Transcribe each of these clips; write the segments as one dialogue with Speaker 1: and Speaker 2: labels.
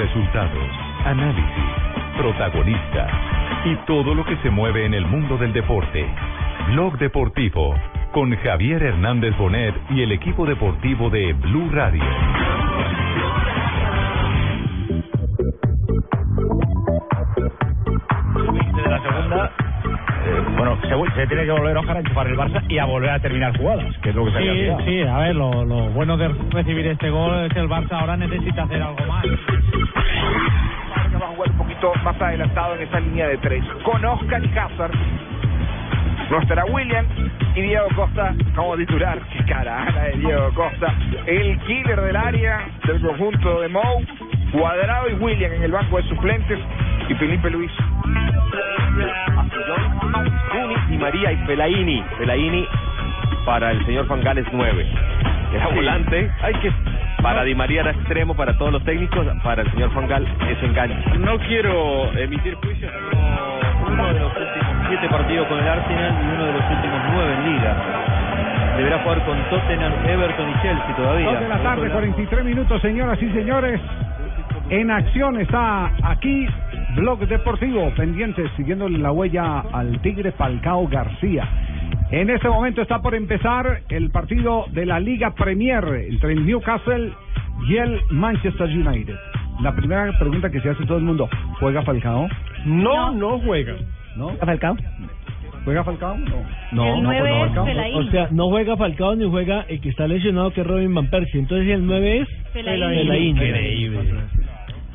Speaker 1: Resultados, análisis, protagonistas y todo lo que se mueve en el mundo del deporte. Blog Deportivo con Javier Hernández Bonet y el equipo deportivo de Blue Radio.
Speaker 2: de la segunda, eh, bueno, se, se tiene que volver a enchufar el Barça y a volver a terminar jugadas, que es lo que se había
Speaker 3: Sí, sí, a ver, lo, lo bueno de recibir este gol es que el Barça ahora necesita hacer algo más.
Speaker 4: Poquito más adelantado en esa línea de tres. Con Oscar y Hazard. No estará William y Diego Costa como titular. Qué cara de Diego Costa. El killer del área del conjunto de Mou. Cuadrado y William en el banco de suplentes. Y Felipe Luis.
Speaker 5: Di María y Pelaini. Pelaini para el señor Juan Gales 9. Era volante. Hay que para Di María era extremo para todos los técnicos, para el señor Juan Gal es enganche.
Speaker 6: No quiero emitir juicios, pero uno de los últimos siete partidos con el Arsenal y uno de los últimos nueve en Liga. Deberá jugar con Tottenham, Everton y Chelsea todavía.
Speaker 7: Dos de la tarde, 43 minutos, señoras y señores. En acción está aquí Blog Deportivo, pendientes, siguiendo la huella al Tigre Falcao García. En este momento está por empezar el partido de la Liga Premier entre el Newcastle y el Manchester United. La primera pregunta que se hace todo el mundo, ¿juega Falcao?
Speaker 8: No, no juega.
Speaker 7: ¿No? ¿Juega Falcao? ¿Juega Falcao? No.
Speaker 9: No,
Speaker 7: no,
Speaker 9: es
Speaker 7: Falcao.
Speaker 8: O sea, no juega Falcao ni juega el que está lesionado que es Robin Van Persie. Entonces el 9 es
Speaker 9: Fellaini.
Speaker 8: Fellaini.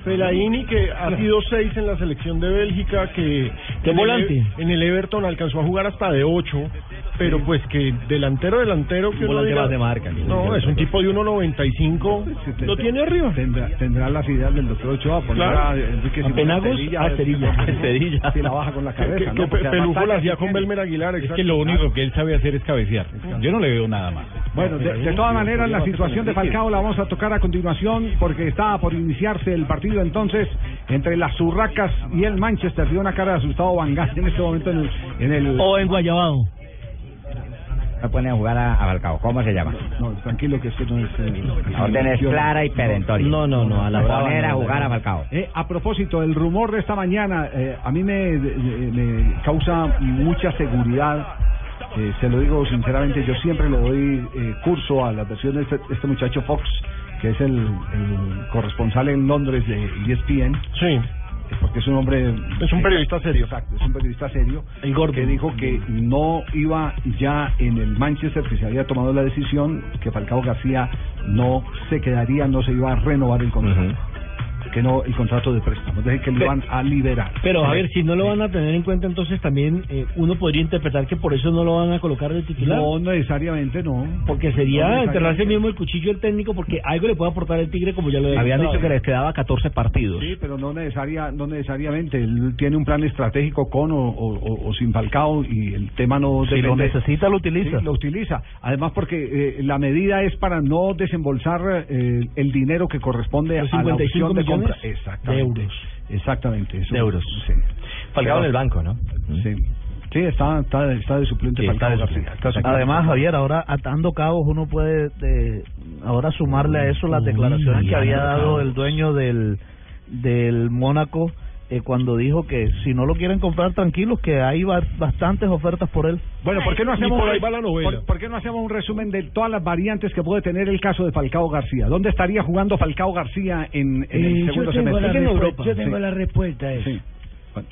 Speaker 10: Fellaini que ha sido seis en la selección de Bélgica, que, que en,
Speaker 8: volante.
Speaker 10: El, en el Everton alcanzó a jugar hasta de ocho, pero pues que delantero, delantero, que uno diga,
Speaker 8: de marca, que
Speaker 10: No, es un tipo de 1.95, lo tiene arriba.
Speaker 7: Tendrá, tendrá las ideas del doctor Ochoa,
Speaker 10: Claro.
Speaker 7: a
Speaker 8: Penagos
Speaker 7: Cerilla,
Speaker 8: a Cerilla.
Speaker 7: Si la baja con la cabeza,
Speaker 10: que la hacía con. Belmer Aguilar,
Speaker 11: Es que lo único que él sabe hacer es cabecear. Yo no le veo nada más.
Speaker 7: Bueno, de, de todas maneras, la situación de Falcao la vamos a tocar a continuación porque está por iniciarse el partido entonces entre las Urracas y el Manchester. Dio una cara de asustado Van Gaal en este momento en el... En el
Speaker 8: O en Guayabado.
Speaker 2: No ponen a jugar a, a Falcao. ¿Cómo se llama?
Speaker 7: no, tranquilo que esto no es... eh,
Speaker 2: La orden es clara y perentoria.
Speaker 8: No, no, no, a la brava
Speaker 2: Poner a jugar a Falcao.
Speaker 7: Eh, a propósito, el rumor de esta mañana eh, a mí me, de- me causa mucha seguridad. Eh, se lo digo sinceramente, yo siempre le doy eh, curso a la versión de este, este muchacho Fox, que es el, el corresponsal en Londres de ESPN,
Speaker 10: Sí,
Speaker 7: porque es un hombre...
Speaker 10: es un periodista serio.
Speaker 7: Exacto, es un periodista serio.
Speaker 8: El gordo.
Speaker 7: Que dijo que no iba ya en el Manchester, que se había tomado la decisión, que Falcao García no se quedaría, no se iba a renovar el contrato. Que no, el contrato de préstamo, de que lo iban a liberar.
Speaker 8: Pero a ver, si no lo van a tener en cuenta, entonces también eh, uno podría interpretar que por eso no lo van a colocar de titular.
Speaker 7: No necesariamente, no.
Speaker 8: Porque sería enterrarse mismo el cuchillo del técnico, porque algo le puede aportar el Tigre, como ya lo he
Speaker 2: Habían dicho que les quedaba 14 partidos.
Speaker 7: Sí, pero no necesaria, no necesariamente. Él tiene un plan estratégico con o, o- o- o sin Falcao y el tema no
Speaker 2: Si lo
Speaker 7: depende-
Speaker 2: necesita, lo
Speaker 7: Sí,
Speaker 2: utiliza.
Speaker 7: lo utiliza. Además, porque eh, la medida es para no desembolsar eh, el dinero que corresponde a la
Speaker 8: 55
Speaker 7: opción de.
Speaker 8: Millones
Speaker 7: Exactamente.
Speaker 8: de euros.
Speaker 7: Exactamente. eso.
Speaker 2: De euros.
Speaker 7: Sí.
Speaker 2: Falcao en el banco, ¿no?
Speaker 7: Sí. Sí, está, está, está de suplente
Speaker 2: Sí, está
Speaker 7: Falcao
Speaker 2: de
Speaker 7: García.
Speaker 2: suplente.
Speaker 7: Está de suplente.
Speaker 12: Además, Javier, ahora atando cabos uno puede eh, ahora sumarle a eso las
Speaker 8: Uy,
Speaker 12: declaraciones que había dado el dueño del del Mónaco eh, cuando dijo que si no lo quieren comprar tranquilos que hay ba- bastantes ofertas por él.
Speaker 7: Bueno, ¿por qué no hacemos
Speaker 10: por ahí va la novela.
Speaker 7: ¿por, por qué no hacemos un resumen de todas las variantes que puede tener el caso de Falcao García? ¿Dónde estaría jugando Falcao García en, en el
Speaker 13: Eh,
Speaker 7: segundo
Speaker 13: yo tengo, la,
Speaker 7: semestre?
Speaker 13: respuesta, yo tengo
Speaker 7: Sí.
Speaker 13: la respuesta a eso.
Speaker 7: Sí.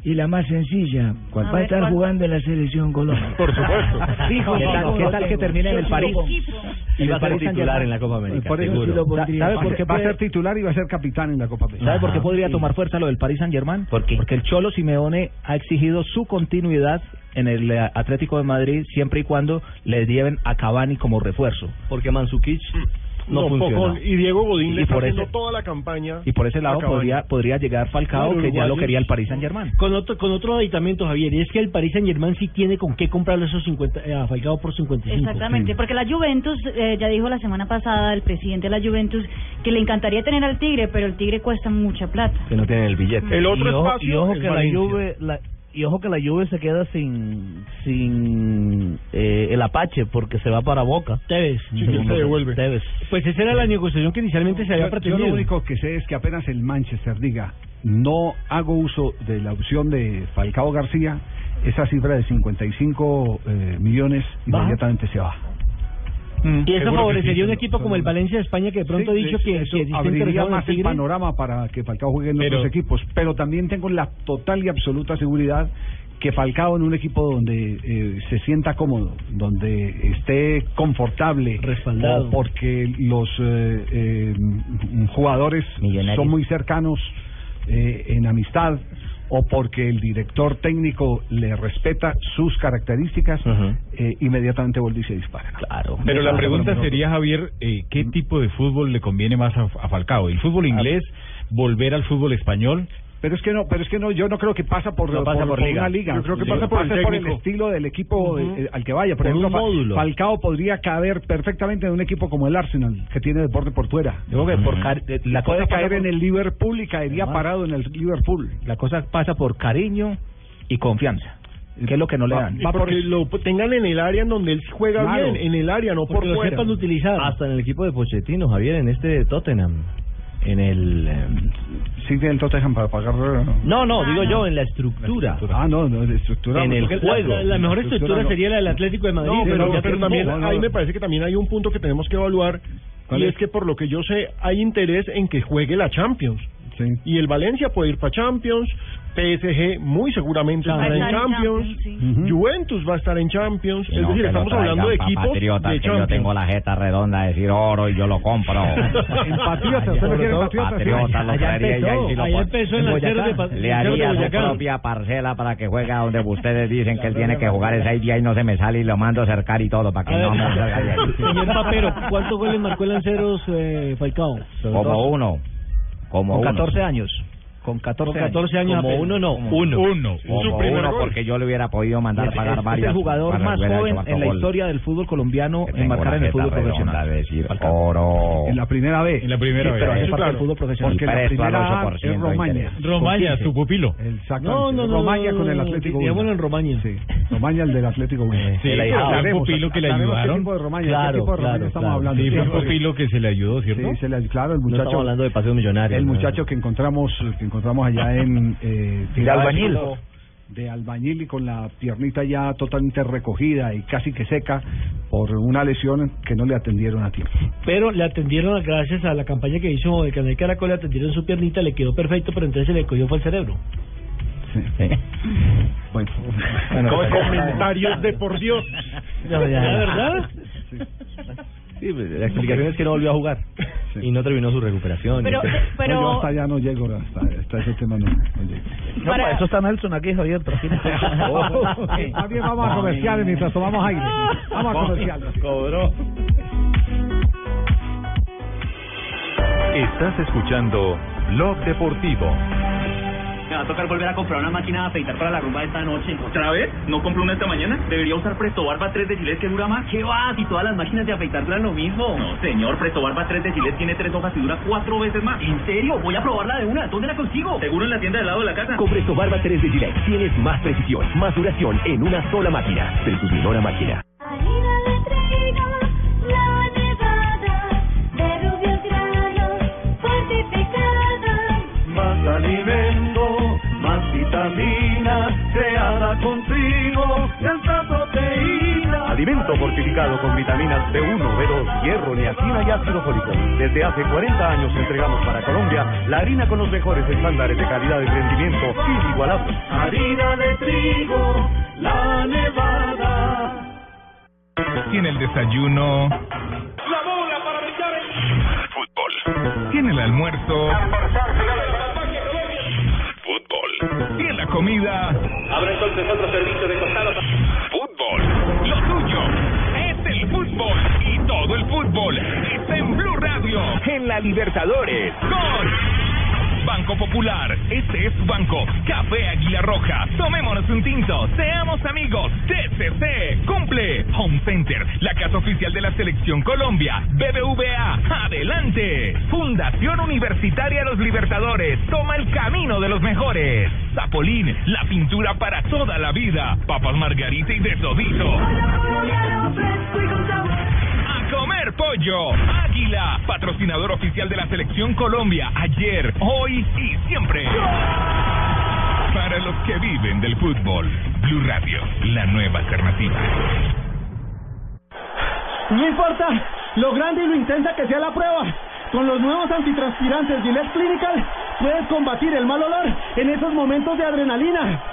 Speaker 13: Y la más sencilla,
Speaker 7: ¿Cuál?
Speaker 13: va
Speaker 9: A
Speaker 13: estar
Speaker 9: ¿cuál?
Speaker 13: jugando en la selección Colombia.
Speaker 10: Por supuesto.
Speaker 13: Fijo,
Speaker 2: ¿Qué tal, qué que termine en el París?
Speaker 9: Equipo.
Speaker 2: Y va a ser titular en la Copa América,
Speaker 7: Por eso
Speaker 13: sí
Speaker 2: seguro.
Speaker 13: lo pondría.
Speaker 12: ¿Sabe
Speaker 7: Va,
Speaker 12: por
Speaker 7: a
Speaker 12: qué
Speaker 7: ser- va a
Speaker 12: puede-
Speaker 7: ser titular y va a ser capitán en la Copa América.
Speaker 12: ¿Sabe por qué
Speaker 13: Ajá,
Speaker 12: podría
Speaker 13: sí.
Speaker 12: tomar fuerza lo del Paris Saint Germain?
Speaker 2: ¿Por qué?
Speaker 12: Porque el Cholo Simeone ha exigido su continuidad en el eh, Atlético de Madrid siempre y cuando le lleven a Cavani como refuerzo.
Speaker 6: Porque Mansukic no, funciona.
Speaker 10: poco- y Diego Godín
Speaker 12: Y
Speaker 10: le está
Speaker 12: por
Speaker 10: haciendo
Speaker 12: ese-
Speaker 10: toda la campaña.
Speaker 12: Y por ese lado podría podría llegar Falcao,
Speaker 8: Claro,
Speaker 12: que ya lo quería el Paris Saint Germain.
Speaker 8: Con otro, con otro aditamento, Javier, y es que el Paris Saint Germain sí tiene con qué comprarle esos 50, eh, a Falcao por 55.
Speaker 9: Exactamente, porque la Juventus, eh, ya dijo la semana pasada el presidente de la Juventus que le encantaría tener al Tigre, pero el Tigre cuesta mucha plata.
Speaker 2: Que no tienen el billete.
Speaker 10: El otro
Speaker 12: y ojo,
Speaker 10: espacio
Speaker 12: y ojo
Speaker 10: es
Speaker 12: que
Speaker 10: Valencia.
Speaker 12: la Juve la,
Speaker 14: Y ojo que la Juve se queda sin sin eh, el Apache porque se va para Boca.
Speaker 15: Tevez.
Speaker 14: Tevez.
Speaker 15: Pues esa era la negociación que inicialmente se había
Speaker 7: Yo, yo
Speaker 15: pretendido.
Speaker 7: lo único que sé es que apenas el Manchester diga no hago uso de la opción de Falcao García, esa cifra de 55 eh, millones
Speaker 15: Baja.
Speaker 7: inmediatamente se baja.
Speaker 15: Y eso favorecería
Speaker 7: sí,
Speaker 15: un equipo como el Valencia de España que de pronto
Speaker 7: Sí,
Speaker 15: ha dicho que,
Speaker 7: eso
Speaker 15: que
Speaker 7: abriría más el panorama para que Falcao juegue en otros equipos, pero también tengo la total y absoluta seguridad que Falcao en un equipo donde eh, se sienta cómodo, donde esté confortable,
Speaker 15: Respaldado.
Speaker 7: o porque los eh, eh, jugadores son muy cercanos eh, en amistad, o porque el director técnico le respeta sus características, eh, inmediatamente vuelve y se dispara.
Speaker 14: Claro.
Speaker 16: Pero la pregunta sería, Javier, eh, ¿qué tipo de fútbol le conviene más a, a Falcao? ¿El fútbol inglés? ¿Volver al fútbol español?
Speaker 7: Pero es que no, pero es que no, yo no creo que pasa por,
Speaker 16: No pasa por liga.
Speaker 7: una liga.
Speaker 16: Yo creo que pasa por el
Speaker 7: el
Speaker 16: técnico.
Speaker 7: estilo del equipo eh, al que vaya. Por,
Speaker 16: Por
Speaker 7: ejemplo,
Speaker 16: un.
Speaker 7: Falcao podría caber perfectamente en un equipo como el Arsenal, que tiene deporte por fuera.
Speaker 12: Yo creo que por la
Speaker 7: puede
Speaker 12: cosa pasa
Speaker 7: caer
Speaker 12: por-
Speaker 7: en el Liverpool y caería
Speaker 12: Además.
Speaker 7: parado en el Liverpool.
Speaker 12: La cosa pasa por cariño y confianza, que es lo que no le dan.
Speaker 10: Y porque lo tengan en el área en donde él juega
Speaker 12: Claro.
Speaker 10: bien, en el área, no por fuera.
Speaker 15: utilizar.
Speaker 17: Hasta en el equipo de Pochettino, Javier, en este de Tottenham. En el. eh,
Speaker 7: Sí, tiene el Tottenham para pagar.
Speaker 17: No, no, digo yo, en la estructura.
Speaker 7: Ah, no, no, de estructura.
Speaker 17: En el
Speaker 7: Porque
Speaker 17: juego.
Speaker 15: La, la mejor estructura
Speaker 7: no.
Speaker 15: sería la del Atlético de Madrid.
Speaker 10: No, pero,
Speaker 15: ya
Speaker 10: pero
Speaker 15: que-
Speaker 10: también
Speaker 15: no, no,
Speaker 10: ahí
Speaker 15: no.
Speaker 10: me parece que también hay un punto que tenemos que evaluar
Speaker 7: ¿Cuál
Speaker 10: y
Speaker 7: es?
Speaker 10: es que por lo que yo sé hay interés en que juegue la Champions. Y el Valencia puede ir para Champions, PSG muy seguramente estará en
Speaker 15: Va a estar en
Speaker 10: Champions,
Speaker 15: Champions,
Speaker 10: Juventus va a estar en Champions, es
Speaker 18: No,
Speaker 10: decir, estamos
Speaker 18: lo
Speaker 10: hablando de equipos
Speaker 18: Patriotas,
Speaker 10: de
Speaker 18: que yo
Speaker 10: Champions.
Speaker 18: tengo la jeta redonda de decir oro y yo lo compro.
Speaker 7: En Patriotas, ¿usted no quiere Patriotas?
Speaker 18: Patriotas lo traería y ahí sí lo
Speaker 15: empezó en la de
Speaker 18: Le haría su propia parcela para que juegue donde ustedes dicen que él tiene que jugar ese día y no se me sale y lo mando a acercar y todo para que no me salga de ahí.
Speaker 15: Señor Papero, ¿cuántos goles marcó el Lanceros eh, Falcao?
Speaker 18: Como uno. Como
Speaker 12: Con
Speaker 18: uno.
Speaker 12: 14 años. Con 14,
Speaker 15: Con 14 años
Speaker 12: Como uno no, uno.
Speaker 18: Uno. Como uno, porque yo le hubiera podido mandar
Speaker 12: Es,
Speaker 18: pagar
Speaker 12: es
Speaker 18: varias.
Speaker 12: el jugador más joven en la historia del fútbol colombiano en marcar en el fútbol profesional.
Speaker 18: de decir oro.
Speaker 7: En la primera B.
Speaker 16: En la primera
Speaker 12: Sí,
Speaker 16: vez.
Speaker 12: pero parte
Speaker 16: claro.
Speaker 12: del fútbol profesional.
Speaker 7: Porque la primera A
Speaker 18: 8%
Speaker 7: es Romaña.
Speaker 16: Romaña, su pupilo.
Speaker 7: Exactamente.
Speaker 15: No, no, no,
Speaker 7: Romaña con el Atlético
Speaker 15: digámoslo
Speaker 7: Huila.
Speaker 15: en Romaña.
Speaker 7: Sí, Romaña el del Atlético.
Speaker 16: Sí, un pupilo que le ayudaron.
Speaker 7: ¿Qué tipo de Romaña?
Speaker 17: Claro,
Speaker 7: ¿Qué tipo de Romaña
Speaker 17: claro,
Speaker 7: estamos
Speaker 17: claro.
Speaker 7: hablando?
Speaker 16: Sí, fue un pupilo que se le ayudó, ¿cierto?
Speaker 7: Sí, claro, el muchacho.
Speaker 17: estamos hablando de paseo millonario.
Speaker 7: el muchacho que encontramos encontramos allá en eh,
Speaker 12: De albañil.
Speaker 7: de albañil y con la piernita ya totalmente recogida y casi que seca por una lesión que no le atendieron a tiempo.
Speaker 15: Pero le atendieron gracias a la campaña que hizo el Canal Caracol, le atendieron su piernita, le quedó perfecto, pero entonces se le cogió fue el cerebro.
Speaker 7: Bueno,
Speaker 10: Comentarios de por Dios.
Speaker 15: ¿La verdad?
Speaker 17: Sí, pues, la explicación es que no volvió a jugar. Y no terminó su recuperación.
Speaker 9: Pero,
Speaker 17: Y-
Speaker 9: pero
Speaker 7: No, yo hasta allá no llego, hasta, hasta ese tema no, no llego.
Speaker 14: No, para eso está Nelson aquí, Javier. tranquilo.
Speaker 7: Más bien vamos a comerciales mientras tomamos aire. Vamos a comerciales.
Speaker 19: Estás escuchando Blog Deportivo.
Speaker 20: Me va a tocar volver a comprar una máquina de afeitar para la rumba de esta noche. ¿Otra vez? ¿No compró una esta mañana? ¿Debería usar Presto Barba 3 de Gillette que dura más? ¿Qué va? Si todas las máquinas de afeitar duran lo mismo. No, señor. Presto Barba 3 de Gillette tiene tres hojas y dura cuatro veces más. ¿En serio? Voy a probarla de una. ¿Dónde la consigo? Seguro en la tienda del lado de la casa.
Speaker 21: Con Presto Barba 3 de Gillette tienes más precisión, más duración en una sola máquina. Presumidora máquina.
Speaker 22: Alimento
Speaker 11: fortificado con vitaminas B1, B2, hierro, niacina y ácido fólico. Desde hace 40 años entregamos para Colombia la harina con los mejores estándares de calidad y rendimiento inigualables.
Speaker 22: Harina de trigo, la nevada.
Speaker 19: Tiene el desayuno.
Speaker 22: La bola para brillar el...
Speaker 19: Fútbol. Tiene el almuerzo. Fútbol. Tiene la comida.
Speaker 20: Abre entonces otro servicio de costado.
Speaker 19: Fútbol. Y todo el fútbol está en Blue Radio.
Speaker 21: En la Libertadores.
Speaker 19: Con Banco Popular. Este es banco. Café Águila Roja. Tomémonos un tinto. Seamos amigos. TCC. Cumple. Home Center. La casa oficial de la Selección Colombia. BBVA. Adelante. Fundación Universitaria Los Libertadores. Toma el camino de los mejores. Zapolín. La pintura para toda la vida. Papas Margarita y de Sodito. Comer pollo. Águila, patrocinador oficial de la Selección Colombia. Ayer, hoy y siempre. Para los que viven del fútbol. Blue Radio, la nueva alternativa.
Speaker 23: No importa lo grande y lo intensa que sea la prueba. Con los nuevos antitranspirantes Gillette Clinical puedes combatir el mal olor en esos momentos de adrenalina.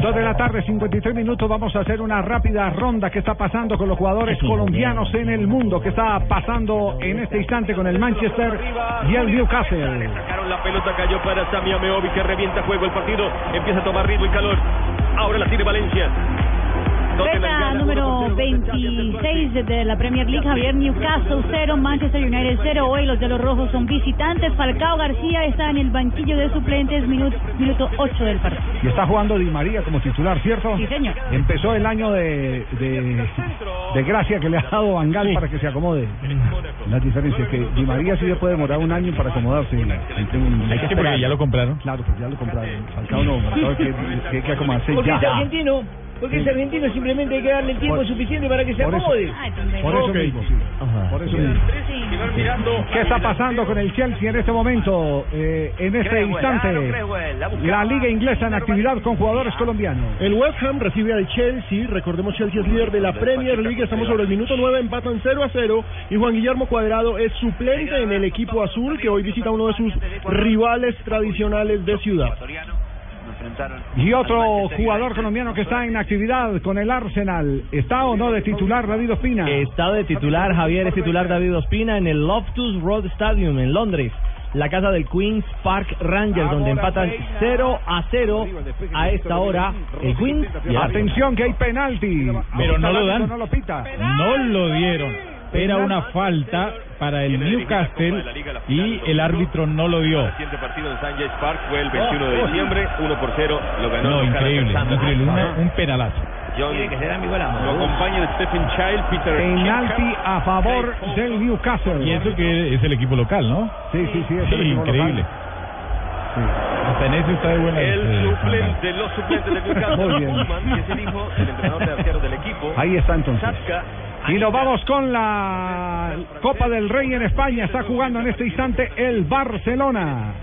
Speaker 7: Dos de la tarde, 53 minutos. Vamos a hacer una rápida ronda. ¿Qué está pasando con los jugadores colombianos en el mundo? ¿Qué está pasando en este instante con el Manchester y el Newcastle?
Speaker 6: Sacaron la pelota, cayó para Sami Ameobi que revienta juego el partido, empieza a tomar ritmo y calor. Ahora la tiene Valencia.
Speaker 9: Fecha número 26 de la Premier League, Javier Newcastle 0, Manchester United 0. Hoy los de los rojos son visitantes. Falcao García está en el banquillo de suplentes, minuto, minuto 8 del partido.
Speaker 7: Y está jugando Di María como titular, ¿cierto?
Speaker 9: Sí, señor.
Speaker 7: Empezó el año de, de, de gracia que le ha dado Bangal para que se acomode. La diferencia es que Di María sí le puede demorar un año para acomodarse.
Speaker 16: Hay que esperar. porque ya lo compraron.
Speaker 7: Claro, pues ya lo compraron. Falcao no, Falcao hay que, que que acomodarse
Speaker 18: Porque es
Speaker 7: ya.
Speaker 18: argentino. Porque es argentino, simplemente hay que darle el tiempo
Speaker 7: Por-
Speaker 18: suficiente para que se acomode.
Speaker 7: Por eso mismo, sí. Por eso mismo. ¿Qué está pasando con el Chelsea en este momento? eh, en este
Speaker 10: Cresswell,
Speaker 7: instante,
Speaker 10: la
Speaker 7: liga inglesa en actividad con jugadores colombianos.
Speaker 10: El West Ham recibe al Chelsea, recordemos Chelsea es líder de la Premier League, estamos sobre el minuto 9, empatan 0 a 0 y Juan Guillermo Cuadrado es suplente en el equipo azul que hoy visita uno de sus rivales tradicionales de ciudad.
Speaker 7: Y otro jugador colombiano que está en actividad con el Arsenal. ¿Está o no de titular David Ospina?
Speaker 17: Está de titular, Javier, es titular David Ospina en el Loftus Road Stadium en Londres. La casa del Queen's Park Rangers, donde empatan 0 a 0 a esta hora el Queen's y
Speaker 7: Atención que hay penalti.
Speaker 16: Pero no lo dan.
Speaker 7: No lo pita.
Speaker 16: No lo dieron. Era una falta para el Newcastle y el árbitro no lo dio.
Speaker 6: El siguiente partido en St. James Park fue el 21 de diciembre, 1 por 0, lo ganó
Speaker 16: No,
Speaker 6: el
Speaker 16: increíble, increíble, una- un penalazo.
Speaker 6: John,
Speaker 10: Tiene que ser amigo de la
Speaker 6: lo acompaña de Stephen Child, Peter
Speaker 7: Penalti a favor del Newcastle.
Speaker 16: Y eso que es el equipo local, ¿no?
Speaker 7: Sí, sí, sí, es el
Speaker 16: Sí, increíble.
Speaker 7: local.
Speaker 16: Hasta en eso está de buena.
Speaker 6: El
Speaker 16: eh,
Speaker 6: suplente, los suplentes del Newcastle,
Speaker 7: Muy bien.
Speaker 6: Koeman, que es el hijo del entrenador de arqueros del equipo.
Speaker 7: Ahí está entonces. Y nos vamos con la Copa del Rey en España. Está jugando en este instante el Barcelona.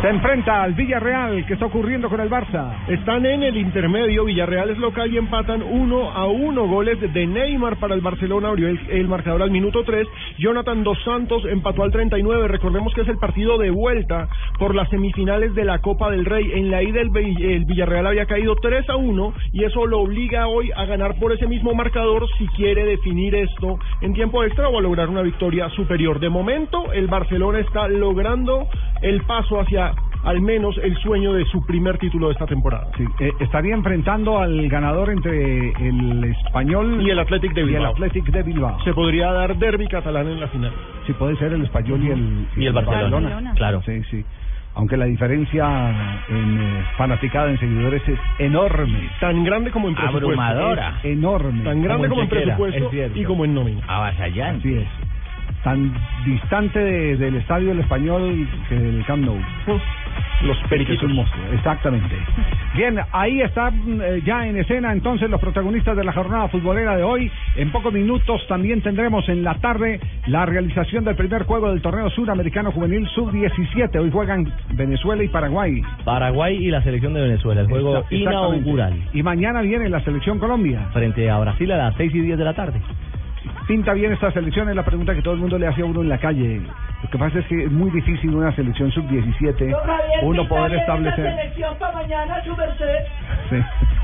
Speaker 7: Se enfrenta al Villarreal. ¿Qué está ocurriendo con el Barça?
Speaker 10: Están en el intermedio, Villarreal es local y empatan 1 a 1 goles de Neymar para el Barcelona, abrió el, marcador al minuto 3, Jonathan Dos Santos empató al 39, recordemos que es el partido de vuelta por las semifinales de la Copa del Rey, en la ida el Villarreal había caído 3 a 1 y eso lo obliga hoy a ganar por ese mismo marcador si quiere definir esto en tiempo extra o a lograr una victoria superior. De momento el Barcelona está logrando el paso hacia al menos el sueño de su primer título de esta temporada.
Speaker 7: Sí, eh, estaría enfrentando al ganador entre el español
Speaker 10: Y el Athletic de
Speaker 7: y el
Speaker 10: Bilbao.
Speaker 7: Athletic de Bilbao.
Speaker 10: Se podría dar derby catalán en la final.
Speaker 7: Sí, puede ser el español y el,
Speaker 17: Y el Barcelona. Claro.
Speaker 7: Sí, sí. Aunque la diferencia en eh, fanaticada en seguidores es enorme.
Speaker 10: Tan grande como en presupuesto.
Speaker 17: Abrumadora.
Speaker 7: Es enorme.
Speaker 10: Tan grande como en,
Speaker 17: chequera,
Speaker 10: presupuesto y como en nómina.
Speaker 17: Avasallante.
Speaker 7: Así es. Tan distante de- del estadio del español que del Camp Nou.
Speaker 10: Los periquitos.
Speaker 7: un monstruo, exactamente. Bien, ahí están eh, ya en escena entonces los protagonistas de la jornada futbolera de hoy. En pocos minutos también tendremos en la tarde la realización del primer juego del torneo suramericano juvenil sub-17. Hoy juegan Venezuela y Paraguay.
Speaker 17: Paraguay y la selección de Venezuela, el juego inaugural.
Speaker 7: Y mañana viene la selección Colombia.
Speaker 17: Frente a Brasil a las 6 y 10 de la tarde.
Speaker 7: Pinta bien esta selección, es la pregunta que todo el mundo le hace a uno en la calle. Lo que pasa es que es muy difícil una selección sub-17
Speaker 13: Don Javier,
Speaker 7: uno
Speaker 13: ¿qué
Speaker 7: poder
Speaker 13: tal es la
Speaker 7: establecer.
Speaker 13: selección para mañana, su merced?
Speaker 7: Sí.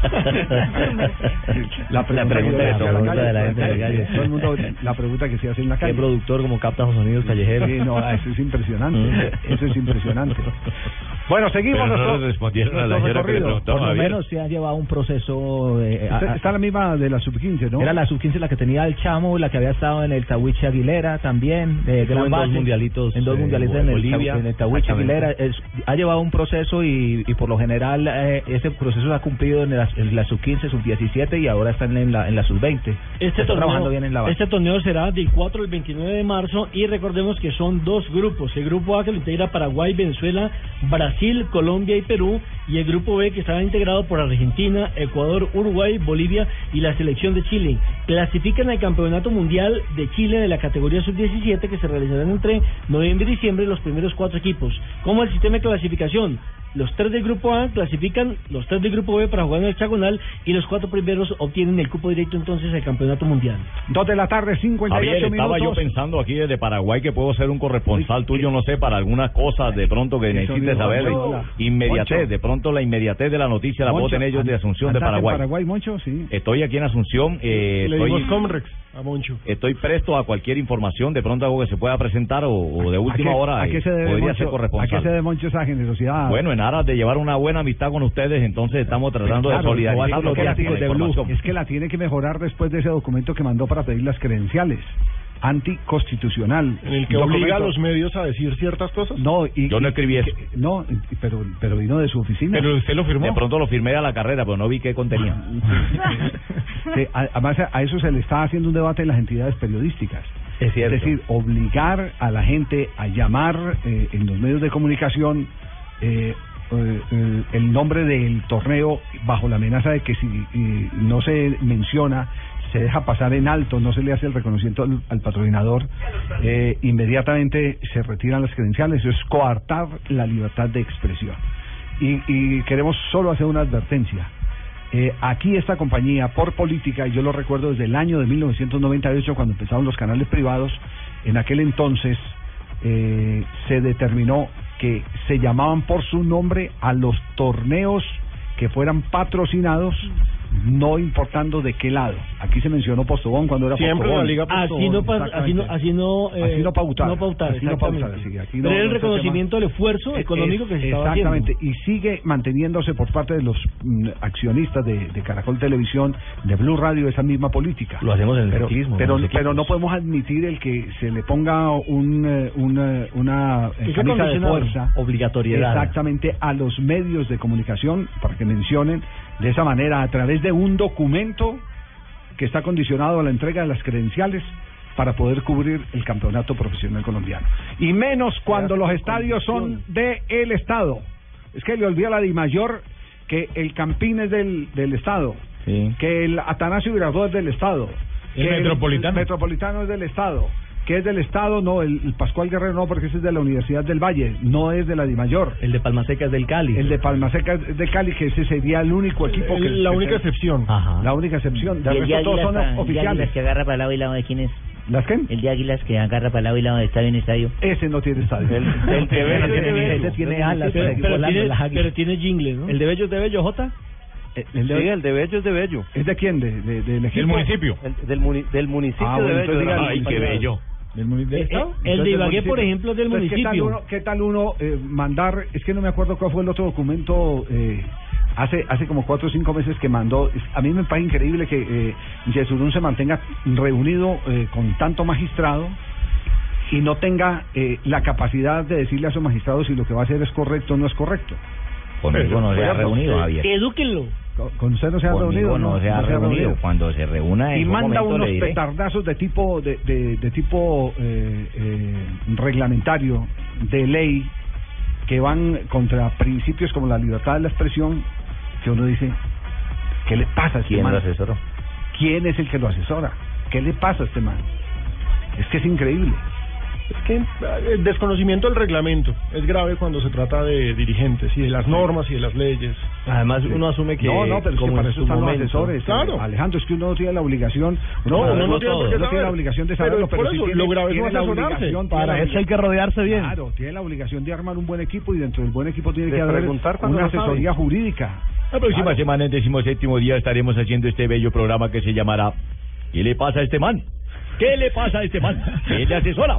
Speaker 7: La pregunta,
Speaker 17: pregunta
Speaker 7: que
Speaker 17: de
Speaker 7: se hace
Speaker 17: todo
Speaker 7: en
Speaker 17: el
Speaker 7: la
Speaker 17: gente de la calle.
Speaker 7: Todo el mundo, la pregunta que se hace en la calle.
Speaker 17: ¿Qué productor como capta los sonidos callejeros?
Speaker 7: Sí, no, eso es impresionante.
Speaker 17: Mm.
Speaker 7: Eso es impresionante. Bueno, seguimos
Speaker 24: Pero no
Speaker 7: nuestro,
Speaker 24: le respondieron a la señora que le
Speaker 8: Por lo
Speaker 24: Javier.
Speaker 8: menos se ha llevado un proceso. eh, a-
Speaker 7: Está,
Speaker 8: a-
Speaker 7: está la misma de la sub-15, ¿no?
Speaker 8: Era la sub-15 la que tenía el Chamo, la que había estado en el Tawiche Aguilera también, de gran
Speaker 17: dos
Speaker 8: base.
Speaker 17: Mundialitos,
Speaker 8: En dos
Speaker 17: eh,
Speaker 8: mundialitos
Speaker 17: en
Speaker 8: el,
Speaker 17: Bolivia.
Speaker 8: En el Tawiche Aguilera. Es- ha llevado un proceso y, y por lo general eh, ese proceso se ha cumplido en la, en la sub-15, sub-17 y ahora están en la, en la sub-20.
Speaker 15: Este
Speaker 8: Está
Speaker 15: torneo,
Speaker 8: trabajando bien en la base.
Speaker 15: este torneo será del 4 al 29 de marzo y recordemos que son dos grupos. El grupo A que lo integra Paraguay, Venezuela, Brasil, Colombia y Perú y el grupo B que estará integrado por Argentina, Ecuador, Uruguay, Bolivia y la selección de Chile. Clasifican al Campeonato Mundial de Chile de la categoría sub-17 que se realizarán entre noviembre y diciembre los primeros cuatro equipos. ¿Cómo el sistema de clasificación? Los tres del grupo A clasifican, los tres del grupo B para jugar en el hexagonal y los cuatro primeros obtienen el cupo directo entonces al campeonato mundial.
Speaker 7: Dos de la tarde, 58
Speaker 24: Javier,
Speaker 7: minutos.
Speaker 24: estaba yo pensando aquí desde Paraguay que puedo ser un corresponsal tuyo, no sé, para algunas cosas de pronto que necesites saber.
Speaker 7: Moncho.
Speaker 24: Inmediatez,
Speaker 7: Moncho.
Speaker 24: de pronto la inmediatez de la noticia la puedo
Speaker 7: Moncho,
Speaker 24: tener yo de Asunción de
Speaker 7: ¿andas en
Speaker 24: Paraguay.
Speaker 7: Paraguay, Moncho, sí.
Speaker 24: Estoy aquí en Asunción, eh,
Speaker 10: Le
Speaker 24: estoy,
Speaker 10: Comrex a Moncho.
Speaker 24: estoy presto a cualquier información, de pronto algo que se pueda presentar o, o de
Speaker 7: ¿A
Speaker 24: última
Speaker 7: qué-
Speaker 24: hora
Speaker 7: ¿A qué
Speaker 24: eh,
Speaker 7: se debe,
Speaker 24: podría
Speaker 7: Moncho,
Speaker 24: ser
Speaker 7: ¿A
Speaker 24: corresponsal.
Speaker 7: qué se debe, Moncho, esa generosidad?
Speaker 24: Bueno, en aras de llevar una buena amistad con ustedes, entonces estamos tratando de
Speaker 7: Claro,
Speaker 24: solidarizarnos
Speaker 7: es que la
Speaker 24: información.
Speaker 7: Es que la tiene que mejorar después de ese documento que mandó para pedir las credenciales. Anticonstitucional.
Speaker 10: En el que obliga a los medios a decir ciertas cosas.
Speaker 7: No, y,
Speaker 24: Yo no
Speaker 7: y-
Speaker 24: escribí eso.
Speaker 7: que- no, pero, pero vino de su oficina.
Speaker 11: usted lo firmó.
Speaker 24: De pronto lo firmé a la carrera, pero no vi qué contenía.
Speaker 7: Sí, a- además, a eso se le está haciendo un debate en las entidades periodísticas.
Speaker 17: Es cierto.
Speaker 7: decir, obligar a la gente a llamar eh, en los medios de comunicación eh, eh, eh, el nombre del torneo bajo la amenaza de que si eh, no se menciona, se deja pasar en alto, no se le hace el reconocimiento al, patrocinador, eh, inmediatamente se retiran las credenciales. Eso es coartar la libertad de expresión. Y, y queremos solo hacer una advertencia. Eh, aquí esta compañía, por política, yo lo recuerdo desde el año de 1998, cuando empezaron los canales privados, en aquel entonces eh, se determinó que se llamaban por su nombre a los torneos que fueran patrocinados, no importando de qué lado. Aquí se mencionó Postobón cuando era
Speaker 10: Siempre
Speaker 7: Postobón.
Speaker 10: la Liga
Speaker 15: Así no, pa- así no, así no, eh,
Speaker 7: Así no pautar.
Speaker 15: no pautar,
Speaker 7: Así no
Speaker 15: exactamente.
Speaker 7: pautar, sí, aquí no-
Speaker 15: Pero el reconocimiento del esfuerzo
Speaker 7: Eh,
Speaker 15: económico que se
Speaker 7: es-
Speaker 15: estaba
Speaker 7: Exactamente,
Speaker 15: haciendo.
Speaker 7: y sigue manteniéndose por parte de los mm, accionistas de, de Caracol Televisión, de Blue Radio, esa misma política.
Speaker 17: Lo hacemos en el
Speaker 7: pero,
Speaker 17: ciclismo,
Speaker 7: Pero, pero no podemos admitir el que se le ponga un, eh, una, una eh,
Speaker 17: Que sea
Speaker 7: camisa de fuerza.
Speaker 17: Obligatoriedad.
Speaker 7: Exactamente, a los medios de comunicación, para que mencionen de esa manera, a través de un documento que está condicionado a la entrega de las credenciales para poder cubrir el campeonato profesional colombiano. Y menos cuando los estadios son de el Estado. Es que le olvida la Di Mayor que el Campín es del, del Estado, que el Atanasio Girardot es del Estado,
Speaker 11: El
Speaker 7: que
Speaker 11: Metropolitano.
Speaker 7: el Metropolitano es del Estado, que es del Estado, no, el, el Pascual Guerrero no, porque ese es de la Universidad del Valle, no es de la Di Mayor.
Speaker 17: El de Palmaseca es del Cali.
Speaker 7: El de Palmaseca es de Cali, que ese sería el único equipo que...
Speaker 10: la
Speaker 7: que
Speaker 10: única excepción.
Speaker 17: Ajá.
Speaker 7: La única excepción. De
Speaker 18: ¿Y el
Speaker 7: resto todos son
Speaker 18: el
Speaker 7: oficiales.
Speaker 18: Águilas que agarra para lado y lado de quién es?
Speaker 7: ¿Las qué?
Speaker 18: El de Águilas que agarra para lado y lado de estadio en estadio.
Speaker 7: Ese no tiene estadio.
Speaker 17: El, el de Bello tiene, ese tiene alas.
Speaker 15: Pero, tiene,
Speaker 17: las águilas.
Speaker 15: pero tiene jingles, ¿no?
Speaker 17: ¿El de Bello es de Bello, Jota?
Speaker 7: El de,
Speaker 17: Sí,
Speaker 7: el de Bello es de Bello. ¿Es de quién? ¿De, de- del equipo?
Speaker 11: municipio.
Speaker 17: del, muni- del municipio
Speaker 7: Ah, bueno,
Speaker 17: de Bello.
Speaker 24: Ay, qué bello.
Speaker 7: ¿Del del
Speaker 15: Eh,
Speaker 7: Estado?
Speaker 15: eh, el de Ibagué, por ejemplo, es del
Speaker 7: Entonces, ¿qué tal
Speaker 15: municipio.
Speaker 7: uno, qué tal uno eh, mandar? Es que no me acuerdo cuál fue el otro documento. Eh, hace hace como cuatro o cinco meses que mandó. A mí me parece increíble que eh, Yesurún se mantenga reunido eh, con tanto magistrado y no tenga eh, la capacidad de decirle a esos magistrados si lo que va a hacer es correcto o no es correcto.
Speaker 24: Conmigo no se ha reunido, Javier.
Speaker 15: Edúquenlo.
Speaker 7: Con- usted no se ha reunido.
Speaker 24: no se ha reunido. Cuando se reúna en
Speaker 7: y manda unos petardazos de tipo de, de, de tipo eh, eh, reglamentario de ley que van contra principios como la libertad de la expresión que uno dice ¿qué le pasa a este
Speaker 24: ¿Quién lo asesoró?
Speaker 7: ¿Quién es el que lo asesora? ¿Qué le pasa a este man? Es que es increíble.
Speaker 10: Es que eh, el desconocimiento del reglamento es grave cuando se trata de dirigentes y de las normas y de las leyes.
Speaker 17: Además, uno asume que
Speaker 7: no, no, pero es que
Speaker 17: como
Speaker 7: para
Speaker 17: en
Speaker 7: eso
Speaker 17: su
Speaker 7: están
Speaker 17: momento-
Speaker 7: los asesores.
Speaker 10: Claro.
Speaker 7: eh, Alejandro, es que uno no tiene la obligación.
Speaker 10: No, uno no tiene qué
Speaker 7: la obligación de
Speaker 10: Pero
Speaker 7: saberlo, pero,
Speaker 10: por
Speaker 7: sí
Speaker 10: eso,
Speaker 7: tiene,
Speaker 10: lo grave es
Speaker 7: tiene
Speaker 10: no
Speaker 7: la obligación.
Speaker 10: Para eso hay que rodearse bien.
Speaker 7: Claro, tiene la obligación de armar un buen equipo y dentro del buen equipo tiene
Speaker 25: De
Speaker 7: que haber una
Speaker 25: no sabe.
Speaker 7: asesoría jurídica.
Speaker 26: La próxima
Speaker 7: Claro.
Speaker 26: semana, en decimoséptimo día, estaremos haciendo este bello programa que se llamará ¿Qué le pasa a este man? ¿Qué le pasa a este man? ¿Quién le asesora?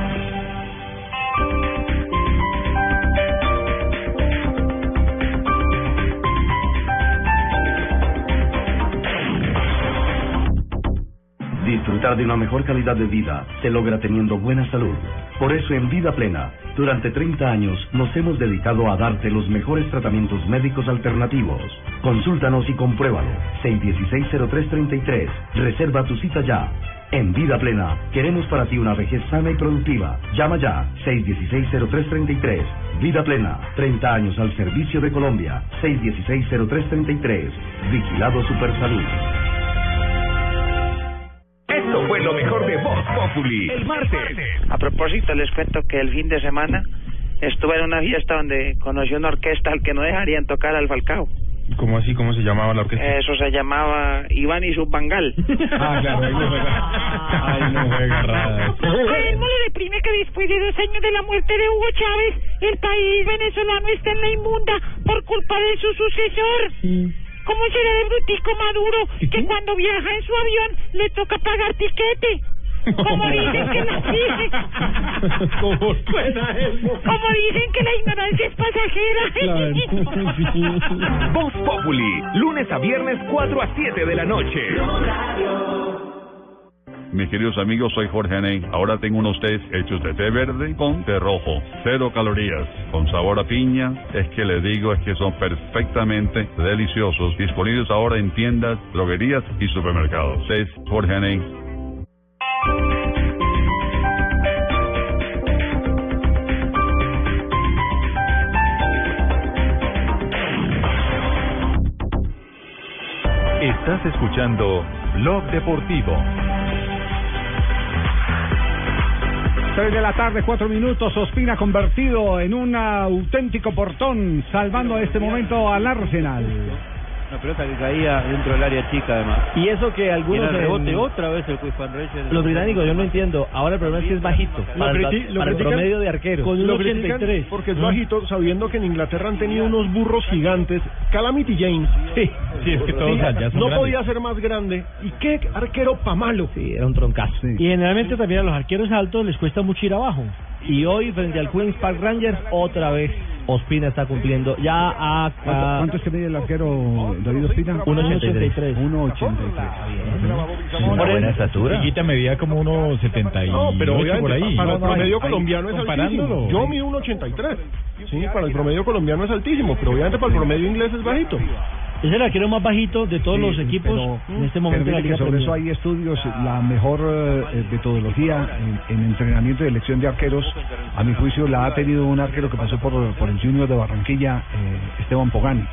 Speaker 25: Disfrutar de una mejor calidad de vida se logra teniendo buena salud. Por eso en Vida Plena, durante 30 años nos hemos dedicado a darte los mejores tratamientos médicos alternativos. Consúltanos y compruébalo. 616-0333. Reserva tu cita ya. En Vida Plena, queremos para ti una vejez sana y productiva. Llama ya. 616-0333. Vida Plena, 30 años al servicio de Colombia. 616-0333. Vigilado Supersalud.
Speaker 19: Esto fue lo mejor de Voz Populi. El martes.
Speaker 27: A propósito, les cuento que el fin de semana estuve en una fiesta donde conocí una orquesta al que no dejarían tocar al Falcao.
Speaker 11: ¿Cómo así? ¿Cómo se llamaba la orquesta?
Speaker 27: Eso se llamaba Iván y su Bangal.
Speaker 11: Ah, claro, ahí no juega. Ahí no juega rara.
Speaker 21: A él no le deprime que después de dos años de la muerte de Hugo Chávez, el país venezolano está en la inmunda por culpa de su sucesor. ¿Cómo será de brutico Maduro que cuando viaja en su avión le toca pagar tiquete? Como dicen que la
Speaker 11: ¿Cómo suena eso?
Speaker 21: como dicen que la ignorancia es pasajera.
Speaker 19: Voz Populi, lunes a viernes 4 a 7 de la noche.
Speaker 28: Mis queridos amigos, soy Jorge Aney. Ahora tengo unos tés hechos de té verde con té rojo. Cero calorías, con sabor a piña. Es que les digo, es que son perfectamente deliciosos. Disponibles ahora en tiendas, droguerías y supermercados. Es Jorge Aney.
Speaker 1: Estás escuchando Blog Deportivo.
Speaker 7: 3 de la tarde, 4 minutos. Ospina convertido en un auténtico portón, salvando a este momento al Arsenal.
Speaker 6: Una pelota que caía dentro del área chica, además.
Speaker 17: Y eso que
Speaker 6: Y en
Speaker 17: algunos...
Speaker 6: el rebote
Speaker 17: en-
Speaker 6: otra vez el Van Reyes.
Speaker 17: Los británicos, yo no entiendo. Ahora el problema es que es bajito.
Speaker 10: Lo
Speaker 17: Para, el-
Speaker 10: criti- lo
Speaker 17: para el
Speaker 10: critican-
Speaker 17: promedio de arqueros.
Speaker 10: lo critican Porque es bajito, sabiendo que en Inglaterra han tenido unos burros gigantes. Calamity James.
Speaker 17: Sí, sí, es que todos ya son
Speaker 10: No
Speaker 17: grandes.
Speaker 10: podía ser más grande. ¿Y qué arquero pa' malo?
Speaker 17: Sí, era un troncazo.
Speaker 15: Y generalmente también a los arqueros altos les cuesta mucho ir abajo.
Speaker 17: Y hoy, frente al Queen's Park Rangers, otra vez Ospina está cumpliendo. Ya a...
Speaker 7: ¿Cuánto, cuánto es que mide el arquero David Ospina?
Speaker 17: 1.83.
Speaker 7: 1.83.
Speaker 11: Una
Speaker 17: buena
Speaker 11: estatura. Chiquita medía como unos 70 y
Speaker 10: No, pero
Speaker 11: por ahí.
Speaker 10: para el
Speaker 11: No, no,
Speaker 10: promedio
Speaker 11: ahí-
Speaker 10: colombiano es
Speaker 11: comparándolo.
Speaker 10: altísimo. Yo mido un 83. Sí, para el promedio colombiano es altísimo, pero obviamente para el promedio inglés es bajito.
Speaker 15: Es el arquero más bajito de todos
Speaker 7: Sí,
Speaker 15: los equipos
Speaker 7: pero-
Speaker 15: en este momento de la Liga
Speaker 7: que sobre eso hay estudios, la mejor eh, metodología en, en entrenamiento y elección de arqueros, a mi juicio la ha tenido un arquero que pasó por, por el Junior de Barranquilla, eh, Esteban Pogani.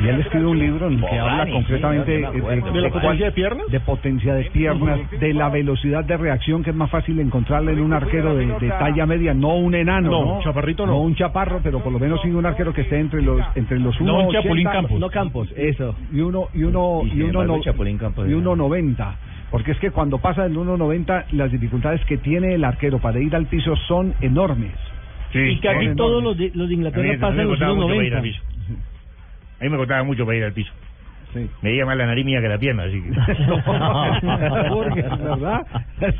Speaker 7: Y él escribe un libro en el que habla
Speaker 11: sí,
Speaker 7: concretamente.
Speaker 10: ¿De la potencia de piernas?
Speaker 7: de potencia de piernas, de la velocidad de reacción que es más fácil encontrarle en un arquero de, de talla media, no un enano,
Speaker 10: No,
Speaker 7: no,
Speaker 10: chaparrito no.
Speaker 7: un chaparro, pero por lo menos sí un arquero que esté entre los entre los
Speaker 11: No un
Speaker 7: 1.80,
Speaker 11: Chapulín Campos.
Speaker 17: No Campos, eso.
Speaker 7: y uno y uno
Speaker 17: Y
Speaker 7: y, uno no-
Speaker 17: Chapulín Campos
Speaker 7: y uno 90 porque es que cuando pasa del 1.90 las dificultades que tiene el arquero para ir al piso son enormes
Speaker 15: y casi
Speaker 7: son
Speaker 15: todos los de, los de Inglaterra pasan los
Speaker 26: costaba mucho para ir
Speaker 15: 1.90.
Speaker 26: A mí me costaba mucho para ir al piso. Me veía más la nariz mía que la pierna, así que...
Speaker 7: Porque, ¿verdad?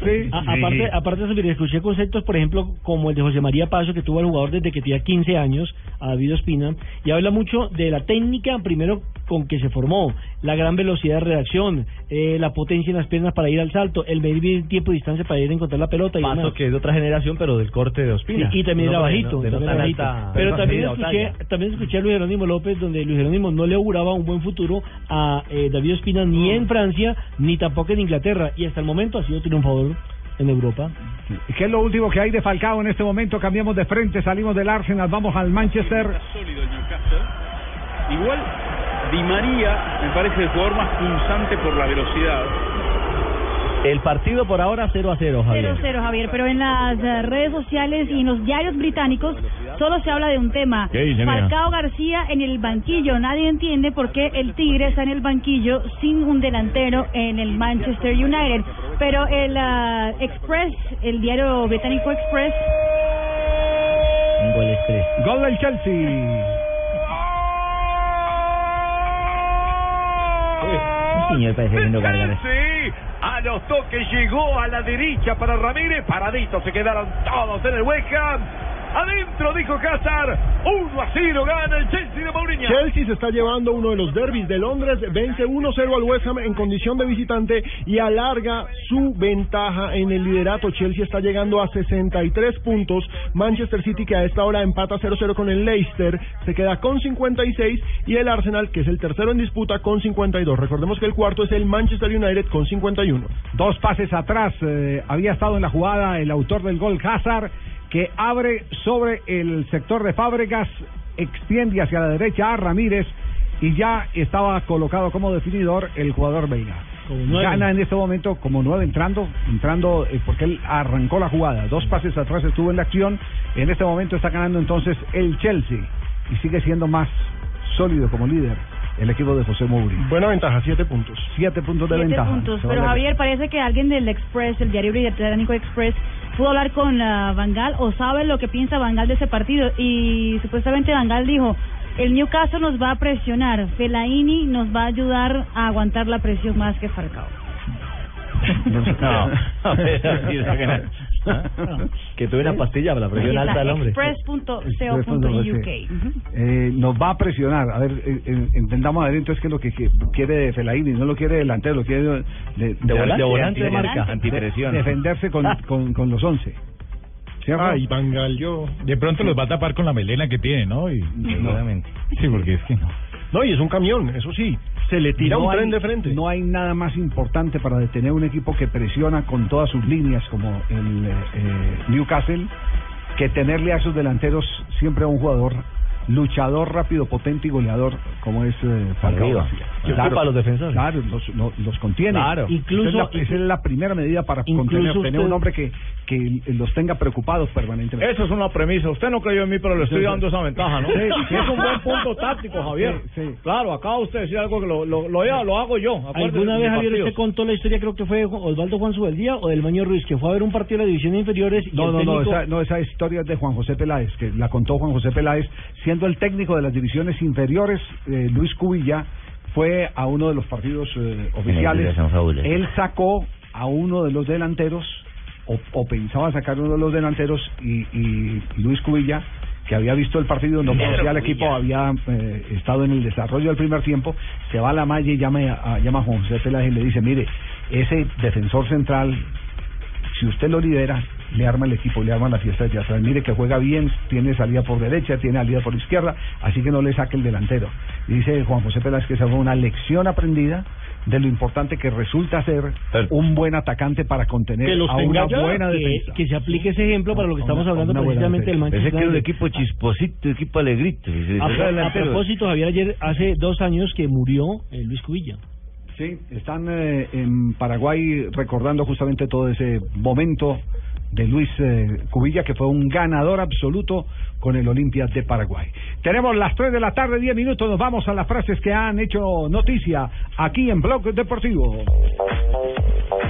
Speaker 7: Sí.
Speaker 15: A- aparte, aparte de eso, mire, escuché conceptos, por ejemplo, como el de José María Paso, que tuvo al jugador desde que tenía 15 años, a David Ospina, y habla mucho de la técnica, primero, con que se formó, la gran velocidad de reacción, eh, la potencia en las piernas para ir al salto, el medir bien tiempo y distancia para ir a encontrar la pelota. Y
Speaker 17: Paso
Speaker 15: demás.
Speaker 17: que es de otra generación, pero del corte de Ospina.
Speaker 15: Sí, y también
Speaker 17: No,
Speaker 15: era bajito.
Speaker 17: de no
Speaker 15: también
Speaker 17: tan
Speaker 15: era bajito.
Speaker 17: alta-
Speaker 15: Pero también escuché, también escuché a Luis Jerónimo López, donde Luis Jerónimo no le auguraba un buen futuro a eh, David Ospina ni en Francia, ni tampoco en Inglaterra. Y hasta el momento ha sido triunfador en Europa.
Speaker 7: ¿Y qué es lo último que hay de Falcao en este momento? Cambiamos de frente, salimos del Arsenal, vamos al Manchester.
Speaker 6: Igual
Speaker 29: Di María me parece el jugador más punzante por la velocidad.
Speaker 17: El partido por ahora 0 a 0, Javier.
Speaker 9: 0-0, Javier, pero en las eh, redes sociales y en los diarios británicos solo se habla de un tema.
Speaker 17: ¿Qué dice, mira?
Speaker 9: Falcao García en el banquillo. Nadie entiende por qué el Tigre está en el banquillo sin un delantero en el Manchester United. Pero el ah, Express, el diario británico Express,
Speaker 18: Gol express.
Speaker 7: Gol del Chelsea.
Speaker 18: Señor parece lindo gárgaras.
Speaker 30: Sí, a los toques llegó a la derecha para Ramírez. Paraditos se quedaron todos en el West. Adentro, dijo Hazard. 1 a 0 gana el Chelsea de Mourinho.
Speaker 10: Chelsea se está llevando uno de los derbis de Londres, vence 1-0 al West Ham en condición de visitante y alarga su ventaja en el liderato. Chelsea está llegando a 63 puntos. Manchester City, que a esta hora empata 0-0 con el Leicester, se queda con 56 y el Arsenal, que es el tercero en disputa, con 52. Recordemos que el cuarto es el Manchester United con 51.
Speaker 7: Dos pases atrás. eh, había estado en la jugada el autor del gol Hazard, que abre sobre el sector de Fábregas, extiende hacia la derecha a Ramírez y ya estaba colocado como definidor el jugador Veiga. Gana en este momento como nueve entrando, entrando eh, porque él arrancó la jugada. Dos pases atrás estuvo en la acción. En este momento está ganando entonces el Chelsea y sigue siendo más sólido como líder el equipo de José Mourinho.
Speaker 10: Buena ventaja, siete puntos.
Speaker 7: Siete puntos de
Speaker 9: siete
Speaker 7: ventaja.
Speaker 9: puntos. Pero Javier, parece que alguien del Express, el diario británico Express, pudo hablar con ah, Van Gaal o sabe lo que piensa Van Gaal de ese partido. Y supuestamente Van Gaal dijo, el Newcastle nos va a presionar, Fellaini nos va a ayudar a aguantar la presión más que Falcao.
Speaker 26: No, de que- tuve una pastilla para la presión alta del hombre.
Speaker 9: Express.co.uk.
Speaker 7: Eh, nos va a presionar. A ver, eh, entendamos adentro es que lo que, que quiere Fellaini, no lo quiere delantero, lo quiere de, de,
Speaker 26: De volante,
Speaker 7: de
Speaker 26: volante de
Speaker 7: marca.
Speaker 26: Antipresión.
Speaker 7: de- defenderse con, con, con los 11. ¿Cierto?
Speaker 10: Ay, Van Gaal, yo.
Speaker 11: De pronto los va a tapar con la melena que tiene, ¿no? Y,
Speaker 26: Seguramente.
Speaker 11: Sí, porque es que no.
Speaker 10: No, y es un camión, eso sí. Se le tira
Speaker 7: No
Speaker 10: un tren
Speaker 7: hay-
Speaker 10: de frente.
Speaker 7: No hay nada más importante para detener un equipo que presiona con todas sus líneas, como el eh, eh, Newcastle, que tenerle a sus delanteros siempre a un jugador luchador, rápido, potente y goleador, como es eh, Falcao
Speaker 26: Que ocupa a los defensores.
Speaker 7: Claro, los, lo- los contiene.
Speaker 26: Claro.
Speaker 7: Incluso, esa, es la, esa es la primera medida para contener, tener
Speaker 15: usted-
Speaker 7: un hombre que, que los tenga preocupados permanentemente.
Speaker 26: Eso es una premisa. Usted no creyó en mí, pero le estoy
Speaker 7: Sí, sí.
Speaker 26: dando esa ventaja, ¿no?
Speaker 7: Sí,
Speaker 26: Sí, es un buen punto táctico, Javier.
Speaker 7: Sí, sí.
Speaker 26: Claro, acaba usted de decir algo que lo, lo, lo, lo hago yo.
Speaker 15: ¿Alguna vez, Javier, usted contó la historia, creo que fue Osvaldo Juan Subeldía o del Maño Ruiz, que fue a ver un partido de la división de inferiores y
Speaker 7: No,
Speaker 15: el
Speaker 7: no, no,
Speaker 15: técnico-
Speaker 7: esa, no, esa historia es de Juan José Peláez, que la contó Juan José Peláez, siendo el técnico de las divisiones inferiores, eh, Luis Cubilla fue a uno de los partidos eh, oficiales. Él sacó a uno de los delanteros, o, o pensaba sacar uno de los delanteros, y, y Luis Cubilla, que había visto el partido, no conocía al equipo, había eh, estado en el desarrollo del primer tiempo, se va a la malla y llama a, llama a Juan José Peláez y le dice, mire, ese defensor central si usted lo lidera, le arma el equipo, le arma la fiesta de atrás. Mire que juega bien, tiene salida por derecha, tiene salida por izquierda, así que no le saque el delantero. Y dice Juan José Peláez que esa fue una lección aprendida de lo importante que resulta ser un buen atacante para contener
Speaker 15: que los
Speaker 7: a una
Speaker 15: ya,
Speaker 7: buena
Speaker 15: que,
Speaker 7: defensa.
Speaker 15: que se aplique ese ejemplo para lo que estamos hablando precisamente del. Manchester
Speaker 7: Pensé que era un
Speaker 15: United.
Speaker 26: equipo chisposito, equipo alegrito.
Speaker 15: A, a propósito, Javier, ayer hace dos años que murió eh, Luis Cubilla.
Speaker 7: Sí, están eh, en Paraguay recordando justamente todo ese momento de Luis eh, Cubilla, que fue un ganador absoluto con el Olimpia de Paraguay. Tenemos las 3 de la tarde, 10 minutos, nos vamos a las frases que han hecho noticia aquí en Blog Deportivo.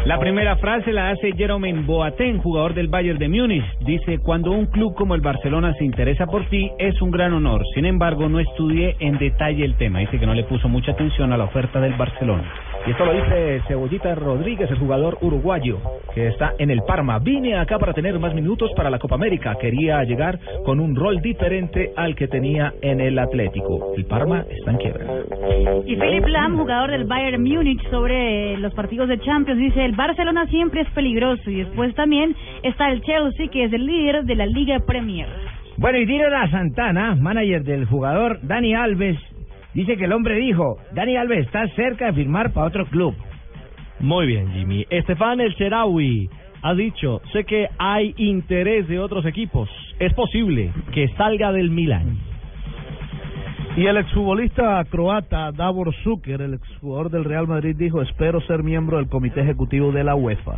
Speaker 8: La primera frase la hace Jerome Boateng, jugador del Bayern de Múnich. Dice, cuando un club como el Barcelona se interesa por ti, es un gran honor. Sin embargo, no estudié en detalle el tema. Dice que no le puso mucha atención a la oferta del Barcelona.
Speaker 24: Y esto lo dice Cebollita Rodríguez, el jugador uruguayo, que está en el Parma. Vine acá para tener más minutos para la Copa América. Quería llegar con un rol diferente al que tenía en el Atlético. El Parma está en quiebra.
Speaker 9: Y Philip Lam, jugador del Bayern Múnich, sobre los partidos de Champions, dice, el Barcelona siempre es peligroso. Y después también está el Chelsea, que es el líder de la Liga Premier.
Speaker 18: Bueno, y Dino Santana, manager del jugador Dani Alves, dice que el hombre dijo, Dani Alves está cerca de firmar para otro club.
Speaker 17: Muy bien, Jimmy. Estefan El Cherawi ha dicho, sé que hay interés de otros equipos. Es posible que salga del Milan.
Speaker 14: Y el exfutbolista croata Davor Zucker, el exjugador del Real Madrid, dijo, espero ser miembro del comité ejecutivo de la UEFA.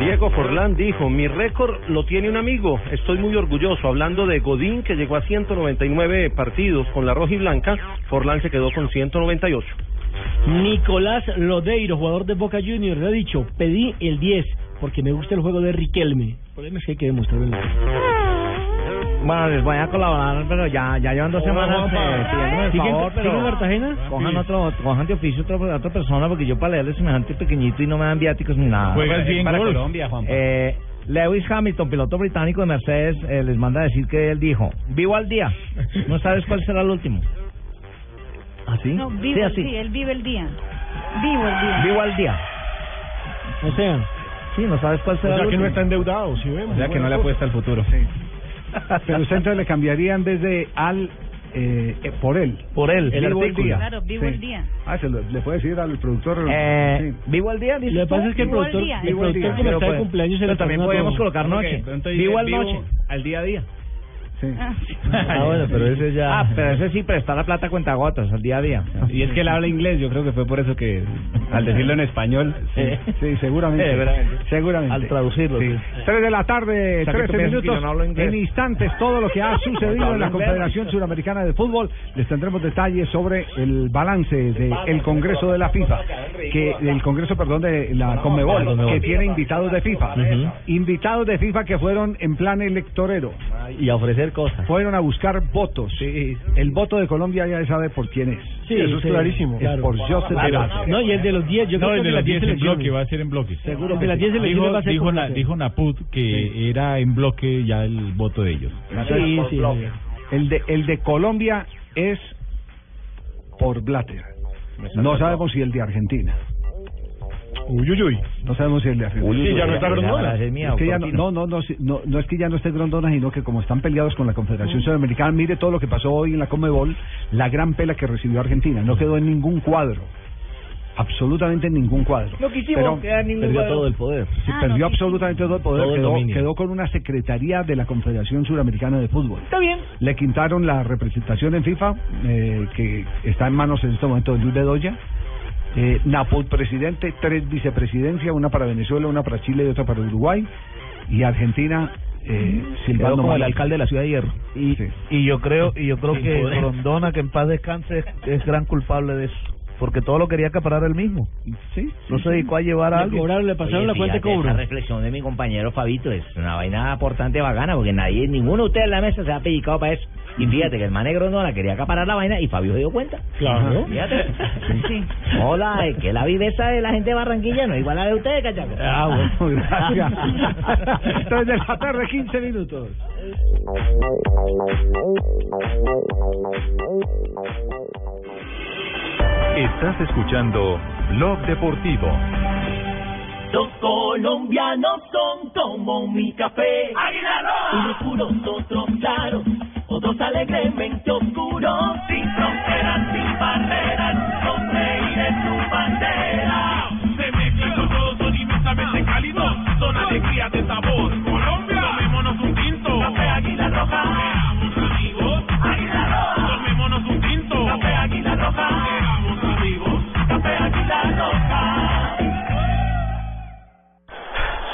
Speaker 31: Diego Forlán dijo, mi récord lo tiene un amigo, estoy muy orgulloso. Hablando de Godín, que llegó a 199 partidos con la roja y blanca, Forlán se quedó con 198.
Speaker 15: Nicolás Lodeiro, jugador de Boca Juniors, le ha dicho, pedí el 10 porque me gusta el juego de Riquelme. El problema es que hay que demostrarlo.
Speaker 18: Bueno, les voy a colaborar, pero ya, ya llevan dos
Speaker 15: No,
Speaker 18: semanas eh,
Speaker 15: pa-
Speaker 18: pidiéndome el
Speaker 15: ¿Sigue-
Speaker 18: favor,
Speaker 15: sigue
Speaker 18: pero
Speaker 15: en Cartagena?
Speaker 18: cojan
Speaker 15: Sí.
Speaker 18: otro, cojan de oficio otra, otra persona, porque yo para leerle semejante pequeñito y no me dan viáticos ni nada.
Speaker 16: Juegas bien
Speaker 18: Para
Speaker 16: golf.
Speaker 18: Colombia, Juanpa. Eh, Lewis Hamilton, piloto británico de Mercedes, eh, les manda a decir que él dijo, vivo al día. ¿No sabes cuál será el último? ¿Así?
Speaker 9: No,
Speaker 18: sí,
Speaker 9: vivo,
Speaker 18: así.
Speaker 9: sí, él vive el día. Vivo el día.
Speaker 18: Vivo al día.
Speaker 15: O sea,
Speaker 18: sí, no sabes cuál será
Speaker 10: O sea
Speaker 18: el
Speaker 10: que no
Speaker 18: último.
Speaker 10: está endeudado, si vemos.
Speaker 7: Ya que no le apuesta al futuro. Pero usted entonces le cambiaría en vez de al eh, eh, por él.
Speaker 14: Por él,
Speaker 7: el
Speaker 9: artículo.
Speaker 7: día.
Speaker 9: Claro, vivo el día.
Speaker 7: Ah, se lo, le puede decir al productor.
Speaker 18: Eh,
Speaker 7: sí.
Speaker 18: ¿Vivo al día? dices
Speaker 15: Lo que pasa es que el
Speaker 18: Vivo
Speaker 15: productor,
Speaker 18: día.
Speaker 15: el
Speaker 18: Vivo al
Speaker 15: productor
Speaker 18: día.
Speaker 15: como
Speaker 18: Pero
Speaker 15: está de
Speaker 18: pues-
Speaker 15: cumpleaños se
Speaker 18: pero
Speaker 15: le
Speaker 18: también podemos colocar noche. Vivo al noche.
Speaker 14: Al día a día.
Speaker 7: Sí.
Speaker 14: Ah, bueno, pero ese ya...
Speaker 18: Ah, pero ese sí prestar la plata a cuentagotas, al día a día.
Speaker 16: Y es que él habla inglés, yo creo que fue por eso que al decirlo en español.
Speaker 7: Sí, sí, seguramente.
Speaker 16: Seguramente.
Speaker 14: Al traducirlo, sí.
Speaker 7: 3 de la tarde,
Speaker 14: O sea, que tú
Speaker 7: 13
Speaker 14: piensas que
Speaker 7: minutos.
Speaker 14: no
Speaker 7: en instantes, todo lo que ha sucedido en la. Confederación Suramericana de Fútbol. Les tendremos detalles sobre el balance del Congreso de la FIFA, que el Congreso, perdón, de la Conmebol, que tiene invitados de FIFA. Invitados de FIFA que fueron en plan electorero.
Speaker 14: Y a ofrecer cosas.
Speaker 7: Fueron a buscar votos. El voto de Colombia ya sabe por quién es.
Speaker 15: Sí, eso es clarísimo.
Speaker 7: Es
Speaker 15: Claro.
Speaker 7: por Joseph Blatter.
Speaker 15: no, y el de los 10, yo
Speaker 16: no,
Speaker 15: creo
Speaker 16: el
Speaker 15: que
Speaker 16: de
Speaker 15: las
Speaker 16: las 10 en bloque, va a ser en bloque.
Speaker 15: Seguro que las 10 elecciones
Speaker 16: dijo,
Speaker 15: va a ser
Speaker 16: dijo, Na-
Speaker 15: bloque.
Speaker 16: dijo Naput que era en bloque ya el voto de ellos.
Speaker 7: Sí, sí. El de, el de Colombia es por Blatter. No sabemos si el de Argentina.
Speaker 10: Uy, uy, uy.
Speaker 7: No sabemos si el de Argentina.
Speaker 10: Uy, ya no está Grondona.
Speaker 7: Es que ya no, no, no, no, si- no, no es que ya no esté Grondona, sino que como están peleados con la Confederación Sudamericana, mire todo lo que pasó hoy en la Comebol, la gran pela que recibió Argentina. No quedó en ningún cuadro. Absolutamente en ningún cuadro.
Speaker 18: No quisimos
Speaker 7: Pero-
Speaker 18: quedar en ningún
Speaker 14: Perdió
Speaker 18: cuadro.
Speaker 14: todo el poder.
Speaker 7: Sí, perdió absolutamente todo el poder.
Speaker 14: Todo
Speaker 7: quedó, quedó con una secretaría de la Confederación Suramericana de Fútbol.
Speaker 18: Está bien.
Speaker 7: Le quitaron la representación en FIFA, eh, que está en manos en este momento de Luis Bedoya. Eh, Napol presidente, tres vicepresidencias, una para Venezuela, una para Chile y otra para Uruguay. Y Argentina, eh, Silvano
Speaker 14: como el alcalde de la ciudad de Hierro. Y, y yo creo y yo creo que poder. Grondona, que en paz descanse, es, es gran culpable de eso. Porque todo lo quería acaparar él mismo.
Speaker 7: Sí.
Speaker 14: No se dedicó a llevar a alguien.
Speaker 18: Oye, fíjate, Esa reflexión de mi compañero Fabito es una vaina aportante bacana, porque nadie, ninguno de ustedes en la mesa se ha pellizcado para eso. Y fíjate que el man negro no la quería acaparar la vaina y Fabio se dio cuenta.
Speaker 15: Claro.
Speaker 18: Fíjate. Hola, es que la viveza de la gente de Barranquilla no es igual a la de ustedes, cachaco.
Speaker 7: Ah, bueno, gracias. Entonces, de la tarde, 15 minutos.
Speaker 1: Estás escuchando Blog Deportivo.
Speaker 32: Los colombianos son como mi café. Unos puros, otros claros, otros alegremente oscuros. Sin fronteras, sin barreras, con reír en su bandera.
Speaker 19: Se mezclan con todos, son inmensamente cálidos, son alegría de sabor.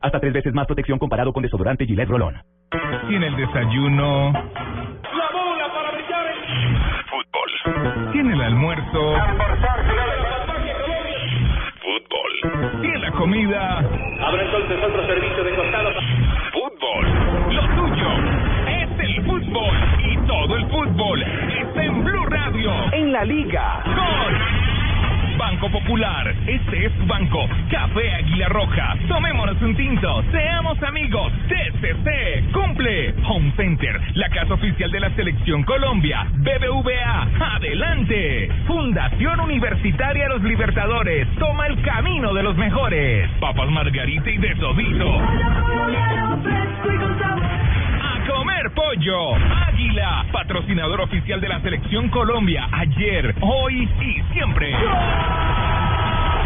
Speaker 33: Hasta tres veces más protección comparado con desodorante Gillette Rolón.
Speaker 19: Y en el desayuno,
Speaker 32: La bola para brillar
Speaker 19: fútbol. Y en el almuerzo, fútbol. Y en la comida,
Speaker 32: Habrá entonces otro servicio de costado.
Speaker 19: fútbol. Lo tuyo es el fútbol. Y todo el fútbol está en Blue Radio.
Speaker 32: En la liga.
Speaker 19: Con Banco Popular. Este es tu banco. Café Águila Roja. Tomémonos un tinto. Seamos amigos. TCC. Cumple. Home Center. La casa oficial de la Selección Colombia. BBVA. Adelante. Fundación Universitaria Los Libertadores. Toma el camino de los mejores. Papas Margarita y de Sodito. Comer pollo. Águila, patrocinador oficial de la Selección Colombia. Ayer, hoy y siempre.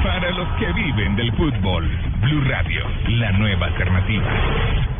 Speaker 19: Para los que viven del fútbol. Blue Radio, la nueva alternativa.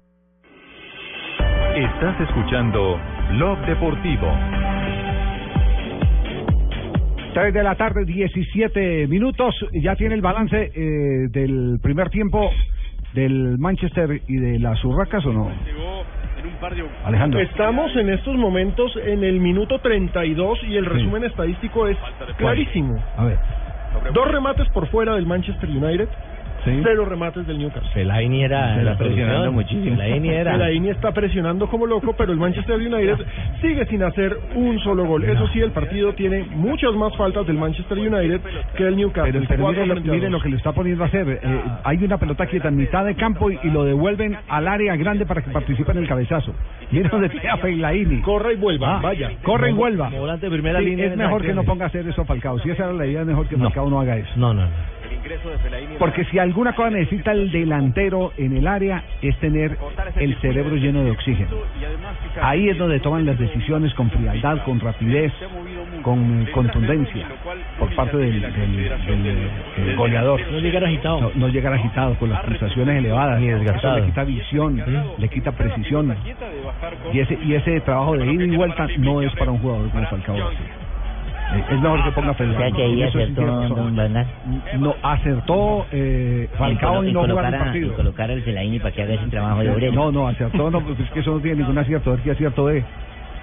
Speaker 1: Estás escuchando Blog Deportivo.
Speaker 7: 3 de la tarde, 17 minutos. Ya tiene el balance eh, del primer tiempo del Manchester y de las Urracas o no? Alejandro.
Speaker 10: Estamos en estos momentos en el minuto 32 y el resumen estadístico es clarísimo.
Speaker 7: A ver.
Speaker 10: Dos remates por fuera del Manchester United. Cero remates del Newcastle.
Speaker 17: Fellaini era
Speaker 10: Se la
Speaker 17: presionando muchísimo. Fellaini era.
Speaker 10: Fellaini está presionando como loco, pero el Manchester United sigue sin hacer un solo gol. Eso sí, el partido tiene muchas más faltas del Manchester United que el Newcastle.
Speaker 7: Pero, pero
Speaker 10: Cuatro
Speaker 7: mire, lo,
Speaker 10: frente a
Speaker 7: mire
Speaker 10: dos.
Speaker 7: lo que le está poniendo a hacer. Eh, hay una pelota quieta en mitad de campo y, y lo devuelven al área grande para que participe en el cabezazo. Mire donde queda Fellaini.
Speaker 10: Corre y vuelva,
Speaker 7: Ah,
Speaker 10: vaya.
Speaker 7: Corre y vuelva.
Speaker 17: volante primera
Speaker 7: Sí,
Speaker 17: línea
Speaker 7: Es mejor que no ponga a hacer eso Falcao. Si esa era la idea, es mejor que Falcao no haga eso.
Speaker 17: No, no.
Speaker 7: Porque si alguna cosa necesita el delantero en el área es tener el cerebro lleno de oxígeno. Ahí es donde toman las decisiones con frialdad, con rapidez, con eh, contundencia por parte del, del- del- del goleador.
Speaker 15: No llegar agitado.
Speaker 7: No, no llegar agitado con las pulsaciones elevadas.
Speaker 17: Ni desgastado.
Speaker 7: Le quita visión, le quita precisión. Y ese, y ese trabajo de ida y vuelta no es para un jugador como Falcao García. Es mejor que ponga Falcao.
Speaker 18: O sea que ahí acertó. Don Bernal.
Speaker 7: No, acertó eh, Falcao y no jugar el partido.
Speaker 18: en colocar al para que haga ese trabajo de obrero.
Speaker 7: No, no, acertó, no, pues es que eso no tiene ningún acierto. A ver qué acierto es.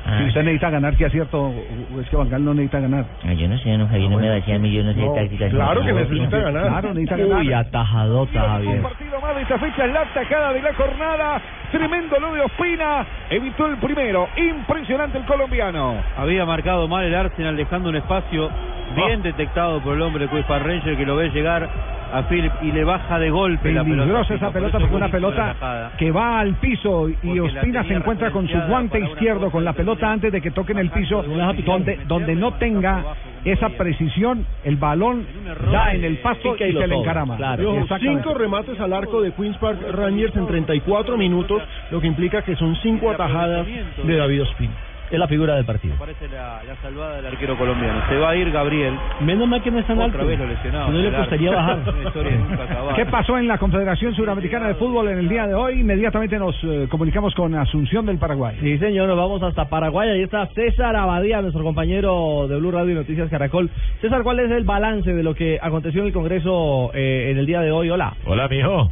Speaker 18: Ah.
Speaker 7: Si usted necesita ganar, ¿qué acierto? Es que Bangal no necesita ganar.
Speaker 18: Ah, Yo no sé, no, Javier, no me vacía a mí, yo no sé
Speaker 7: No,
Speaker 18: de táctica.
Speaker 10: claro que necesita ganar.
Speaker 7: Claro, necesita ganar.
Speaker 17: Uy, atajadota, Javier.
Speaker 34: partido más de esta fecha es la atacada de la jornada. Tremendo lo de Ospina. Evitó el primero. Impresionante el colombiano.
Speaker 6: Había marcado mal el Arsenal dejando un espacio bien detectado por el hombre de Ranger que lo ve llegar a Philip y le baja de golpe la pelota.
Speaker 7: Esa pelota porque una pelota que va al piso y
Speaker 6: Porque
Speaker 7: Ospina se encuentra con su guante izquierdo con la pelota antes de que toquen el piso donde donde no tenga esa precisión el balón da en el pasto y se le encarama.
Speaker 17: claro.
Speaker 10: Cinco remates al arco de Queens Park Rangers en 34 minutos, lo que implica que son cinco atajadas de David Ospina.
Speaker 17: Es la figura del partido.
Speaker 6: Parece la, la salvada del arquero colombiano. Se va a ir Gabriel.
Speaker 15: Menos mal que no es tan
Speaker 6: Otra
Speaker 15: alto.
Speaker 6: vez lo lesionado.
Speaker 15: No le costaría bajar.
Speaker 7: ¿Qué pasó en la Confederación Suramericana de Fútbol en el día de hoy? Inmediatamente nos eh, comunicamos con Asunción del Paraguay.
Speaker 17: Sí, señor, nos vamos hasta Paraguay. Ahí está César Abadía, nuestro compañero de Blue Radio y Noticias Caracol. César, ¿cuál es el balance de lo que aconteció en el Congreso eh, en el día de hoy? Hola.
Speaker 11: Hola, mijo.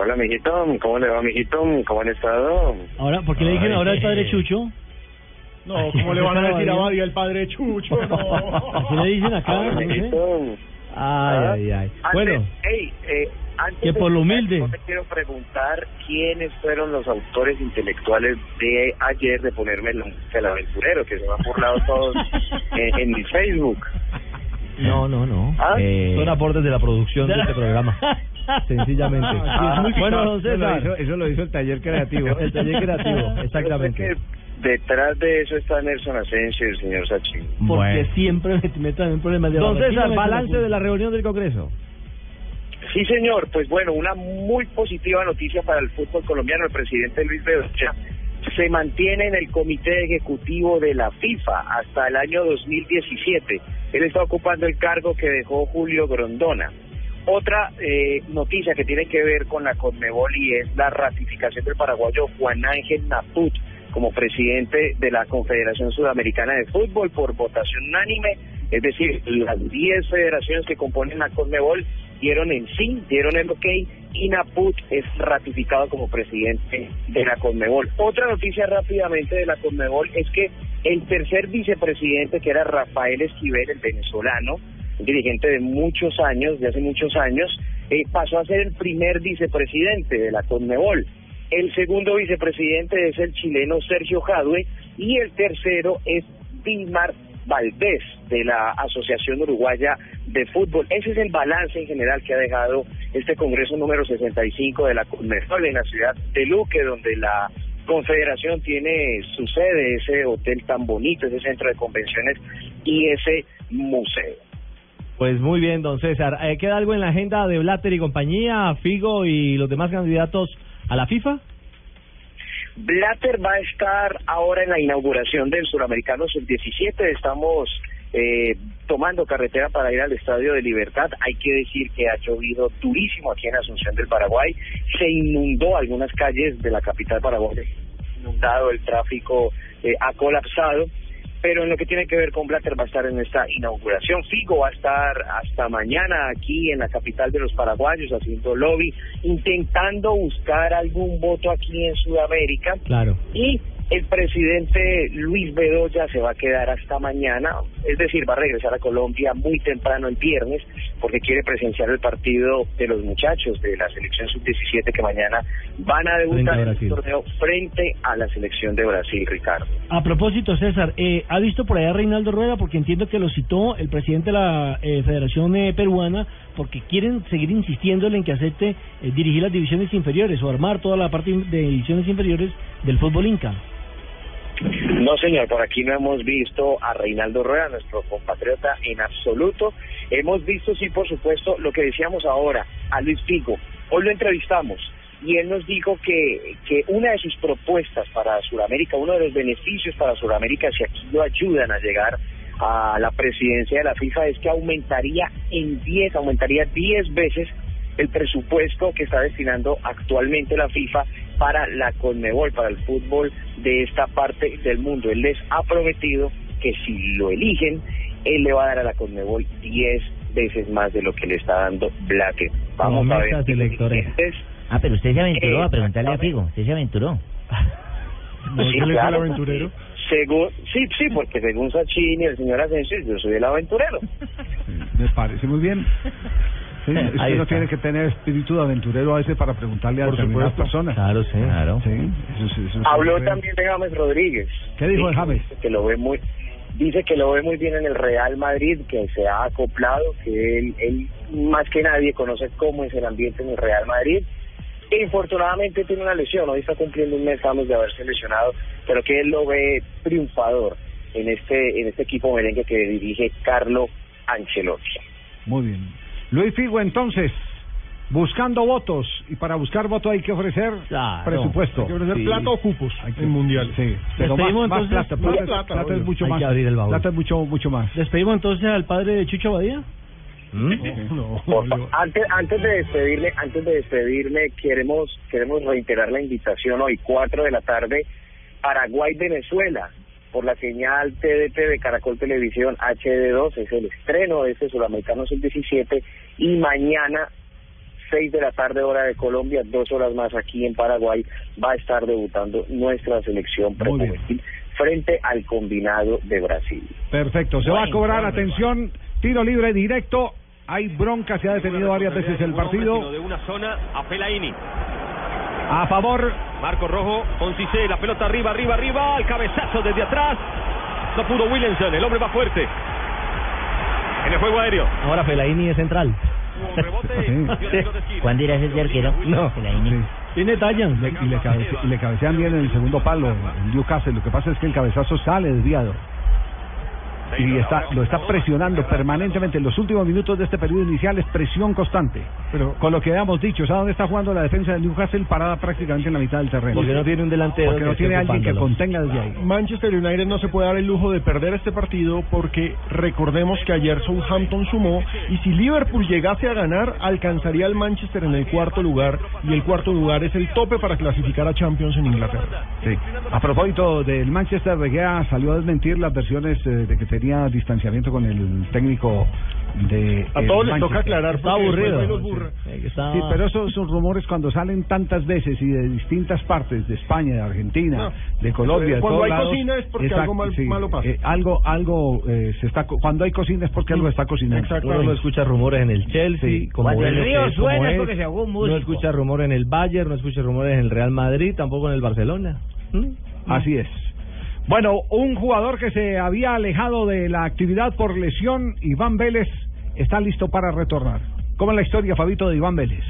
Speaker 35: Hola, mijito. ¿Cómo le va, mijito? ¿Cómo han estado?
Speaker 15: Ahora, ¿por qué le dijeron
Speaker 35: Ay,
Speaker 15: ahora al
Speaker 35: sí.
Speaker 15: padre Chucho?
Speaker 10: No, ¿cómo le van a decir a Badia el padre Chucho? No.
Speaker 15: Así le dicen acá,
Speaker 35: Hola,
Speaker 15: no sé.
Speaker 35: mijito.
Speaker 17: Ay, ay, ay.
Speaker 35: Antes,
Speaker 17: Bueno,
Speaker 35: hey, eh, antes
Speaker 15: Que por lo humilde.
Speaker 35: yo me quiero preguntar quiénes fueron los autores intelectuales de ayer de ponerme del aventurero, que se me han burlado todos en, en mi Facebook.
Speaker 17: no, no, no.
Speaker 35: ¿Ah?
Speaker 17: Eh, son aportes de la producción de este programa. Sencillamente.
Speaker 35: Ah, sí,
Speaker 17: bueno, don César.
Speaker 35: Eso lo hizo-
Speaker 17: eso lo hizo el taller creativo. El taller creativo, exactamente.
Speaker 35: Detrás de eso está Nelson Asensio y el señor Sachin.
Speaker 15: Porque
Speaker 17: Bueno.
Speaker 15: siempre me metan en problemas de
Speaker 17: Don César, balance de la reunión del Congreso.
Speaker 35: Sí, señor. Pues bueno, una muy positiva noticia para el fútbol colombiano. El presidente Luis Bedoya se mantiene en el comité ejecutivo de la FIFA hasta el año 2017. Él está ocupando el cargo que dejó Julio Grondona. Otra eh, noticia que tiene que ver con la Conmebol y es la ratificación del paraguayo Juan Ángel Naput como presidente de la Confederación Sudamericana de Fútbol por votación unánime, es decir, las 10 federaciones que componen la Conmebol dieron en sí, dieron el ok y Naput es ratificado como presidente de la Conmebol. Otra noticia rápidamente de la Conmebol es que el tercer vicepresidente, que era Rafael Esquivel, el venezolano, dirigente de muchos años, de hace muchos años, eh, pasó a ser el primer vicepresidente de la Conmebol. El segundo vicepresidente es el chileno Sergio Jadue y el tercero es Dilmar Valdés de la Asociación Uruguaya de Fútbol. Ese es el balance en general que ha dejado este Congreso número 65 de la Conmebol en la ciudad de Luque, donde la Confederación tiene su sede, ese hotel tan bonito, ese centro de convenciones y ese museo.
Speaker 17: Pues muy bien, don César. Eh, ¿Queda algo en la agenda de Blatter y compañía, Figo y los demás candidatos a la FIFA?
Speaker 35: Blatter va a estar ahora en la inauguración del Suramericano Sub-17. Estamos eh, tomando carretera para ir al Estadio de Libertad. Hay que decir que ha llovido durísimo aquí en Asunción del Paraguay. Se inundó algunas calles de la capital paraguaya. Inundado, el tráfico eh, ha colapsado. Pero en lo que tiene que ver con Blatter va a estar en esta inauguración. Figo va a estar hasta mañana aquí en la capital de los paraguayos haciendo lobby, intentando buscar algún voto aquí en Sudamérica.
Speaker 17: Claro.
Speaker 35: Y el presidente Luis Bedoya se va a quedar hasta mañana, es decir, va a regresar a Colombia muy temprano el viernes porque quiere presenciar el partido de los muchachos de la selección sub-17 que mañana van a debutar en el torneo frente a la selección de Brasil, Ricardo.
Speaker 15: A propósito, César, eh, ¿ha visto por allá a Reinaldo Rueda? Porque entiendo que lo citó el presidente de la eh, Federación eh, Peruana porque quieren seguir insistiéndole en que acepte eh, dirigir las divisiones inferiores o armar toda la parte de divisiones inferiores del fútbol inca.
Speaker 35: No, señor, por aquí no hemos visto a Reinaldo Rueda, nuestro compatriota, en absoluto. Hemos visto, sí, por supuesto, lo que decíamos ahora, a Luis Figo. Hoy lo entrevistamos y él nos dijo que, que una de sus propuestas para Sudamérica, uno de los beneficios para Sudamérica, si aquí lo ayudan a llegar a la presidencia de la FIFA, es que aumentaría en 10, aumentaría 10 veces el presupuesto que está destinando actualmente la FIFA para la Conmebol, para el fútbol de esta parte del mundo. Él les ha prometido que si lo eligen, él le va a dar a la Conmebol 10 veces más de lo que le está dando Blatter. Vamos a ver.
Speaker 18: Ah, pero usted se aventuró
Speaker 35: Eh,
Speaker 18: a preguntarle a Figo. Usted se aventuró.
Speaker 35: Sí, claro. Según, sí, sí, porque según Sachini y el señor Asensio, yo soy el aventurero.
Speaker 7: Me parece muy bien. Sí, es que
Speaker 35: Ahí
Speaker 7: uno
Speaker 35: está.
Speaker 7: tiene que tener espíritu de aventurero a veces para preguntarle a
Speaker 35: Por
Speaker 7: determinadas
Speaker 35: supuesto.
Speaker 7: personas.
Speaker 17: Claro, sí.
Speaker 7: Claro. Sí, eso, sí, eso sí
Speaker 35: Habló también de James Rodríguez.
Speaker 7: ¿Qué dijo de James?
Speaker 35: Que lo ve muy, dice que lo ve muy bien en el Real Madrid, que se ha acoplado, que él, él más que nadie conoce cómo es el ambiente en el Real Madrid. E infortunadamente tiene una lesión, hoy está cumpliendo un mes James de haberse lesionado, pero que él lo ve triunfador en este en este equipo merengue que dirige Carlo Ancelotti.
Speaker 7: Muy bien. Luis Figo, entonces, buscando votos. Y para buscar votos hay que ofrecer presupuesto.
Speaker 10: Hay que ofrecer
Speaker 7: Sí.
Speaker 10: plata o cupos
Speaker 7: Hay que-
Speaker 10: en mundial.
Speaker 7: Sí, pero más,
Speaker 15: Despedimos
Speaker 7: más
Speaker 15: entonces-
Speaker 7: plata.
Speaker 15: Más
Speaker 7: Plata,
Speaker 10: plata,
Speaker 7: plata es mucho
Speaker 15: Hay
Speaker 7: más.
Speaker 15: que abrir el baúl.
Speaker 7: Plata es mucho, mucho más.
Speaker 15: Despedimos entonces al padre de Chucho Badía.
Speaker 35: Por fa- antes antes de despedirme antes de despedirme queremos queremos reiterar la invitación hoy 4 de la tarde Paraguay Venezuela por la señal TDT de Caracol Televisión HD2 es el estreno de este Sudamericano Sub-17 y mañana 6 de la tarde hora de Colombia, dos horas más aquí en Paraguay, va a estar debutando nuestra selección prejuvenil frente al combinado de Brasil.
Speaker 7: Perfecto. Se va a cobrar, atención, tiro libre directo. Hay bronca, se ha detenido varias veces el partido.
Speaker 36: de una zona a Pelaini.
Speaker 7: A favor.
Speaker 36: Marco Rojo con Cissé, la pelota arriba, arriba, arriba, el cabezazo desde atrás. No pudo Williamson, el hombre va fuerte. En el juego aéreo.
Speaker 17: Ahora Fellaini es central.
Speaker 18: ¿Cuándo irás de arquero?
Speaker 7: No.
Speaker 18: Fellaini.
Speaker 15: Tiene talla.
Speaker 7: Y le cabecean bien en el segundo palo en Newcastle. Lo que pasa es que el cabezazo sale desviado. Y está, lo está presionando permanentemente. En los últimos minutos de este periodo inicial es presión constante. Pero con lo que habíamos dicho, ¿sabe dónde está jugando la defensa del Newcastle? Parada prácticamente en la mitad del terreno.
Speaker 17: Porque no tiene un delantero
Speaker 7: Porque no tiene alguien que contenga desde ahí.
Speaker 10: Manchester United no se puede dar el lujo de perder este partido porque recordemos que ayer Southampton sumó y si Liverpool llegase a ganar alcanzaría al Manchester en el cuarto lugar y el cuarto lugar es el tope para clasificar a Champions en Inglaterra.
Speaker 7: Sí. A propósito del Manchester, De Gea salió a desmentir las versiones eh, de que tenía tenía distanciamiento con el técnico de.
Speaker 10: A todos les toca aclarar
Speaker 7: Está
Speaker 10: porque
Speaker 7: aburrido.
Speaker 10: después los burra.
Speaker 7: Sí, pero esos son rumores cuando salen tantas veces y de distintas partes, de España, de Argentina,
Speaker 10: No.
Speaker 7: de Colombia, de
Speaker 10: Cuando
Speaker 7: todos
Speaker 10: hay
Speaker 7: lados.
Speaker 10: cocina es porque algo mal- malo pasa.
Speaker 7: eh, algo, algo eh, se está. co- Cuando hay cocina es porque algo está cocinando.
Speaker 17: Uno no escucha rumores en el Chelsea, como
Speaker 18: Cuando el río
Speaker 17: que es,
Speaker 18: suena es. porque se ahogó un
Speaker 17: No
Speaker 18: músico.
Speaker 17: escucha rumores en el Bayern, no escucha rumores en el Real Madrid, tampoco en el Barcelona. ¿Mm?
Speaker 7: Así es. Bueno, un jugador que se había alejado de la actividad por lesión, Iván Vélez, está listo para retornar. ¿Cómo es la historia, Fabito, de Iván Vélez?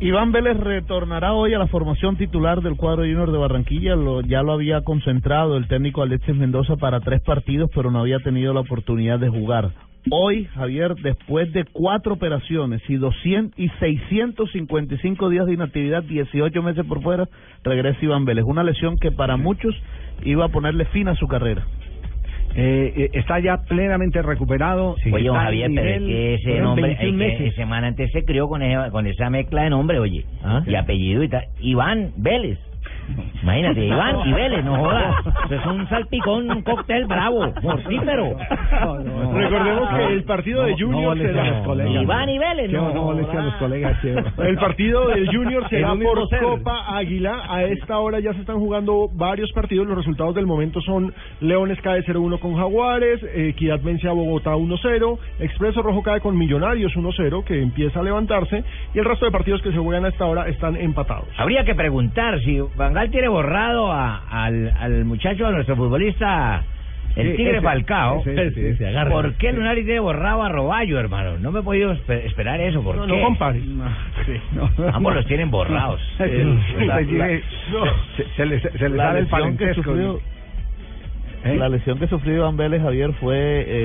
Speaker 14: Iván Vélez retornará hoy a la formación titular del cuadro junior de Barranquilla. Lo, ya lo había concentrado el técnico Alexis Mendoza para tres partidos, pero no había tenido la oportunidad de jugar. Hoy, Javier, después de cuatro operaciones y 200 y 655 días de inactividad, 18 meses por fuera, regresa Iván Vélez. Una lesión que para muchos iba a ponerle fin a su carrera.
Speaker 7: Eh, eh, está ya plenamente recuperado.
Speaker 18: Oye, don Javier,
Speaker 7: en
Speaker 18: pero es que ese nombre,
Speaker 7: 21
Speaker 18: es que man antes se crió con, esa- con esa mezcla de nombre, oye, y apellido y tal. Iván Vélez. Imagínate, Iván y Vélez, no jodas. Eso es un salpicón, un cóctel bravo, mortífero.
Speaker 10: Recordemos que el partido de
Speaker 7: No,
Speaker 10: Junior
Speaker 7: no a
Speaker 10: será
Speaker 7: los colegas.
Speaker 18: Iván y Vélez, no.
Speaker 7: no moleste a los colegas.
Speaker 10: El partido del Junior
Speaker 7: mismo
Speaker 10: por
Speaker 7: ser.
Speaker 10: Copa Águila. A esta hora ya se están jugando varios partidos. Los resultados del momento son Leones cae 0-1 con Jaguares, eh, Equidad vence a Bogotá 1-0, Expreso Rojo cae con Millonarios 1-0, que empieza a levantarse, y el resto de partidos que se juegan a esta hora están empatados.
Speaker 18: Habría que preguntar si Tiene borrado a- al, al muchacho, a nuestro futbolista, el
Speaker 7: Sí,
Speaker 18: Tigre
Speaker 7: ese,
Speaker 18: Falcao.
Speaker 7: ese, ese, ese, agarra.
Speaker 18: ¿Por qué Lunari tiene borrado a Roballo, hermano? No me he podido espe- esperar eso. ¿Por
Speaker 10: No,
Speaker 18: qué?
Speaker 10: no compares.
Speaker 18: Ambos los tienen borrados.
Speaker 14: La-
Speaker 7: se, tiene- se- sale el
Speaker 14: lesión que
Speaker 7: parentesco.
Speaker 14: sufrió-
Speaker 7: ¿Eh?
Speaker 14: La lesión que sufrió Iván Vélez Javier fue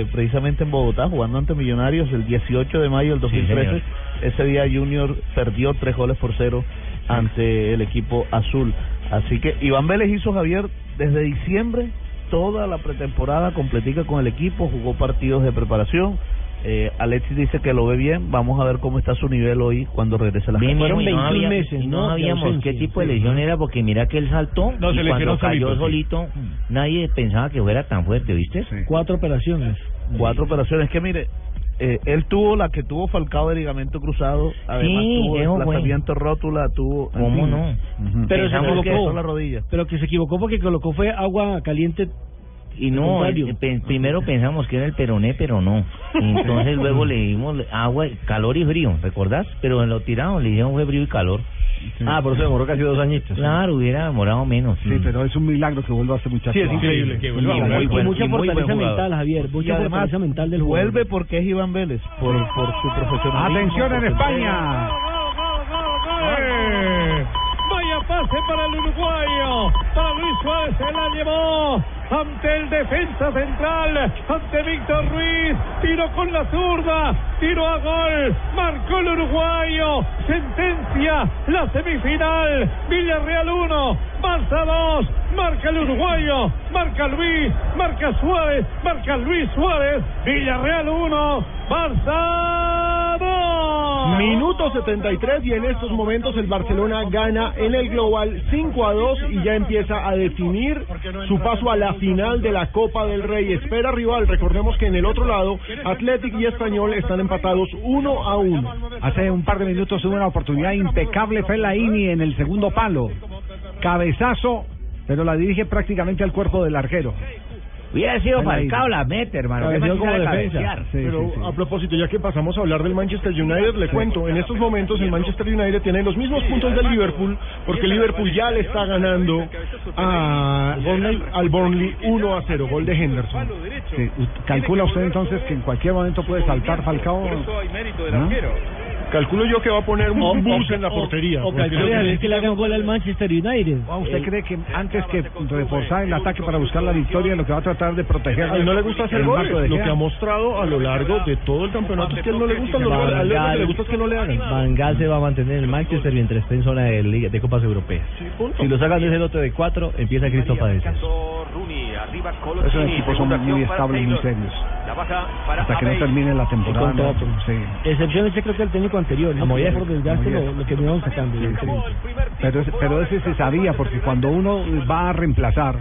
Speaker 14: eh, precisamente en Bogotá, jugando ante Millonarios el 18 de mayo del 2013.
Speaker 18: señor.
Speaker 14: Ese día Junior perdió tres goles por cero ante el equipo azul. Así que Iván Vélez hizo Javier desde diciembre toda la pretemporada completica con el equipo, jugó partidos de preparación. Eh, Alexis dice que lo ve bien. Vamos a ver cómo está su nivel hoy cuando regrese a la
Speaker 18: Bien, y no había- y no sabíamos qué tipo de lesión era porque mira que él saltó
Speaker 14: No,
Speaker 18: y
Speaker 14: se
Speaker 18: cuando cayó
Speaker 14: solito, sí.
Speaker 18: solito nadie pensaba que fuera tan fuerte, ¿viste?
Speaker 15: Cuatro operaciones.
Speaker 14: Cuatro operaciones. Que mire, eh, él tuvo la que tuvo Falcao de ligamento cruzado. Además
Speaker 18: Sí,
Speaker 14: tuvo desplazamiento rótula, tuvo.
Speaker 18: ¿Cómo no?
Speaker 14: Ujú.
Speaker 15: Pero se
Speaker 14: que
Speaker 15: equivocó.
Speaker 14: la rodilla.
Speaker 15: Pero que se equivocó porque colocó fue agua caliente.
Speaker 18: Y no, pe- primero pensamos que era el peroné, pero no. Entonces luego le dimos agua, calor y frío, ¿recordás? Pero lo tiramos, le hicieron fue frío y calor.
Speaker 17: Ah, por eso demoró casi dos añitos.
Speaker 18: Claro, hubiera demorado menos.
Speaker 7: Sí, pero es un milagro que vuelva este muchacho.
Speaker 10: Sí, es
Speaker 7: a-
Speaker 10: increíble que vuelva.
Speaker 7: Y
Speaker 10: Muy
Speaker 7: buen-
Speaker 15: mucha fortaleza mental, Javier.
Speaker 14: Y
Speaker 15: Mucha
Speaker 14: además,
Speaker 15: fortaleza mental del jugador.
Speaker 14: vuelve porque es Iván Vélez, por, por su profesionalismo.
Speaker 7: Atención en España.
Speaker 16: Vaya pase para el uruguayo. Para Luis Suárez se la llevó ante el defensa central, ante Víctor Ruiz. Tiro con la zurda, tiro a gol. Marcó el uruguayo. Sentencia la semifinal. Villarreal 1, Barça 2. Marca el uruguayo, marca Luis, marca Suárez, marca Luis Suárez. Villarreal 1, Barça 2.
Speaker 10: Minuto 73 y en estos momentos el Barcelona gana en el global 5 a 2 y ya empieza a definir su paso a la final de la Copa del Rey. Espera rival, recordemos que en el otro lado Athletic y Español están empatados 1 a 1.
Speaker 7: Hace un par de minutos hubo una oportunidad impecable Fellaini en el segundo palo. Cabezazo, pero la dirige prácticamente al cuerpo del arquero.
Speaker 18: Hubiera sido. Falcao la mete, hermano. ¿Qué
Speaker 7: Cabeció
Speaker 18: más
Speaker 7: como defensa. Sí,
Speaker 10: Pero
Speaker 7: sí, sí.
Speaker 10: a propósito, ya que pasamos a hablar del Manchester United, le cuento, en estos momentos el Manchester United tiene los mismos puntos del Liverpool, porque Liverpool ya le está ganando a, al Burnley 1 a 0, gol de Henderson.
Speaker 7: Sí, ¿Calcula usted entonces que en cualquier momento puede saltar Falcao? ¿No?
Speaker 10: Calculo yo que va a poner un
Speaker 15: O-
Speaker 10: bus
Speaker 15: o-
Speaker 10: en la
Speaker 15: o-
Speaker 10: portería.
Speaker 15: O
Speaker 10: porque-
Speaker 15: calcula a ver que le hagan gol al Manchester United.
Speaker 7: Ah, ¿Usted cree que antes que reforzar el ataque para buscar la victoria, lo que va a tratar de proteger
Speaker 10: A él no le gusta hacer
Speaker 7: el
Speaker 10: goles. Lo
Speaker 7: Gea?
Speaker 10: que ha mostrado a lo largo de todo el campeonato es que a él no le gustan los goles. A él lo que le gusta es que no le hagan.
Speaker 17: Van Gaal se va a mantener en el Manchester mientras esté en zona de, liga- de Copas Europeas. Si lo sacan desde el lote de cuatro, empieza Cristo para descenso.
Speaker 7: Esos equipos son muy estables, muy serios. Hasta que no termine la temporada. Sí.
Speaker 15: Excepciones, yo creo que el técnico anterior. ¿no?
Speaker 17: Moyes.
Speaker 15: Por desgaste lo, lo que me sacando.
Speaker 7: Pero, ese- pero ese se sabía, porque cuando uno va a reemplazar,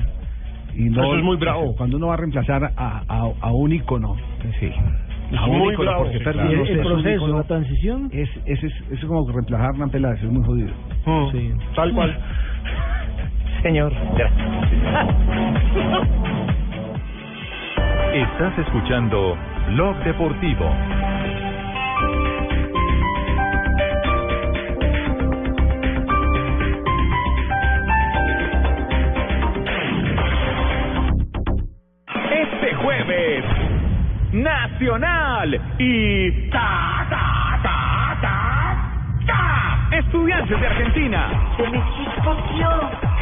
Speaker 7: Y no,
Speaker 10: Eso es muy bravo.
Speaker 7: Cuando uno va a reemplazar a, a, a un ícono. Sí. A un
Speaker 10: Muy
Speaker 7: ícono,
Speaker 10: bravo,
Speaker 7: porque
Speaker 10: claro.
Speaker 7: es
Speaker 10: El
Speaker 7: un
Speaker 15: proceso, la transición.
Speaker 7: Es, es, es, es como reemplazar a Hernán Peláez, es muy jodido.
Speaker 15: Sí.
Speaker 10: Tal cual.
Speaker 37: Señor.
Speaker 1: Estás escuchando Blog Deportivo.
Speaker 19: Este jueves, Nacional y ta ta ta ta ta Estudiantes de Argentina.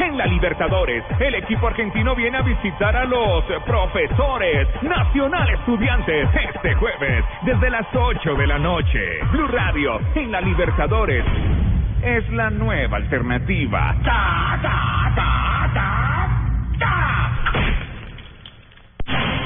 Speaker 19: En la Libertadores, el equipo argentino viene a visitar a los profesores Nacional Estudiantes este jueves desde las 8 de la noche. Blue Radio en la Libertadores es la nueva alternativa. Ta ta ta ta.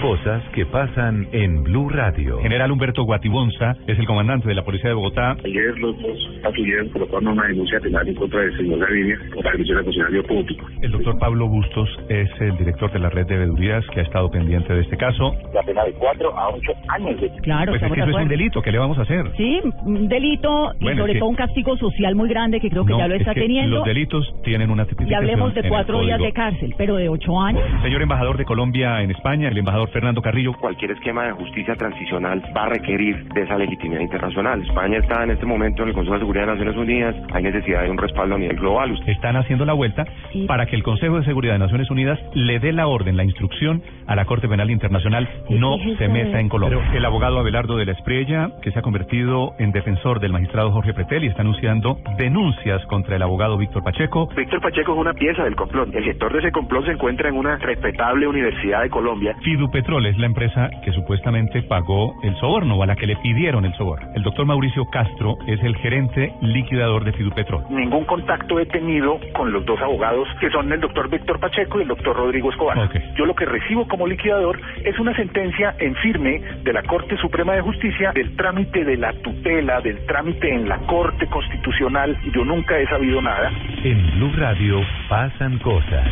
Speaker 1: Cosas que pasan en Blue Radio.
Speaker 11: General Humberto Guatibonza es el comandante de la Policía de Bogotá.
Speaker 38: Ayer los dos patrulleros colocaron una denuncia penal en contra del señor Gaviria por agresión al funcionario público.
Speaker 11: El doctor Pablo Bustos es el director de la red de veedurías que ha estado pendiente de este caso.
Speaker 38: La pena de cuatro a ocho años de
Speaker 39: Claro,
Speaker 11: Pues es que eso es un delito, ¿qué le vamos a hacer?
Speaker 39: Sí, un delito y sobre
Speaker 11: que-
Speaker 39: todo un castigo social muy grande que creo que
Speaker 11: No,
Speaker 39: ya lo
Speaker 11: es
Speaker 39: está
Speaker 11: que
Speaker 39: teniendo.
Speaker 11: Los delitos tienen una
Speaker 39: Y
Speaker 11: tipificación.
Speaker 39: hablemos de cuatro días de cárcel, pero de ocho años.
Speaker 11: Señor embajador de Colombia en España, el embajador Fernando Carrillo.
Speaker 40: Cualquier esquema de justicia transicional va a requerir de esa legitimidad internacional. España está en este momento en el Consejo de Seguridad de Naciones Unidas. Hay necesidad de un respaldo a nivel global.
Speaker 11: Están haciendo la vuelta para que el Consejo de Seguridad de Naciones Unidas le dé la orden, la instrucción a la Corte Penal Internacional no se meta en Colombia. Pero el abogado Abelardo de la Espriella, que se ha convertido en defensor del magistrado Jorge Pretel y está anunciando denuncias contra el abogado Víctor Pacheco.
Speaker 38: Víctor Pacheco es una pieza del complot. El gestor de ese complot se encuentra en una respetable universidad de Colombia.
Speaker 11: Fidupetrol es la empresa que supuestamente pagó el soborno o a la que le pidieron el soborno. El doctor Mauricio Castro es el gerente liquidador de Fidupetrol.
Speaker 38: Ningún contacto he tenido con los dos abogados que son el doctor Víctor Pacheco y el doctor Rodrigo Escobar. Yo lo que recibo como liquidador es una sentencia en firme de la Corte Suprema de Justicia del trámite de la tutela, del trámite en la Corte Constitucional. Yo nunca he sabido nada.
Speaker 1: En Blue Radio pasan cosas.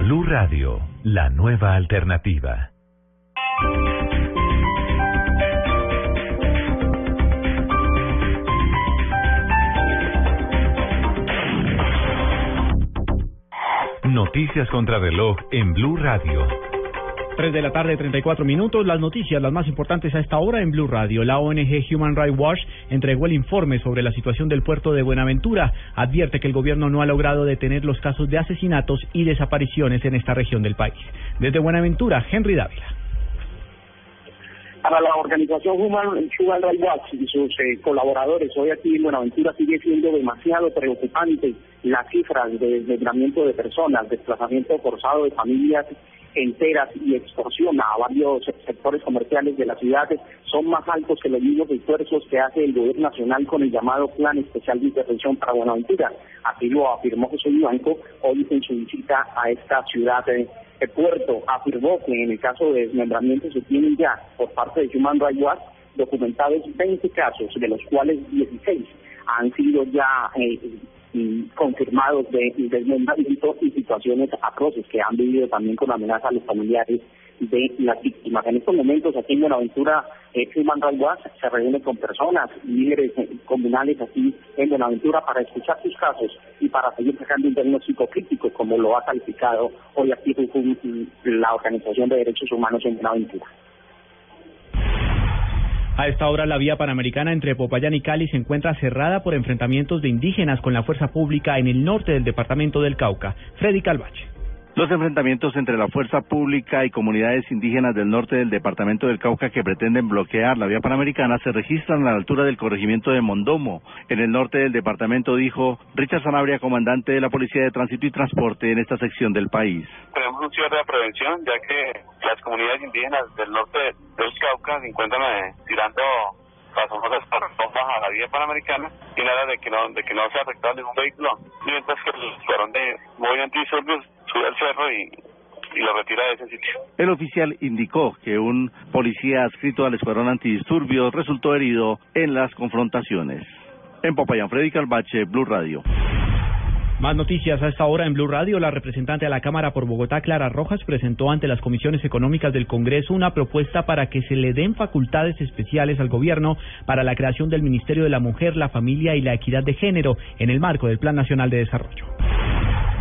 Speaker 1: Blue Radio, la nueva alternativa. Noticias contra reloj en Blue Radio.
Speaker 41: 3 de la tarde, 34 minutos. Las noticias, las más importantes a esta hora en Blue Radio. La ONG Human Rights Watch entregó el informe sobre la situación del puerto de Buenaventura. Advierte que el gobierno no ha logrado detener los casos de asesinatos y desapariciones en esta región del país. Desde Buenaventura, Henry Dávila.
Speaker 42: Para la organización Human, Rights Watch y sus eh, colaboradores, hoy aquí en Buenaventura sigue siendo demasiado preocupante las cifras de desmembramiento de personas, desplazamiento forzado de familias enteras y extorsión a varios sectores comerciales de la ciudad son más altos que los mismos esfuerzos que hace el gobierno nacional con el llamado Plan Especial de Intervención para Buenaventura. Así lo afirmó José Blanco hoy en su visita a esta ciudad. el puerto afirmó que en el caso de desmembramiento se tienen ya por parte de Human Rights Watch documentados 20 casos, de los cuales 16 han sido ya eh, confirmados de desmembramiento y situaciones atroces que han vivido también con amenaza a los familiares de las víctimas. En estos momentos aquí en Buenaventura, eh, Human Rights se reúne con personas, líderes eh, comunales aquí en Buenaventura para escuchar sus casos y para seguir sacando un diagnóstico crítico como lo ha calificado hoy aquí la Organización de Derechos Humanos en Buenaventura.
Speaker 41: A esta hora la vía panamericana entre Popayán y Cali se encuentra cerrada por enfrentamientos de indígenas con la fuerza pública en el norte del departamento del Cauca. Freddy Calvache.
Speaker 43: Los enfrentamientos entre la fuerza pública y comunidades indígenas del norte del departamento del Cauca que pretenden bloquear la vía panamericana se registran a la altura del corregimiento de Mondomo, en el norte del departamento, dijo Richard Sanabria, comandante de la Policía de Tránsito y Transporte en esta sección del país.
Speaker 44: Tenemos un cierre de prevención, ya que las comunidades indígenas del norte del Cauca se encuentran eh, tirando pasajeros bombas a la vía panamericana y nada de que no de que no sea afectado ningún vehículo, mientras que el escuadrón de movimiento disturbios sube al cerro y, y lo retira de ese sitio.
Speaker 43: El oficial indicó que un policía adscrito al escuadrón antidisturbios resultó herido en las confrontaciones. En Popayán, Freddy Calvache, Blue Radio.
Speaker 41: Más noticias a esta hora en Blue Radio. La representante de la Cámara por Bogotá, Clara Rojas, presentó ante las comisiones económicas del Congreso una propuesta para que se le den facultades especiales al gobierno para la creación del Ministerio de la Mujer, la Familia y la Equidad de Género en el marco del Plan Nacional de Desarrollo.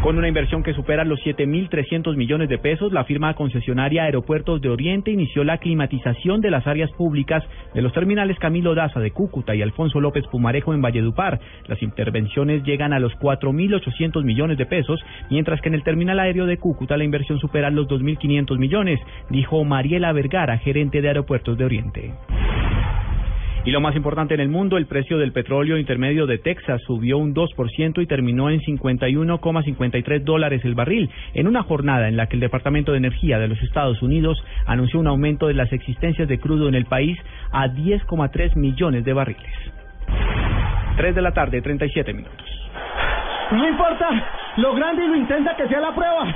Speaker 41: Con una inversión que supera los 7.300 millones de pesos, la firma concesionaria Aeropuertos de Oriente inició la climatización de las áreas públicas de los terminales Camilo Daza de Cúcuta y Alfonso López Pumarejo en Valledupar. Las intervenciones llegan a los 4.800 millones de pesos, mientras que en el terminal aéreo de Cúcuta la inversión supera los 2.500 millones, dijo Mariela Vergara, gerente de Aeropuertos de Oriente. Y lo más importante en el mundo, el precio del petróleo intermedio de Texas subió un 2% y terminó en 51,53 dólares el barril, en una jornada en la que el Departamento de Energía de los Estados Unidos anunció un aumento de las existencias de crudo en el país a 10,3 millones de barriles. 3 de la tarde, 37 minutos.
Speaker 23: No importa lo grande y lo intensa que sea la prueba.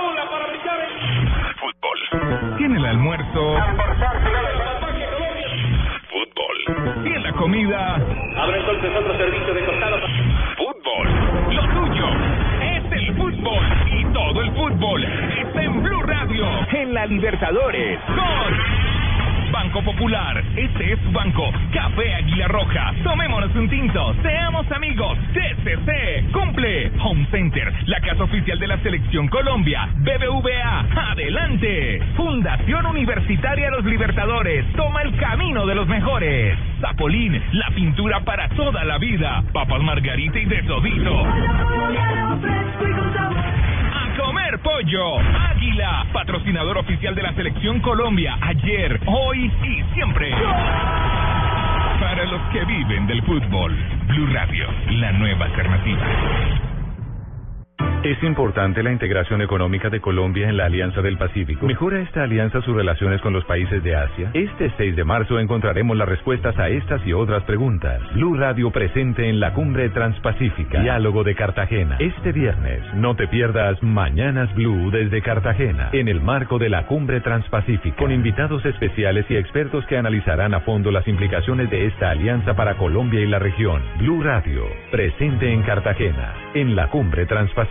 Speaker 19: Tiene el almuerzo. Fútbol. Tiene la comida.
Speaker 45: Abre entonces otro servicio de costado.
Speaker 19: Fútbol. Lo tuyo es el fútbol. Y todo el fútbol está en Blue Radio. En la Libertadores. Con Banco Popular. Este es banco. Café Águila Roja. Tomémonos un tinto. Seamos amigos. TCC. Cumple. Home Center. La casa oficial de la Selección Colombia. BBVA. Adelante. Fundación Universitaria Los Libertadores. Toma el camino de los mejores. Zapolín. La pintura para toda la vida. Papas Margarita y de todito. Comer pollo. Águila, patrocinador oficial de la Selección Colombia. Ayer, hoy y siempre. Para los que viven del fútbol. Blue Radio, la nueva alternativa.
Speaker 1: Es importante la integración económica de Colombia en la Alianza del Pacífico. ¿Mejora esta alianza sus relaciones con los países de Asia? Este 6 de marzo encontraremos las respuestas a estas y otras preguntas. Blue Radio presente en la Cumbre Transpacífica. Diálogo de Cartagena. Este viernes, no te pierdas Mañanas Blue desde Cartagena, en el marco de la Cumbre Transpacífica, con invitados especiales y expertos que analizarán a fondo las implicaciones de esta alianza para Colombia y la región. Blue Radio, presente en Cartagena, en la Cumbre Transpacífica.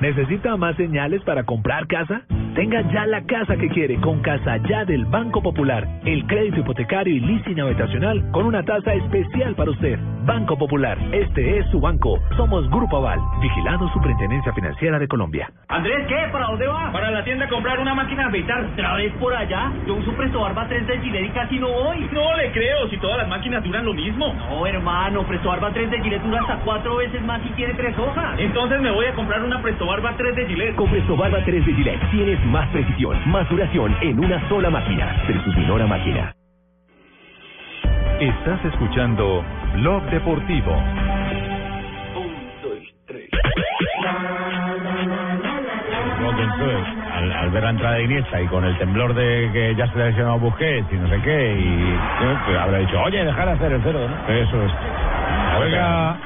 Speaker 46: ¿Necesita más señales para comprar casa? Tenga ya la casa que quiere con Casa Ya del Banco Popular. El crédito hipotecario y leasing habitacional con una tasa especial para usted. Banco Popular, este es su banco. Somos Grupo Aval, vigilado Superintendencia Financiera de Colombia.
Speaker 20: Andrés, ¿qué? ¿Para dónde va? Para la tienda a comprar una máquina de afeitar. ¿Otra vez por allá? Yo uso Presto Barba 3 de Gillette y casi no voy. No le creo, si todas las máquinas duran lo mismo. No, hermano, Presto Barba 3 de Gillette dura hasta cuatro veces más y tiene tres hojas. Entonces me voy a comprar una Presto Barba 3 de Gillette.
Speaker 33: Con Presto Barba 3 de Gillette tienes más precisión, más duración en una sola máquina. Versus Minora Máquina.
Speaker 1: Estás escuchando Blog Deportivo.
Speaker 2: Entonces, al, al ver la entrada de Iniesta y con el temblor de que ya se le ha lesionado Busquets y no sé qué, y pues habrá dicho, oye, dejar hacer el cero, ¿no? Eso es.
Speaker 16: Juega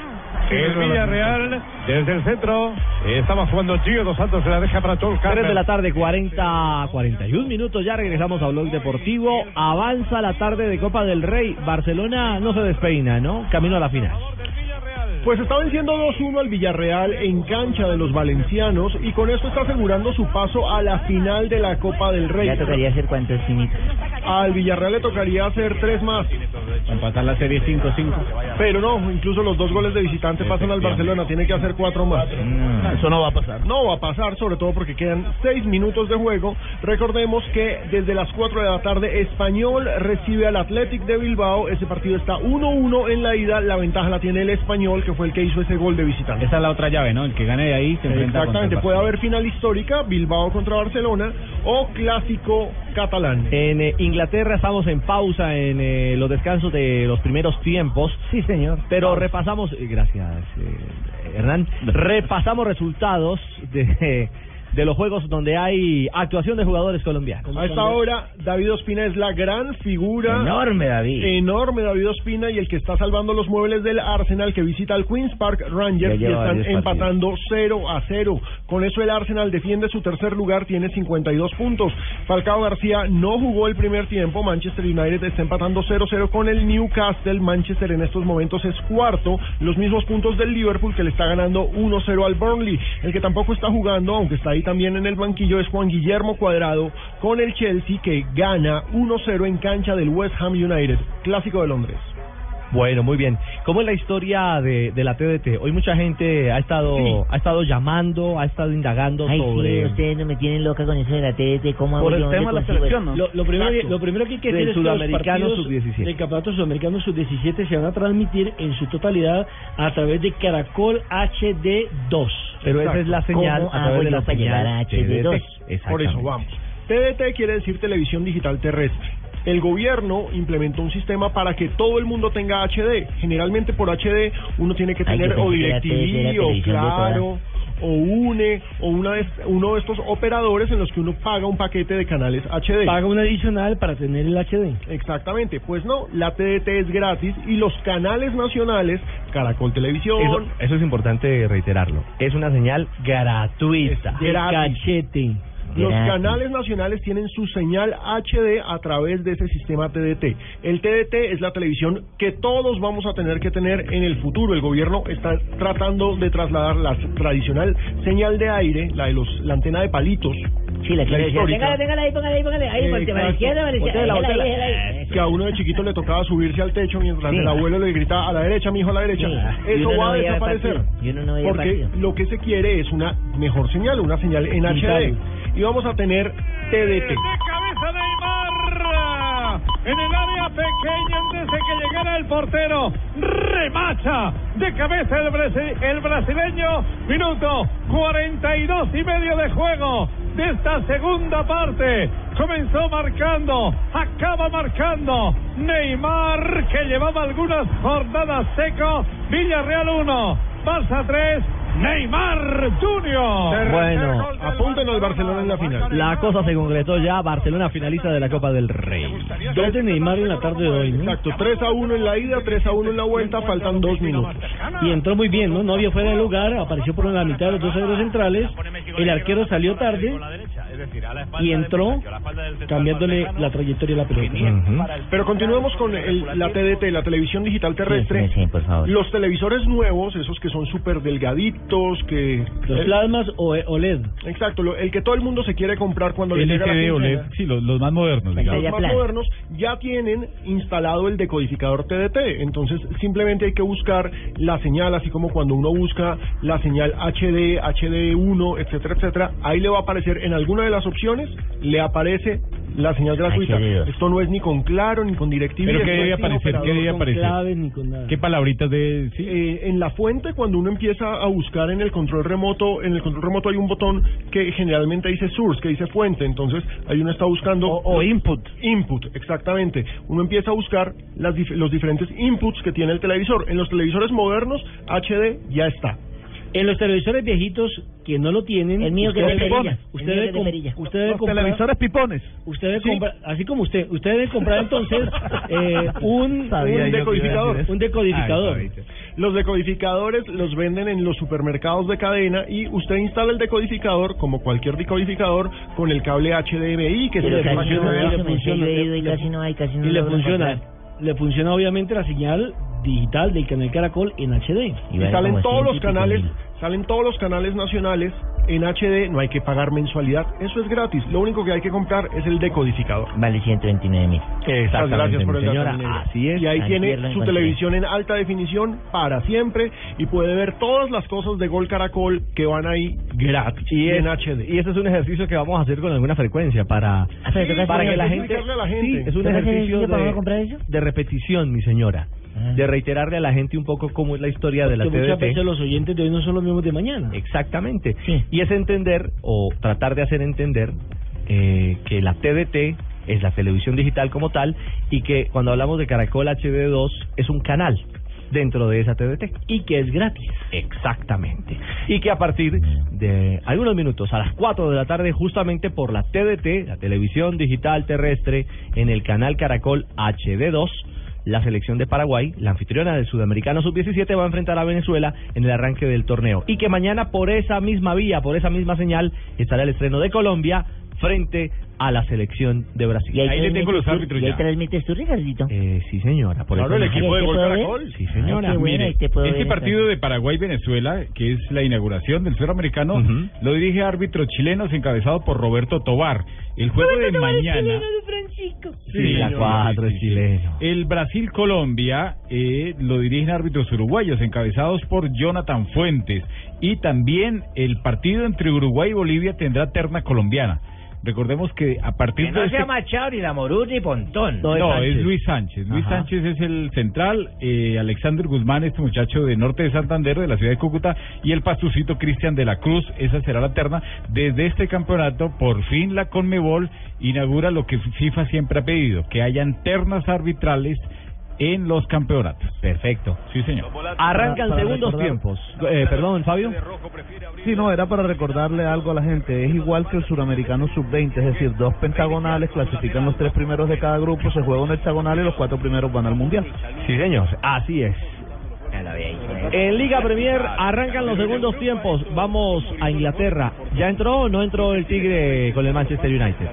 Speaker 16: el Villarreal desde el centro. Estaba jugando Gio Dos Santos, se la deja para Tom
Speaker 41: 3 de la tarde, 40, 41 minutos. Ya regresamos a Blog Deportivo. Avanza la tarde de Copa del Rey. Barcelona no se despeina, ¿no? Camino a la final.
Speaker 10: Pues está venciendo 2-1 al Villarreal en cancha de los valencianos y con esto está asegurando su paso a la final de la Copa del Rey.
Speaker 18: Ya tocaría hacer cuántos chinitos.
Speaker 10: Al Villarreal le tocaría hacer tres más.
Speaker 17: Empatar la serie 5-5.
Speaker 10: Pero no, incluso los dos goles de visitante pasan al Barcelona, tiene que hacer cuatro más.
Speaker 17: Eso no va a pasar.
Speaker 10: No va a pasar, sobre todo porque quedan seis minutos de juego. Recordemos que desde las cuatro de la tarde Español recibe al Athletic de Bilbao. Ese partido está 1-1 en la ida. La ventaja la tiene el Español, que fue el que hizo ese gol de visitante.
Speaker 17: Esa es la otra llave, ¿no? El que gane de ahí se enfrenta
Speaker 10: Exactamente, puede haber final histórica, Bilbao contra Barcelona o clásico catalán.
Speaker 17: En eh, Inglaterra estamos en pausa en eh, los descansos de los primeros tiempos.
Speaker 32: Sí, señor.
Speaker 17: Pero repasamos, eh, gracias eh, Hernán, repasamos resultados de, de los juegos donde hay actuación de jugadores colombianos.
Speaker 10: A esta hora, David Ospina es la gran figura.
Speaker 32: Enorme, David.
Speaker 10: Enorme David Ospina y el que está salvando los muebles del Arsenal que visita al Queens Park Rangers y están empatando 0 a 0. Con eso el Arsenal defiende su tercer lugar, tiene 52 puntos. Falcao García no jugó el primer tiempo. Manchester United está empatando 0-0 con el Newcastle. Manchester en estos momentos es cuarto. Los mismos puntos del Liverpool que le está ganando 1-0 al Burnley. El que tampoco está jugando, aunque está ahí también en el banquillo, es Juan Guillermo Cuadrado con el Chelsea que gana 1-0 en cancha del West Ham United. Clásico de Londres.
Speaker 17: Bueno, muy bien. ¿Cómo es la historia de, de la TDT? Hoy mucha gente ha estado
Speaker 32: Sí.
Speaker 17: ha estado llamando, ha estado indagando
Speaker 32: Ay,
Speaker 17: sobre
Speaker 32: sí, ustedes no me tienen loca con eso de la TDT. ¿Cómo hago
Speaker 17: Por el
Speaker 32: yo?
Speaker 17: tema
Speaker 32: ¿Dónde
Speaker 17: de la selección? ¿no?
Speaker 15: Lo, lo primero, que,
Speaker 17: Exacto.
Speaker 15: lo primero que hay que decir es que los
Speaker 17: sudamericano
Speaker 15: partidos
Speaker 17: sub-17.
Speaker 15: del campeonato sudamericano sub-17 se van a transmitir en su totalidad a través de Caracol HD2.
Speaker 17: Pero esa es la señal
Speaker 32: ¿Cómo
Speaker 17: a través de la
Speaker 32: para llegar a
Speaker 17: señal
Speaker 32: HD2?
Speaker 17: TDT.
Speaker 10: Por eso vamos. TDT quiere decir televisión digital terrestre. El gobierno implementó un sistema para que todo el mundo tenga HD. Generalmente por HD uno tiene que
Speaker 32: Ay,
Speaker 10: tener o DirecTV o Claro o UNE o una de, uno de estos operadores en los que uno paga un paquete de canales HD.
Speaker 15: Paga un adicional para tener el HD.
Speaker 10: Exactamente, pues no, la TDT es gratis y los canales nacionales, Caracol Televisión,
Speaker 17: Eso, eso es importante reiterarlo. Es una señal gratuita.
Speaker 10: Es gratis.
Speaker 15: Cachete.
Speaker 10: Los canales nacionales tienen su señal HD a través de ese sistema TDT. El TDT es la televisión que todos vamos a tener que tener en el futuro. El gobierno está tratando de trasladar la tradicional señal de aire, la de los la antena de palitos.
Speaker 32: Sí, la decir.
Speaker 10: histórica.
Speaker 32: Téngala, téngala ahí, póngala ahí, póngala ahí. Para la izquierda, para la izquierda. Ahí, ahí.
Speaker 10: Que a uno de chiquito le tocaba subirse al techo mientras
Speaker 32: Sí.
Speaker 10: el abuelo le gritaba a la derecha, mi hijo a la derecha.
Speaker 32: Sí.
Speaker 10: Eso
Speaker 32: no
Speaker 10: va a desaparecer.
Speaker 32: no
Speaker 10: porque
Speaker 32: partido.
Speaker 10: lo que se quiere es una mejor señal, una señal en HD. Y vamos a tener TDT.
Speaker 16: De cabeza Neymar. En el área pequeña antes de que llegara el portero. Remacha. De cabeza el, brasi- el brasileño. Minuto 42 y medio de juego de esta segunda parte. Comenzó marcando. Acaba marcando. Neymar que llevaba algunas jornadas seco. Villarreal 1. Barça 3. Neymar Junior.
Speaker 17: Bueno,
Speaker 10: apúntenos al Barcelona en la final.
Speaker 17: La cosa se concretó ya. Barcelona finalista de la Copa del Rey.
Speaker 15: Dos de Neymar en la tarde de hoy, ¿no?
Speaker 10: Exacto, 3 a 1 en la ida, 3 a 1 en la vuelta, faltan dos minutos.
Speaker 15: Y entró muy bien, ¿no? No había fuera de lugar, apareció por la mitad de los dos centrales. El arquero salió tarde y entró cambiándole la trayectoria de la pelota.
Speaker 10: Pero continuemos con el- la TDT, la televisión digital terrestre.
Speaker 32: Sí, sí, por favor.
Speaker 10: Los televisores nuevos, esos que son súper delgaditos, que...
Speaker 15: Los
Speaker 10: el-
Speaker 15: plasmas o E- OLED.
Speaker 10: Exacto, lo- el que todo el mundo se quiere comprar cuando le llega la.
Speaker 47: OLED, sí, los, los más modernos, digamos.
Speaker 10: Los más modernos ya tienen instalado el decodificador TDT, entonces simplemente hay que buscar la señal, así como cuando uno busca la señal HD, HD1, etcétera, etcétera, ahí le va a aparecer en alguna de las opciones, le aparece la señal gratuita.
Speaker 47: HD2.
Speaker 10: Esto no es ni con Claro, ni con DirecTV.
Speaker 47: ¿Pero qué debe aparecer? ¿Qué
Speaker 10: operador.
Speaker 47: debe aparecer? ¿Qué palabritas de...? Sí.
Speaker 10: Eh, en la fuente, cuando uno empieza a buscar en el control remoto, en el control remoto hay un botón que generalmente dice source, que dice fuente, entonces ahí uno está buscando... O, input. Input, exactamente. Uno empieza a buscar las dif- los diferentes inputs que tiene el televisor. En los televisores modernos, HD ya está.
Speaker 15: En los televisores viejitos que no lo tienen,
Speaker 32: El mío que
Speaker 15: usted
Speaker 32: de
Speaker 15: usted
Speaker 32: El mío
Speaker 15: debe
Speaker 32: de
Speaker 15: usted debe
Speaker 32: Los
Speaker 15: comprar
Speaker 32: televisores
Speaker 15: pipones. Usted debe comprar, así como usted, usted debe comprar entonces eh, un, un decodificador, un decodificador.
Speaker 10: Ay, Los decodificadores los venden en los supermercados de cadena y usted instala el decodificador, como cualquier decodificador, con el cable HDMI que se le
Speaker 32: no
Speaker 10: funciona.
Speaker 32: y
Speaker 15: le
Speaker 32: logro
Speaker 15: funciona, le funciona obviamente la señal digital del canal Caracol en HD.
Speaker 10: y salen todos los canales, salen todos los canales nacionales en HD, no hay que pagar mensualidad, eso es gratis. Lo único que hay que comprar es el decodificador.
Speaker 18: Vale 129 mil.
Speaker 10: Gracias por el
Speaker 17: señora. Así es.
Speaker 10: Y ahí tiene su televisión en alta definición para siempre y puede ver todas las cosas de Gol Caracol que van ahí gratis
Speaker 17: Y,
Speaker 10: en
Speaker 17: es-
Speaker 10: HD.
Speaker 17: y ese es un ejercicio que vamos a hacer con alguna frecuencia para, para que la gente,
Speaker 10: explicarle a la gente.
Speaker 17: Sí, es un
Speaker 10: ¿Toca hacer
Speaker 17: ejercicio
Speaker 10: comprar
Speaker 17: de repetición, mi señora. De reiterarle a la gente un poco cómo es la historia de la
Speaker 48: Porque muchas
Speaker 17: TDT.
Speaker 48: veces los oyentes de hoy no son los mismos de mañana.
Speaker 17: Exactamente. Y es entender o tratar de hacer entender eh, que la TDT es la televisión digital como tal y que cuando hablamos de Caracol HD2 es un canal dentro de esa TDT.
Speaker 48: Y que es gratis.
Speaker 17: Exactamente. Y que a partir de algunos minutos, a las 4 de la tarde, justamente por la TDT, la televisión digital terrestre, en el canal Caracol HD2, la selección de Paraguay, la anfitriona del Sudamericano Sub-17, va a enfrentar a Venezuela en el arranque del torneo. Y que mañana por esa misma vía, por esa misma señal, estará el estreno de Colombia frente a la selección de Brasil.
Speaker 18: ¿Y ahí transmites tú, Ricardito?
Speaker 17: Eh, sí, señora. Por
Speaker 18: Claro, el equipo de Gol Caracol.
Speaker 17: Sí, señora.
Speaker 18: Ay, qué bueno, ahí te puedo
Speaker 16: Este
Speaker 18: ver
Speaker 16: partido de Paraguay-Venezuela, que es la inauguración del sudamericano, lo dirige árbitros chilenos encabezado por Roberto Tobar. El juego de mañana...
Speaker 17: Sí, la cuatro es chileno.
Speaker 16: El Brasil-Colombia eh, lo dirigen árbitros uruguayos encabezados por Jonathan Fuentes. Y también el partido entre Uruguay y Bolivia tendrá terna colombiana. Recordemos que a partir
Speaker 18: Que
Speaker 16: de
Speaker 18: no
Speaker 16: este...
Speaker 18: sea Machado ni Pontón.
Speaker 16: No, es Luis Sánchez. Luis
Speaker 18: Ajá.
Speaker 16: Sánchez es el central, eh, Alexander Guzmán, este muchacho de norte de Santander, de la ciudad de Cúcuta, y el pastucito Cristian de la Cruz. Esa será la terna. Desde este campeonato, por fin la Conmebol inaugura lo que FIFA siempre ha pedido, que hayan ternas arbitrales en los campeonatos.
Speaker 17: Perfecto.
Speaker 16: Sí, señor.
Speaker 17: Arrancan
Speaker 14: Para
Speaker 17: segundos
Speaker 14: recordar-
Speaker 17: tiempos. Eh, perdón, Fabio.
Speaker 14: Sí, no, era para recordarle algo a la gente. Es igual que el suramericano sub-20, es decir, dos pentagonales clasifican los tres primeros de cada grupo, se juega un hexagonal y los cuatro primeros van al mundial.
Speaker 17: Sí, señor. Así es. En Liga Premier arrancan los segundos tiempos. Vamos a Inglaterra. ¿Ya entró o no entró el Tigre con el Manchester United?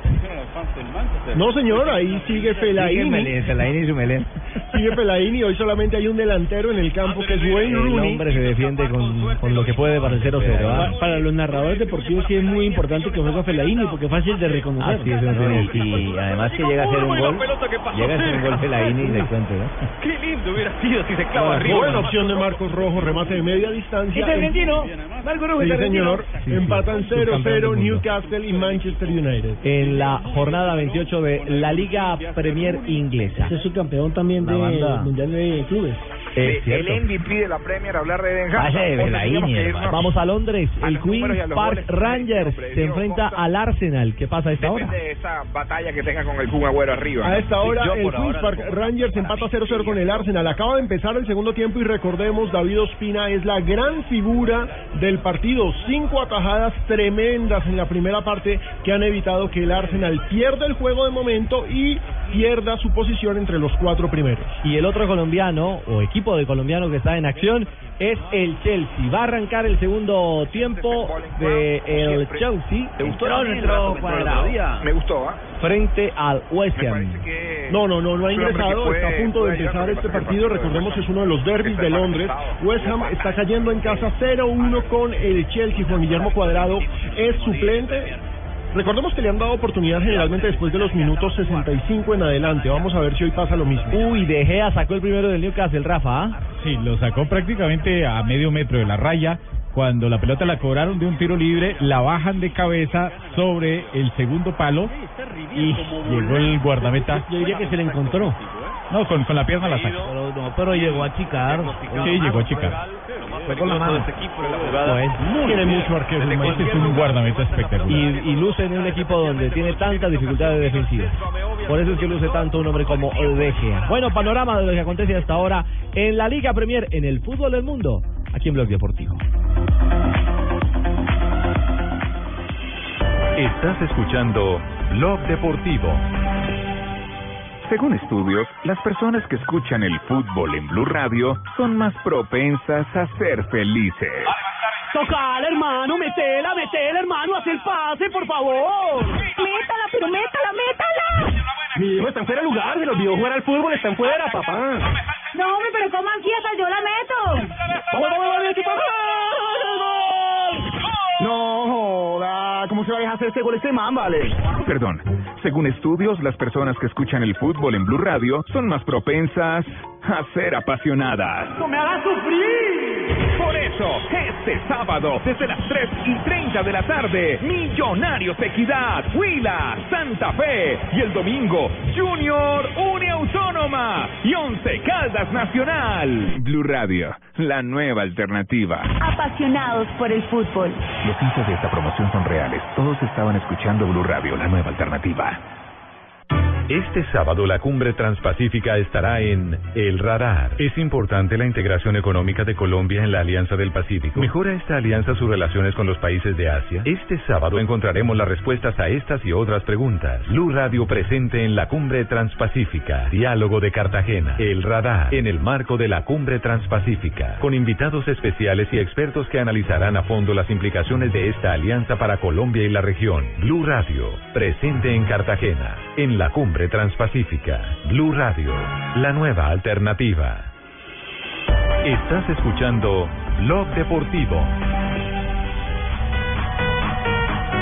Speaker 10: No, señor, ahí sigue Fellaini.
Speaker 17: Fellaini y su melén.
Speaker 10: Sigue Fellaini, hoy solamente hay un delantero en el campo que es Wayne
Speaker 17: El
Speaker 10: Rooney.
Speaker 17: hombre se defiende con, con lo que puede para el 0-0. ¿ah?
Speaker 48: Pa- Para los narradores deportivos sí es muy importante que juegue Fellaini porque es fácil de reconocer.
Speaker 17: Así es, no tiene-
Speaker 18: Y además que llega a ser un gol. Llega a ser un gol Fellaini y le cuento, ¿no?
Speaker 13: Qué lindo hubiera sido si se clava
Speaker 10: Buena,
Speaker 13: arriba.
Speaker 10: buena opción de Marcos Rojo, remate de media distancia.
Speaker 13: Este argentino, Marco Rubio,
Speaker 10: Sí, señor. Empatan
Speaker 17: Subcampeón del
Speaker 10: 0-0
Speaker 17: mundo.
Speaker 10: Newcastle y Manchester United.
Speaker 17: En la jornada 28 de la Liga Premier Inglesa.
Speaker 48: Ese es su campeón también de
Speaker 17: banda.
Speaker 48: Mundial de Clubes.
Speaker 49: El MVP de la Premier, hablar de
Speaker 17: hermano. Vamos a Londres.
Speaker 49: a
Speaker 17: El
Speaker 49: los
Speaker 17: Park. Rangers se enfrenta al Arsenal. ¿Qué pasa a esta hora?
Speaker 49: De esa batalla que tenga con el Kun Agüero arriba.
Speaker 10: A esta hora, el
Speaker 49: ahora
Speaker 10: Park Rangers empata 0-0 con el Arsenal. Acaba de empezar el segundo tiempo y recordemos, David Ospina es la gran figura del partido. Cinco atajadas tremendas en la primera parte que han evitado que el Arsenal pierda el juego de momento y pierda su posición entre los cuatro primeros.
Speaker 17: Y el otro colombiano, o equipo de colombiano que está en acción, es el Chelsea. Va a arrancar el segundo tiempo de el Chelsea.
Speaker 49: ¿Te gustó
Speaker 17: nuestro cuadrado.
Speaker 49: Me gustó, ¿ah?
Speaker 17: Frente al West Ham.
Speaker 10: No, no, no, no ha ingresado, está a punto de empezar este partido, recordemos que es uno de los derbis de Londres. West Ham está cayendo en casa 0-1 con el Chelsea, Juan Guillermo Cuadrado es suplente. Recordemos que le han dado oportunidad generalmente después de los minutos 65 en adelante. Vamos a ver si hoy pasa lo mismo.
Speaker 17: Uy, De Gea sacó el primero del Newcastle, Rafa. ¿ah?
Speaker 16: Sí, lo sacó prácticamente a medio metro de la raya. Cuando la pelota la cobraron de un tiro libre, la bajan de cabeza sobre el segundo palo y llegó el guardameta.
Speaker 48: Yo diría que se le encontró.
Speaker 16: No, con, con la pierna la saca.
Speaker 14: Pero, no, pero llegó a chicar.
Speaker 16: Sí, llegó a chicar.
Speaker 14: Fue con la mano.
Speaker 17: Pues,
Speaker 10: Tiene mucho arquero.
Speaker 16: Este es un guardameta espectacular.
Speaker 17: y, y luce en un equipo donde tiene tantas dificultades defensivas. Por eso es que luce tanto un hombre como De Gea. Bueno, panorama de lo que acontece hasta ahora en la Liga Premier, en el fútbol del mundo, aquí en Blog Deportivo.
Speaker 1: Estás escuchando Blog Deportivo.
Speaker 50: Según estudios, las personas que escuchan el fútbol en Blue Radio son más propensas a ser felices.
Speaker 23: Tocar, hermano, metela, metela, hermano, haz el pase, por favor.
Speaker 32: Métala, pero métala, métala.
Speaker 23: Mi hijo está en fuera de lugar, se le olvidó jugar al fútbol, está en fuera, papá.
Speaker 32: No, hombre, pero ¿cómo así? Hasta yo la meto.
Speaker 23: ¡Vamos, vamos, vamos, equipo! ¡Gol! No,
Speaker 51: se va a dejar hacer ese gol este man, vale.
Speaker 50: Perdón. Según estudios, las personas que escuchan el fútbol en Blue Radio son más propensas a ser apasionadas.
Speaker 52: ¡No me hagas sufrir!
Speaker 19: Por eso, este sábado, desde las 3 y 30 de la tarde, Millonarios Equidad, Huila, Santa Fe. Y el domingo, Junior Une Autónoma y Once Caldas Nacional.
Speaker 50: Blue Radio, la nueva alternativa.
Speaker 53: Apasionados por el fútbol.
Speaker 50: Los hinchas de esta promoción son reales. Todos estaban escuchando Blue Radio, la nueva alternativa.
Speaker 1: Este sábado la cumbre transpacífica estará en El Radar. ¿Es importante la integración económica de Colombia en la Alianza del Pacífico? ¿Mejora esta alianza sus relaciones con los países de Asia? Este sábado encontraremos las respuestas a estas y otras preguntas. Blue Radio presente en la cumbre transpacífica. Diálogo de Cartagena. El Radar. En el marco de la cumbre transpacífica. Con invitados especiales y expertos que analizarán a fondo las implicaciones de esta alianza para Colombia y la región. Blue Radio. Presente en Cartagena. En la cumbre transpacífica. Blue Radio, la nueva alternativa. Estás escuchando Blog Deportivo.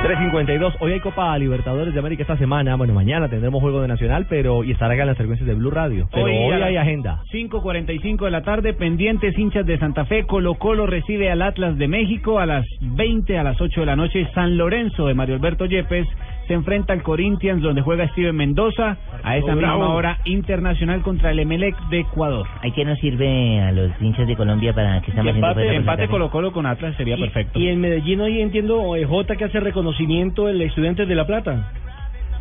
Speaker 17: 352. Hoy hay Copa Libertadores de América esta semana. Bueno, mañana tendremos juego de Nacional, pero y estará acá en las frecuencias de Blue Radio. Pero hoy,
Speaker 54: la-
Speaker 17: hay agenda.
Speaker 54: 5.45 de la tarde, pendientes hinchas de Santa Fe, Colo Colo recibe al Atlas de México a las 20, a las 8 de la noche, San Lorenzo de Mario Alberto Yepes se enfrenta al Corinthians donde juega Steven Mendoza, a esa misma hora Internacional contra el Emelec de Ecuador.
Speaker 18: ¿Hay que nos sirve a los hinchas de Colombia para que estamos haciendo
Speaker 54: Empate, empate Colo Colo con Atlas sería perfecto.
Speaker 48: Y en Medellín hoy entiendo eh, J que hace reconocimiento el estudiante de La Plata.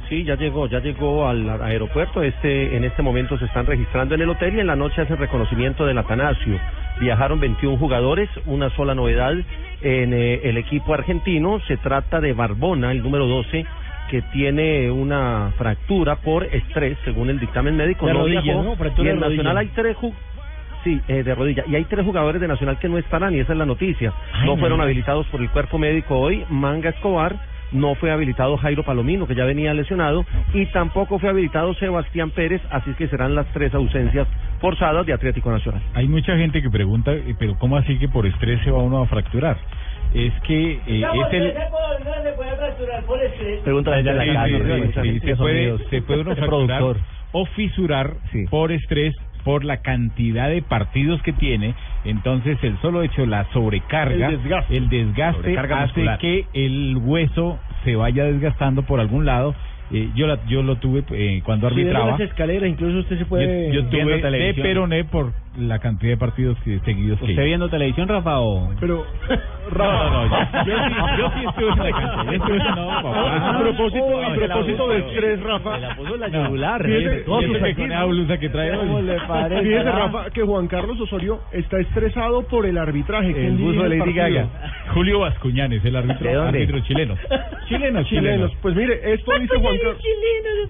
Speaker 31: Sí, ya llegó, ya llegó al aeropuerto. Este, en este momento se están registrando en el hotel y en la noche hacen reconocimiento del Atanasio. Viajaron 21 jugadores, una sola novedad en eh, el equipo argentino. Se trata de Barbona, el número 12, que tiene una fractura por estrés, según el dictamen médico.
Speaker 48: De
Speaker 31: no
Speaker 48: rodilla,
Speaker 31: viajó.
Speaker 48: ¿no? Fractura
Speaker 31: y en
Speaker 48: de.
Speaker 31: Nacional hay tres Sí, eh, de rodilla. Y hay tres jugadores de Nacional que no estarán, y esa es la noticia.
Speaker 18: Ay,
Speaker 31: no fueron habilitados por el cuerpo médico hoy. Manga Escobar, no fue habilitado Jairo Palomino, que ya venía lesionado, y tampoco fue habilitado Sebastián Pérez, así que serán las tres ausencias forzadas de Atlético Nacional.
Speaker 16: Hay mucha gente que pregunta, eh, pero ¿cómo así que por estrés se va uno a fracturar? Es que eh, es el...
Speaker 17: Pregúntale ya la
Speaker 16: Sí,
Speaker 17: casa.
Speaker 16: sí, sí, sí, se puede, se puede uno fracturar
Speaker 17: productor.
Speaker 16: o fisurar por estrés por la cantidad de partidos que tiene. Entonces, el solo hecho, la sobrecarga,
Speaker 10: El desgaste.
Speaker 16: el desgaste
Speaker 10: Sobrecarga
Speaker 16: hace
Speaker 10: muscular.
Speaker 16: que el hueso se vaya desgastando por algún lado. Eh, yo, la, yo lo tuve eh, cuando arbitraba.
Speaker 48: las escaleras, incluso usted se puede...
Speaker 16: Yo, tuve de
Speaker 54: televisión.
Speaker 16: peroné por la cantidad de partidos que, seguidos que
Speaker 54: ¿Usted
Speaker 16: hice.
Speaker 54: viendo televisión, Rafa, o...?
Speaker 10: Pero,
Speaker 16: No, no, no, yo, yo sí, yo sí estuve en la cancha. Yo estuve, no, papá.
Speaker 10: a propósito, a
Speaker 16: No,
Speaker 10: propósito
Speaker 16: se
Speaker 10: de estrés, Rafa.
Speaker 17: la puso la yugular.
Speaker 10: Fíjese-
Speaker 17: eh,
Speaker 10: que-
Speaker 16: blusa que trae
Speaker 17: ¿Cómo
Speaker 16: hoy.
Speaker 17: le parece?
Speaker 10: Fíjese? Rafa, que Juan Carlos Osorio está estresado por el arbitraje.
Speaker 16: El
Speaker 10: ¿Quién
Speaker 16: buzo de
Speaker 10: el
Speaker 16: Lady
Speaker 10: partido?
Speaker 16: Gaga. Julio Vascuñanes, el árbitro,
Speaker 10: ¿De dónde?
Speaker 16: árbitro chileno. Chileno, chileno.
Speaker 10: Chilenos. Pues mire, esto dice Juan Carlos.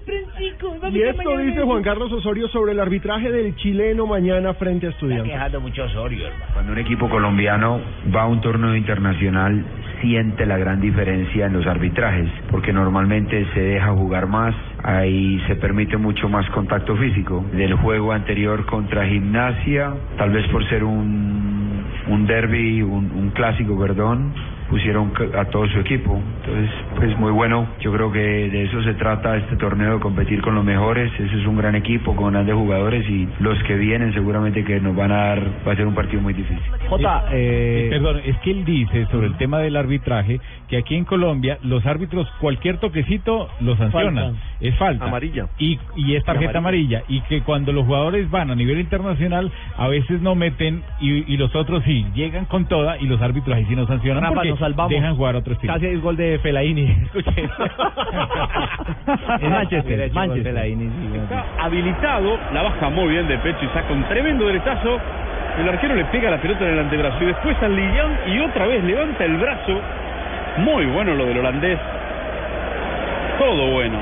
Speaker 32: Francisco.
Speaker 10: Y esto dice Juan Carlos Osorio sobre el arbitraje del chileno mañana frente a estudiantes.
Speaker 18: quejando mucho Osorio, hermano.
Speaker 55: Cuando un equipo colombiano va a un torneo internacional, siente la gran diferencia en los arbitrajes, porque normalmente se deja jugar más, ahí se permite mucho más contacto físico. Del juego anterior contra Gimnasia, tal vez por ser un, un derby, un, un clásico, perdón, pusieron ca- a todo su equipo. Entonces, pues muy bueno. Yo creo que de eso se trata este torneo, de competir con los mejores. Ese es un gran equipo con grandes jugadores y los que vienen seguramente que nos van a dar, va a ser un partido muy difícil.
Speaker 16: Jota, eh, perdón, es que él dice sobre el tema del arbitraje que aquí en Colombia los árbitros cualquier toquecito lo sancionan,
Speaker 31: Falta.
Speaker 16: es falta.
Speaker 31: Amarilla.
Speaker 16: Y, y es tarjeta
Speaker 31: Y
Speaker 16: amarilla. Y que cuando los jugadores van a nivel internacional a veces no meten y, y los otros sí, llegan con toda y los árbitros ahí sí no sancionan
Speaker 17: Rafa,
Speaker 16: porque
Speaker 17: nos salvamos.
Speaker 16: dejan jugar a otro estilo.
Speaker 17: Casi es gol de Felaini. Escuche. en Manchester, Manchester.
Speaker 52: Está habilitado, la baja muy bien de pecho y saca un tremendo derechazo. El arquero le pega la pelota en el antebrazo y después al Lillán y otra vez levanta el brazo. Muy bueno lo del holandés. Todo bueno.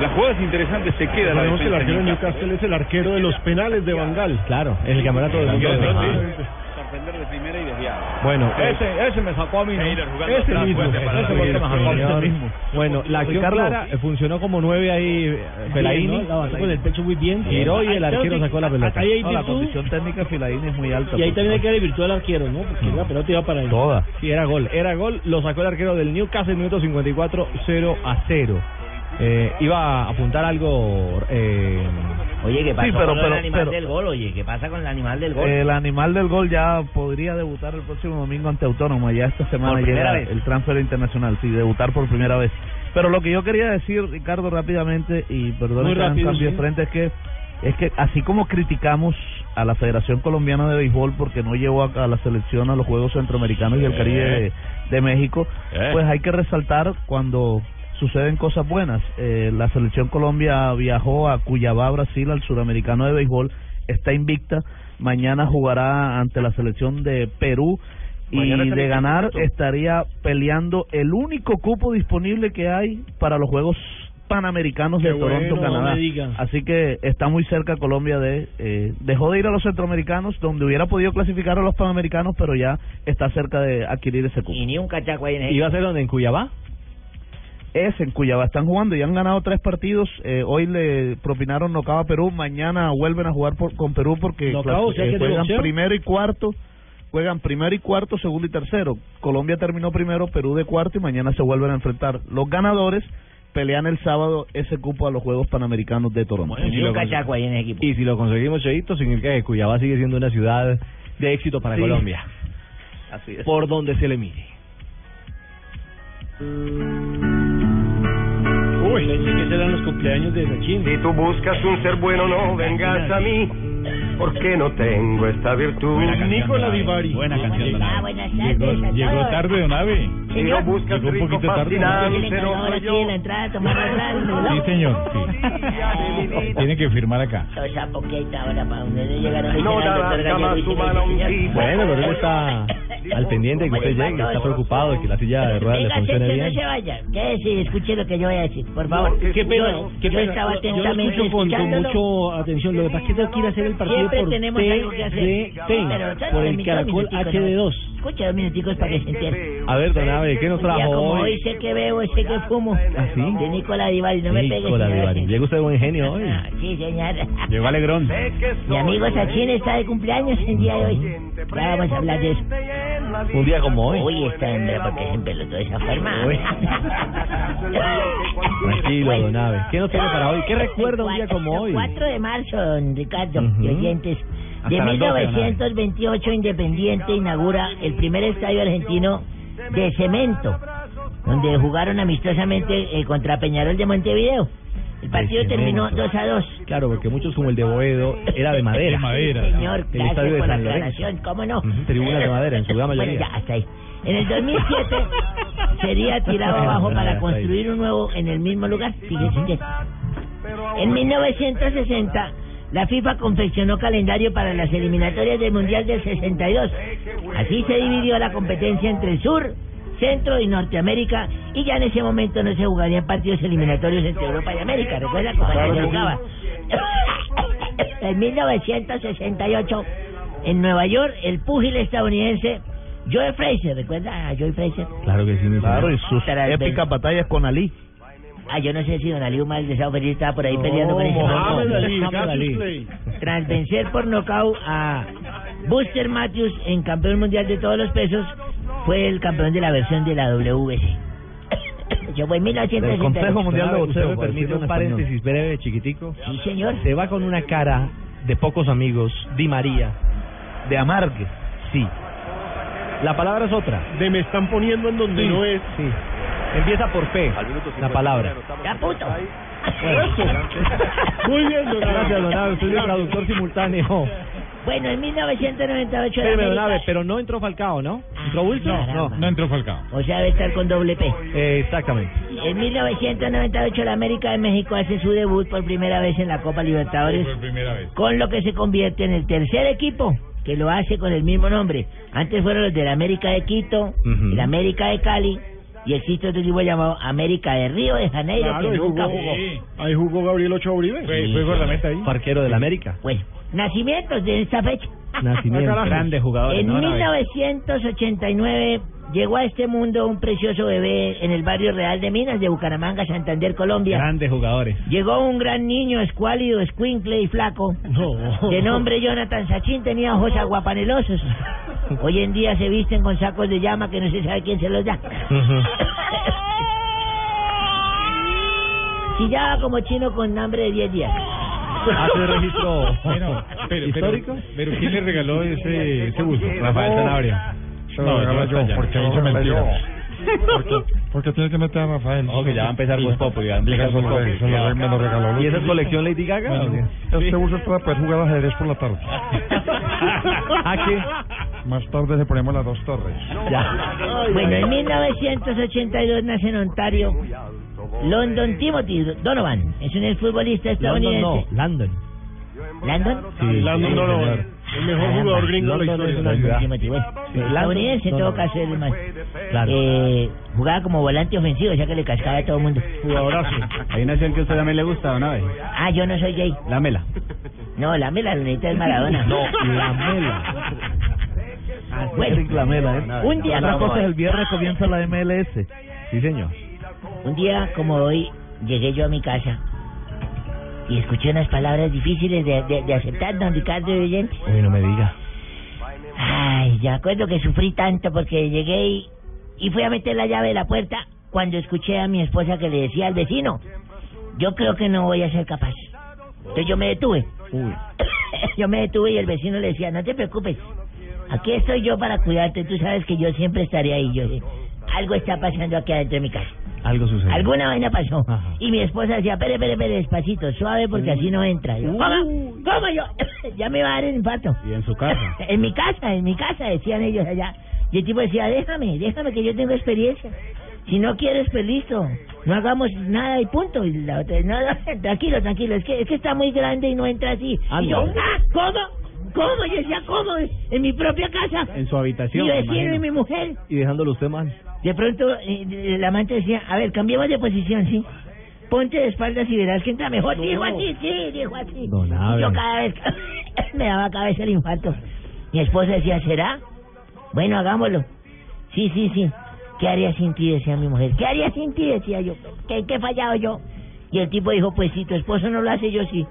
Speaker 52: Las jugadas interesantes se queda la
Speaker 10: que el
Speaker 52: defensa
Speaker 10: arquero de
Speaker 52: Newcastle.
Speaker 10: Es el arquero de los penales de Bangal.
Speaker 17: Claro, es el campeonato del mundo de
Speaker 10: Exactamente.
Speaker 13: Defender de primera y desviar.
Speaker 17: Bueno,
Speaker 10: Ese, ese me sacó a mí. ¿no?
Speaker 13: Jugando
Speaker 10: Ese
Speaker 13: atrás,
Speaker 10: mismo. Ese
Speaker 13: la
Speaker 10: fue el que me sacó a mí. Mismo.
Speaker 17: Bueno, la acción clara eh, funcionó como nueve ahí eh, Fellaini.
Speaker 48: ¿no? Con el pecho muy bien.
Speaker 17: Giró y el arquero
Speaker 48: que-
Speaker 17: sacó la pelota.
Speaker 48: Ahí hay
Speaker 14: No, la
Speaker 48: virtud.
Speaker 14: condición técnica de Filaín es muy alta.
Speaker 48: Y ahí también hay que darle virtud al arquero, ¿no? Porque la pelota iba para él.
Speaker 14: Toda.
Speaker 17: Sí, era gol. Era gol. Lo sacó el arquero del Newcastle, minuto 54, 0 a 0. Eh, iba a apuntar algo. Eh,
Speaker 18: Oye, ¿qué pasa
Speaker 14: Sí, pero-
Speaker 18: con
Speaker 14: pero-
Speaker 18: el animal
Speaker 14: pero-
Speaker 18: del gol? Oye, ¿qué pasa con el animal del gol?
Speaker 14: El animal del gol ya podría debutar el próximo domingo ante Autónoma. Ya esta semana
Speaker 18: Por primera
Speaker 14: llega
Speaker 18: vez.
Speaker 14: el transfer internacional, sí, debutar por primera vez. Pero lo que yo quería decir, Ricardo, rápidamente, y perdón que
Speaker 48: rápido,
Speaker 14: cambio de
Speaker 48: sí.
Speaker 14: frente, es que es que así como criticamos a la Federación Colombiana de Béisbol porque no llevó a, a la selección a los Juegos Centroamericanos y el Caribe de, de México,
Speaker 13: Eh.
Speaker 14: pues hay que resaltar cuando suceden cosas buenas. Eh, la selección Colombia viajó a Cuyabá, Brasil, al Suramericano de Béisbol, está invicta, mañana jugará ante la selección de Perú y
Speaker 51: Mañana
Speaker 14: de ganar estaría peleando el único cupo disponible que hay para los Juegos Panamericanos de Toronto,
Speaker 10: bueno,
Speaker 14: Canadá.
Speaker 48: no.
Speaker 14: Así que está muy cerca Colombia de eh, dejó de ir a los centroamericanos donde hubiera podido clasificar a los panamericanos, pero ya está cerca de adquirir ese cupo.
Speaker 18: Y ni un cachaco ahí en el...
Speaker 17: ¿Iba a ser donde? ¿En Cuyabá?
Speaker 14: Es en Cuyabá, están jugando y han ganado tres partidos. Eh, hoy le propinaron nocao a Perú, mañana vuelven a jugar por, con Perú porque
Speaker 48: Nocao,
Speaker 14: clas-
Speaker 48: o sea
Speaker 14: eh, juegan primero y cuarto. Juegan primero y cuarto, segundo y tercero. Colombia terminó primero, Perú de cuarto y mañana se vuelven a enfrentar. Los ganadores pelean el sábado ese cupo a los Juegos Panamericanos de Toronto.
Speaker 18: Y un cachaco ahí en el equipo.
Speaker 17: Y si lo conseguimos, Cheito, significa que Cuyabá sigue siendo una ciudad de éxito para
Speaker 14: Sí.
Speaker 17: Colombia.
Speaker 14: Así es.
Speaker 17: Por donde se le mire.
Speaker 48: Uy, pensé que serán los cumpleaños de Sachin.
Speaker 56: Si tú buscas un ser bueno, no vengas a mí, porque no tengo esta virtud.
Speaker 10: Nicola Divari.
Speaker 16: Buena canción,
Speaker 32: Ah, buenas tardes
Speaker 16: Llegó, llegó tarde, don Ave.
Speaker 56: Si no buscas
Speaker 16: Llegó un poquito tarde.
Speaker 56: fascinante,
Speaker 32: ¿Quién le encargó
Speaker 56: no
Speaker 32: ahora
Speaker 56: soy
Speaker 32: aquí
Speaker 56: yo.
Speaker 16: Sí, señor. Sí. Tiene que firmar acá.
Speaker 56: No
Speaker 32: al
Speaker 56: darás
Speaker 32: doctor
Speaker 56: jamás
Speaker 32: Gallego y
Speaker 56: tu
Speaker 32: que le
Speaker 56: mano a un
Speaker 32: dice,
Speaker 56: tipo.
Speaker 17: Bueno, pero él está al pendiente de que usted llegue, está preocupado de que la silla de ruedas le funcione
Speaker 32: que no
Speaker 17: bien.
Speaker 32: se vaya. Quédese escuche lo que yo voy a decir, por favor.
Speaker 48: Qué pena,
Speaker 32: Yo-
Speaker 48: qué
Speaker 32: yo
Speaker 48: pena.
Speaker 32: estaba
Speaker 48: Yo lo
Speaker 32: atentamente
Speaker 48: escucho con, mucho atención. Lo que pasa es que tengo que ir a hacer el partido
Speaker 32: Siempre
Speaker 48: por
Speaker 32: tenemos algo que hacer.
Speaker 48: TDT,
Speaker 32: Pero,
Speaker 48: por
Speaker 32: dos
Speaker 48: el Caracol
Speaker 32: ¿no?
Speaker 48: HD2.
Speaker 32: Escucha dos minuticos para que se entere.
Speaker 17: A ver, don Ave, ¿qué nos trajo
Speaker 32: como
Speaker 17: hoy?
Speaker 32: hoy sé que bebo, sé que fumo.
Speaker 17: ¿Ah, sí?
Speaker 32: De Nicolás Divari, no me pegues.
Speaker 17: Nicola
Speaker 32: señora.
Speaker 17: Divari. Llega usted de buen genio hoy.
Speaker 32: Ah, Sí, señor.
Speaker 17: Llegó Alegrón.
Speaker 32: Mi amigo Sachin está de cumpleaños el día de hoy. Ya vamos a hablar de eso.
Speaker 17: Un día como hoy.
Speaker 32: Uy, esta hembra porque se empelotó de esa forma.
Speaker 17: Uy. Tranquilo, don. ¿Qué nos tiene para hoy? ¿Qué recuerda un día como hoy?
Speaker 32: 4 de marzo, don Ricardo,
Speaker 17: Ujú.
Speaker 32: y oyentes. De
Speaker 17: Hasta las 12, don Ave.
Speaker 32: 1928, Independiente inaugura el primer estadio argentino de cemento, donde jugaron amistosamente eh, contra Peñarol de Montevideo. El partido
Speaker 17: De
Speaker 32: terminó
Speaker 17: cemento.
Speaker 32: 2 a 2.
Speaker 17: Claro, porque muchos como el de Boedo era de madera.
Speaker 16: De madera.
Speaker 32: Sí, señor,
Speaker 17: El
Speaker 32: gracias
Speaker 17: estadio de
Speaker 32: por la
Speaker 17: San Lorenzo.
Speaker 32: aclaración, ¿cómo no?
Speaker 17: Ujú, tribunas de madera, en su gran
Speaker 32: Bueno,
Speaker 17: mayoría.
Speaker 32: ya, hasta ahí. En el 2007 sería tirado abajo para construir un nuevo en el mismo lugar. Fíjese. En 1960, la FIFA confeccionó calendario para las eliminatorias del Mundial del 62. Así se dividió la competencia entre el sur, centro y Norteamérica y ya en ese momento no se jugarían partidos eliminatorios entre Europa y América. ¿Recuerda cómo
Speaker 14: Claro
Speaker 32: se jugaba? En 1968, en Nueva York, el púgil estadounidense Joe Frazier, ¿recuerda a Joe Frazier?
Speaker 17: Claro que sí, mi
Speaker 14: Claro, y sus épicas batallas con Ali.
Speaker 32: Ah, yo no sé si Don Ali Umar el deseado feliz estaba por ahí peleando con ese.
Speaker 10: Ali.
Speaker 32: Tras vencer por nocaut a Buster Matthews en campeón mundial de todos los pesos, fue el campeón de la versión de la WBC. Yo fue en
Speaker 14: Del
Speaker 32: 1968.
Speaker 14: Consejo Mundial de
Speaker 17: ¿Usted
Speaker 14: Boxeo.
Speaker 17: me permite un paréntesis breve, chiquitico?
Speaker 32: Sí, señor.
Speaker 17: Se va con una cara de pocos amigos, Di María.
Speaker 14: De amargue.
Speaker 17: Sí. La palabra es otra.
Speaker 10: De me están poniendo en donde
Speaker 17: Sí,
Speaker 10: no es.
Speaker 17: Sí. Empieza por P, la palabra.
Speaker 32: Ya puto.
Speaker 10: Muy bien, don.
Speaker 17: Gracias, es el traductor simultáneo.
Speaker 32: Bueno, en 1998 la
Speaker 17: Espéreme, don
Speaker 32: América-
Speaker 17: Ave, pero no entró Falcao, ¿no? ¿Entró Wilson?
Speaker 32: caramba.
Speaker 16: No entró Falcao.
Speaker 32: O sea, debe estar con doble P.
Speaker 17: Eh, exactamente.
Speaker 32: En 1998 la América de México hace su debut por primera vez en la Copa Libertadores,
Speaker 16: Por primera vez.
Speaker 32: con lo que se convierte en el tercer equipo que lo hace con el mismo nombre. Antes fueron los de la América de Quito,
Speaker 17: Ujú.
Speaker 32: el América de Cali y existe otro equipo llamado América de Río de Janeiro
Speaker 10: Claro,
Speaker 32: que
Speaker 10: ahí
Speaker 32: nunca
Speaker 10: jugó,
Speaker 32: jugó.
Speaker 10: ahí jugó Gabriel Ochoa Uribe.
Speaker 16: Fue, fue guardameta ahí.
Speaker 17: Parquero del América.
Speaker 32: Bueno, nacimientos de esta fecha.
Speaker 17: Nacimientos. Grandes jugadores,
Speaker 32: En
Speaker 17: ¿no? Nave?
Speaker 32: 1989 llegó a este mundo un precioso bebé en el barrio Real de Minas de Bucaramanga, Santander, Colombia.
Speaker 17: Grandes jugadores.
Speaker 32: Llegó un gran niño escuálido, escuincle y flaco. De nombre Jonathan Sachin tenía ojos aguapanelosos. Hoy en día se visten con sacos de llama que no se sabe quién se los da. Chillaba como chino con hambre de 10 días.
Speaker 16: Hace registro bueno, pero,
Speaker 17: histórico.
Speaker 16: Pero, pero ¿quién le regaló ese, ese buzo? Rafael Sanabria.
Speaker 10: Se lo regalo yo, porque
Speaker 16: hizo mentiras.
Speaker 10: Porque, porque tiene que meter a Rafael.
Speaker 17: Oh, que ya va a empezar Voz Populi, va a empezar
Speaker 10: Eso
Speaker 17: Voz Populi.
Speaker 10: me lo regaló.
Speaker 17: ¿Y esa es colección Lady Gaga? o qué?
Speaker 10: Este uso es para poder jugar ajedrez por la tarde.
Speaker 17: ¿A qué?
Speaker 10: Más tarde se ponemos las dos torres.
Speaker 32: Bueno, en 1982 nace en Ontario London Timothy Donovan. Es un futbolista
Speaker 17: London
Speaker 32: estadounidense.
Speaker 17: no, Landon.
Speaker 32: ¿Landon?
Speaker 17: Sí,
Speaker 10: Landon
Speaker 17: sí,
Speaker 10: Donovan,
Speaker 17: señor.
Speaker 10: el mejor jugador gringo de la
Speaker 17: London es
Speaker 10: historia.
Speaker 32: Timothy, bueno.
Speaker 17: Sí,
Speaker 32: Estadounidense en todo
Speaker 17: Donovan.
Speaker 32: caso el más.
Speaker 17: Claro.
Speaker 32: Eh, jugaba como volante ofensivo, sea que le cascaba a todo el mundo.
Speaker 54: Jugadorazo. Hay una acción que a usted también le gusta, ¿o ¿no?
Speaker 32: Ah, yo no soy gay.
Speaker 54: La mela.
Speaker 32: No, la mela, la necesita es Maradona.
Speaker 17: No, la mela.
Speaker 32: Bueno,
Speaker 14: Eric Lamela, ¿eh?
Speaker 32: un día
Speaker 14: Otra
Speaker 32: como
Speaker 14: cosa es el viernes comienza la MLS.
Speaker 17: Sí, señor.
Speaker 32: Un día como hoy llegué yo a mi casa y escuché unas palabras difíciles de, de, de aceptar, don Ricardo de oyente.
Speaker 17: Uy, no me diga.
Speaker 32: Ay, ya acuerdo que sufrí tanto porque llegué y, y fui a meter la llave de la puerta cuando escuché a mi esposa que le decía al vecino, yo creo que no voy a ser capaz. Entonces yo me detuve. yo me detuve y el vecino le decía, no te preocupes, aquí estoy yo para cuidarte, tú sabes que yo siempre estaré ahí. Yo algo está pasando aquí adentro de mi casa.
Speaker 17: Algo sucedió.
Speaker 32: Alguna vaina pasó.
Speaker 17: Ajá.
Speaker 32: Y mi esposa decía, pere, pere, pere, despacito, suave porque así no entra. Yo, ¿Cómo? ¿Cómo yo? ya me va a dar el infarto.
Speaker 54: Y en su casa.
Speaker 32: en mi casa, en mi casa, decían ellos allá. Y el tipo decía, déjame, déjame que yo tengo experiencia. Si no quieres, pues listo. No hagamos nada y punto. Y la otra, no, no, tranquilo, tranquilo. Es que, es que está muy grande y no entra así. Y yo, ah, ¿cómo? ¿Cómo? Yo decía, ¿cómo? En mi propia casa.
Speaker 54: En su habitación.
Speaker 32: Y
Speaker 54: imagino.
Speaker 32: mi mujer.
Speaker 17: Y dejándolo usted mal.
Speaker 32: De pronto, eh, el amante decía, a ver, cambiemos de posición, ¿sí? Ponte de espaldas y verás que entra mejor. Dijo así, sí, dijo así. Y yo cada vez me daba cabeza el infarto. Mi esposa decía, ¿será? Bueno, hagámoslo. Sí, sí, sí. ¿Qué haría sin ti? Decía mi mujer. ¿Qué haría sin ti? Decía yo. ¿Qué, qué he fallado yo? Y el tipo dijo, pues si tu esposo no lo hace, yo sí.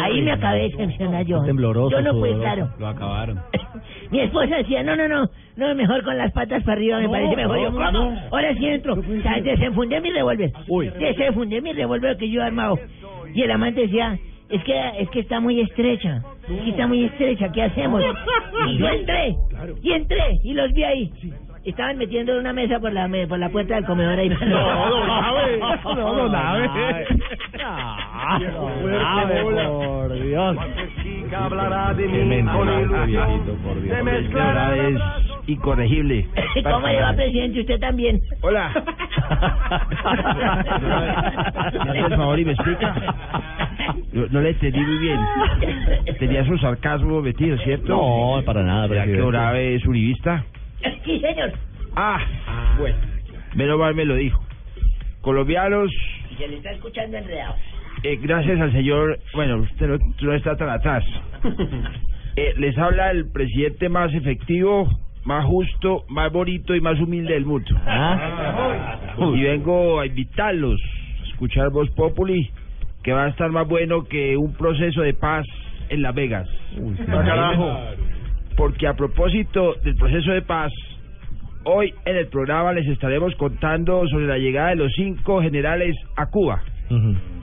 Speaker 32: Ahí me acabé de decepcionar yo.
Speaker 17: Tembloroso,
Speaker 32: Yo no fui
Speaker 17: sudoroso.
Speaker 32: claro.
Speaker 54: Lo acabaron.
Speaker 32: Mi esposa decía, no, no, no, no, mejor con las patas para arriba, me parece mejor. Yo, ¿cómo? Ahora sí entro. O sea, desenfundé mi revólver.
Speaker 17: Uy.
Speaker 32: Desenfundé mi revólver que yo he armado. Y el amante decía, es que, es que está muy estrecha. Está muy estrecha, ¿qué hacemos? Y yo entré. Y entré, y los vi ahí. Estaban metiendo en una mesa por la, me- por la puerta del comedor ahí.
Speaker 10: No, don Abe.
Speaker 17: No, Abe. Ah, Abe, por Dios.
Speaker 56: hablará de mí con. Se mezclará
Speaker 17: es incorregible.
Speaker 32: ¿Cómo le va, presidente? Usted también.
Speaker 56: Hola.
Speaker 57: ¿Me hace el favor y me explica? No, no le entendí muy bien. Tenía su sarcasmo metido, ¿cierto?
Speaker 17: No, para nada,
Speaker 57: ¿Será que es uribista?
Speaker 32: Sí, señor.
Speaker 57: Ah, bueno. Menos mal me lo dijo. Colombianos,
Speaker 32: Y se le está escuchando enredado.
Speaker 57: eh, gracias al señor... Bueno, usted no, no está tan atrás. Eh, les habla el presidente más efectivo, más justo, más bonito y más humilde del mundo. Y vengo a invitarlos a escuchar Voz Populi, que va a estar más bueno que un proceso de paz en Las Vegas.
Speaker 10: Ah, carajo.
Speaker 57: Porque a propósito del proceso de paz, hoy en el programa les estaremos contando sobre la llegada de los cinco generales a Cuba.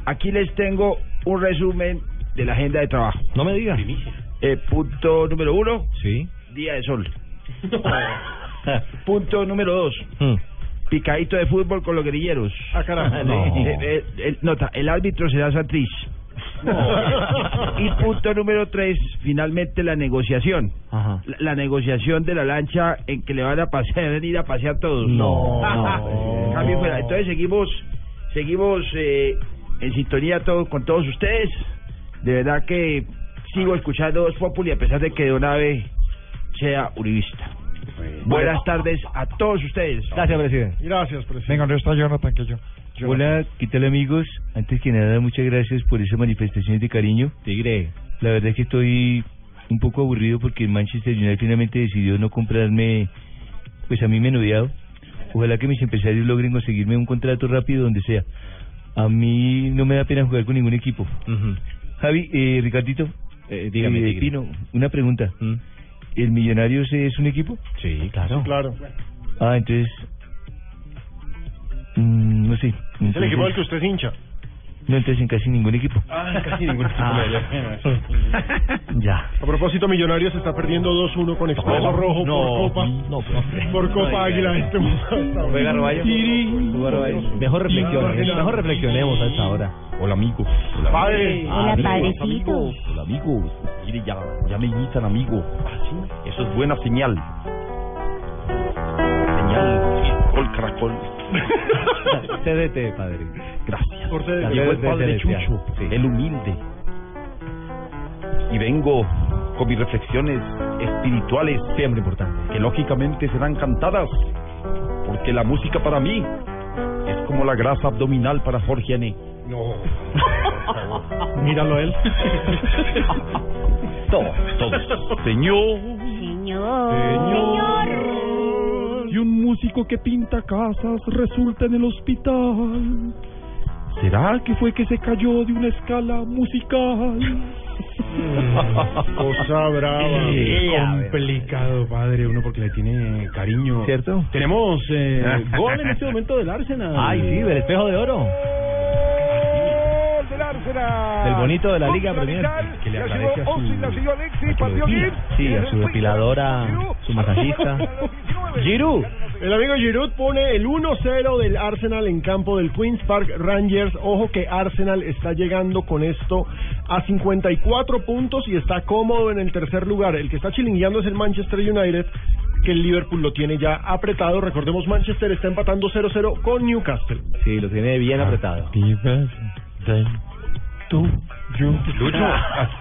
Speaker 57: Aquí les tengo un resumen de la agenda de trabajo.
Speaker 17: No me diga.
Speaker 57: Eh, punto número uno,
Speaker 17: Sí.
Speaker 57: día de sol. punto número dos,
Speaker 17: Mm.
Speaker 57: picadito de fútbol con los guerrilleros.
Speaker 10: Ah, carajo.
Speaker 17: No.
Speaker 57: Eh, eh, eh, nota, el árbitro será Santriz. y punto número tres, finalmente la negociación.
Speaker 17: Ajá.
Speaker 57: La, la negociación de la lancha en que le van a pasear, ir a pasear todos.
Speaker 17: No, no.
Speaker 57: Cambio fuera. Entonces seguimos, seguimos eh, en sintonía todo, con todos ustedes. De verdad que sigo escuchando Voz Populi a pesar de que de una vez sea uribista. Buenas tardes a todos ustedes.
Speaker 17: Gracias, presidente.
Speaker 10: Gracias, presidente. Venga, ¿dónde está Jonathan? Que yo.
Speaker 58: Hola, ¿qué tal amigos? Antes que nada, muchas gracias por esas manifestaciones de cariño.
Speaker 17: Tigre.
Speaker 59: La verdad es que estoy un poco aburrido porque el Manchester United finalmente decidió no comprarme, pues a mí menudeado. Ojalá que mis empresarios logren conseguirme un contrato rápido donde sea. A mí no me da pena jugar con ningún equipo. Javi, eh, Ricardito,
Speaker 17: dígame,
Speaker 59: eh. Pino, una pregunta. ¿El Millonarios es un equipo?
Speaker 17: Sí, claro.
Speaker 10: Claro.
Speaker 59: Ah, entonces... mm, no sé.
Speaker 10: Es el equipo del que usted es hincha.
Speaker 59: No, entonces en casi ningún equipo.
Speaker 10: Ah, casi ningún equipo.
Speaker 59: Ah. Ya.
Speaker 10: A propósito, Millonarios está perdiendo 2-1 con Expreso
Speaker 59: No,
Speaker 10: Rojo
Speaker 59: no,
Speaker 10: por Copa.
Speaker 59: no, profe.
Speaker 10: por Copa
Speaker 59: No,
Speaker 10: Águila. Este.
Speaker 17: Mejor reflexionemos, mejor reflexionemos a esta hora.
Speaker 58: Hola amigos.
Speaker 10: Padre.
Speaker 58: Ah,
Speaker 53: Hola, padrecito.
Speaker 58: Hola amigos. Mire, ya, ya me imitan amigo. Eso es buena señal. Señal. Gol caracol.
Speaker 17: CDT, padre.
Speaker 58: Gracias.
Speaker 10: Por
Speaker 58: llegó el padre
Speaker 17: CDT,
Speaker 58: Chucho,
Speaker 17: sí.
Speaker 58: el humilde. Y vengo con mis reflexiones espirituales.
Speaker 17: Siempre importante.
Speaker 58: Que lógicamente serán cantadas. Porque la música para mí es como la grasa abdominal para Jorge Ané.
Speaker 10: No.
Speaker 17: Míralo él.
Speaker 58: Todos, todos. Señor.
Speaker 53: Señor.
Speaker 58: Y un músico que pinta casas resulta en el hospital. ¿Será que fue que se cayó de una escala musical?
Speaker 10: Cosa brava.
Speaker 60: Complicado, padre, uno porque le tiene cariño.
Speaker 17: ¿Cierto?
Speaker 60: Tenemos eh, gol en este momento del Arsenal.
Speaker 17: Ay, sí, del espejo de oro.
Speaker 57: Del Arsenal.
Speaker 17: Del bonito de la Liga Premier.
Speaker 60: Que le agradece a su-.
Speaker 17: Sí, a su depiladora, su masajista. Giroud.
Speaker 10: El amigo Giroud pone el 1-0 del Arsenal en campo del Queens Park Rangers. Ojo que Arsenal está llegando con esto a 54 puntos y está cómodo en el tercer lugar. El que está chilingueando es el Manchester United, que el Liverpool lo tiene ya apretado. Recordemos, Manchester está empatando 0-0 con Newcastle.
Speaker 17: Sí, lo tiene bien apretado.
Speaker 60: Tú, yo.
Speaker 10: Lucho.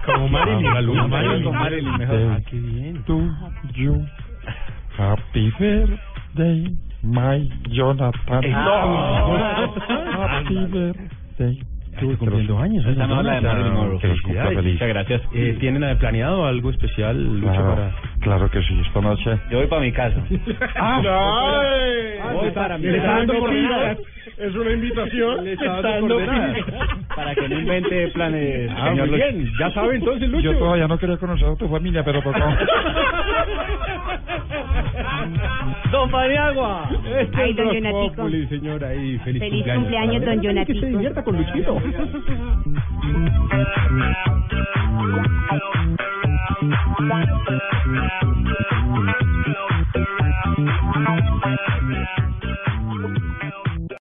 Speaker 60: Como Marilyn.
Speaker 10: Ah, Lucho.
Speaker 60: Como Marilyn. Marilyn, mejor. Ah, qué bien.
Speaker 58: Tú, yo. Happy birthday, my Jonathan.
Speaker 60: Ah.
Speaker 58: Happy birthday.
Speaker 60: Estuve cumpliendo años.
Speaker 57: Esa no es la de Marilyn Monroe.
Speaker 58: Que los cumpla feliz.
Speaker 60: Muchas gracias. Eh, ¿Tienen planeado algo especial, Lucho,
Speaker 58: Claro,
Speaker 60: para...?
Speaker 58: claro que sí, esta noche.
Speaker 57: Yo voy para mi casa.
Speaker 10: ¡Ay!
Speaker 60: Voy para mi casa.
Speaker 10: Es una invitación.
Speaker 60: Le está dando coordenadas.
Speaker 17: Para que no invente planes,
Speaker 60: Ah,
Speaker 17: señor
Speaker 60: bien. Ya sabe entonces, Lucho.
Speaker 58: Yo todavía no quería conocer a tu familia, pero tocó.
Speaker 17: Don Paniagua.
Speaker 60: Este
Speaker 53: Ay, don Jonatico.
Speaker 60: Populi, señora, y feliz,
Speaker 53: Feliz
Speaker 60: cumpleaños.
Speaker 53: cumpleaños, don
Speaker 60: Que se
Speaker 53: Jonatico.
Speaker 60: divierta con Luchito.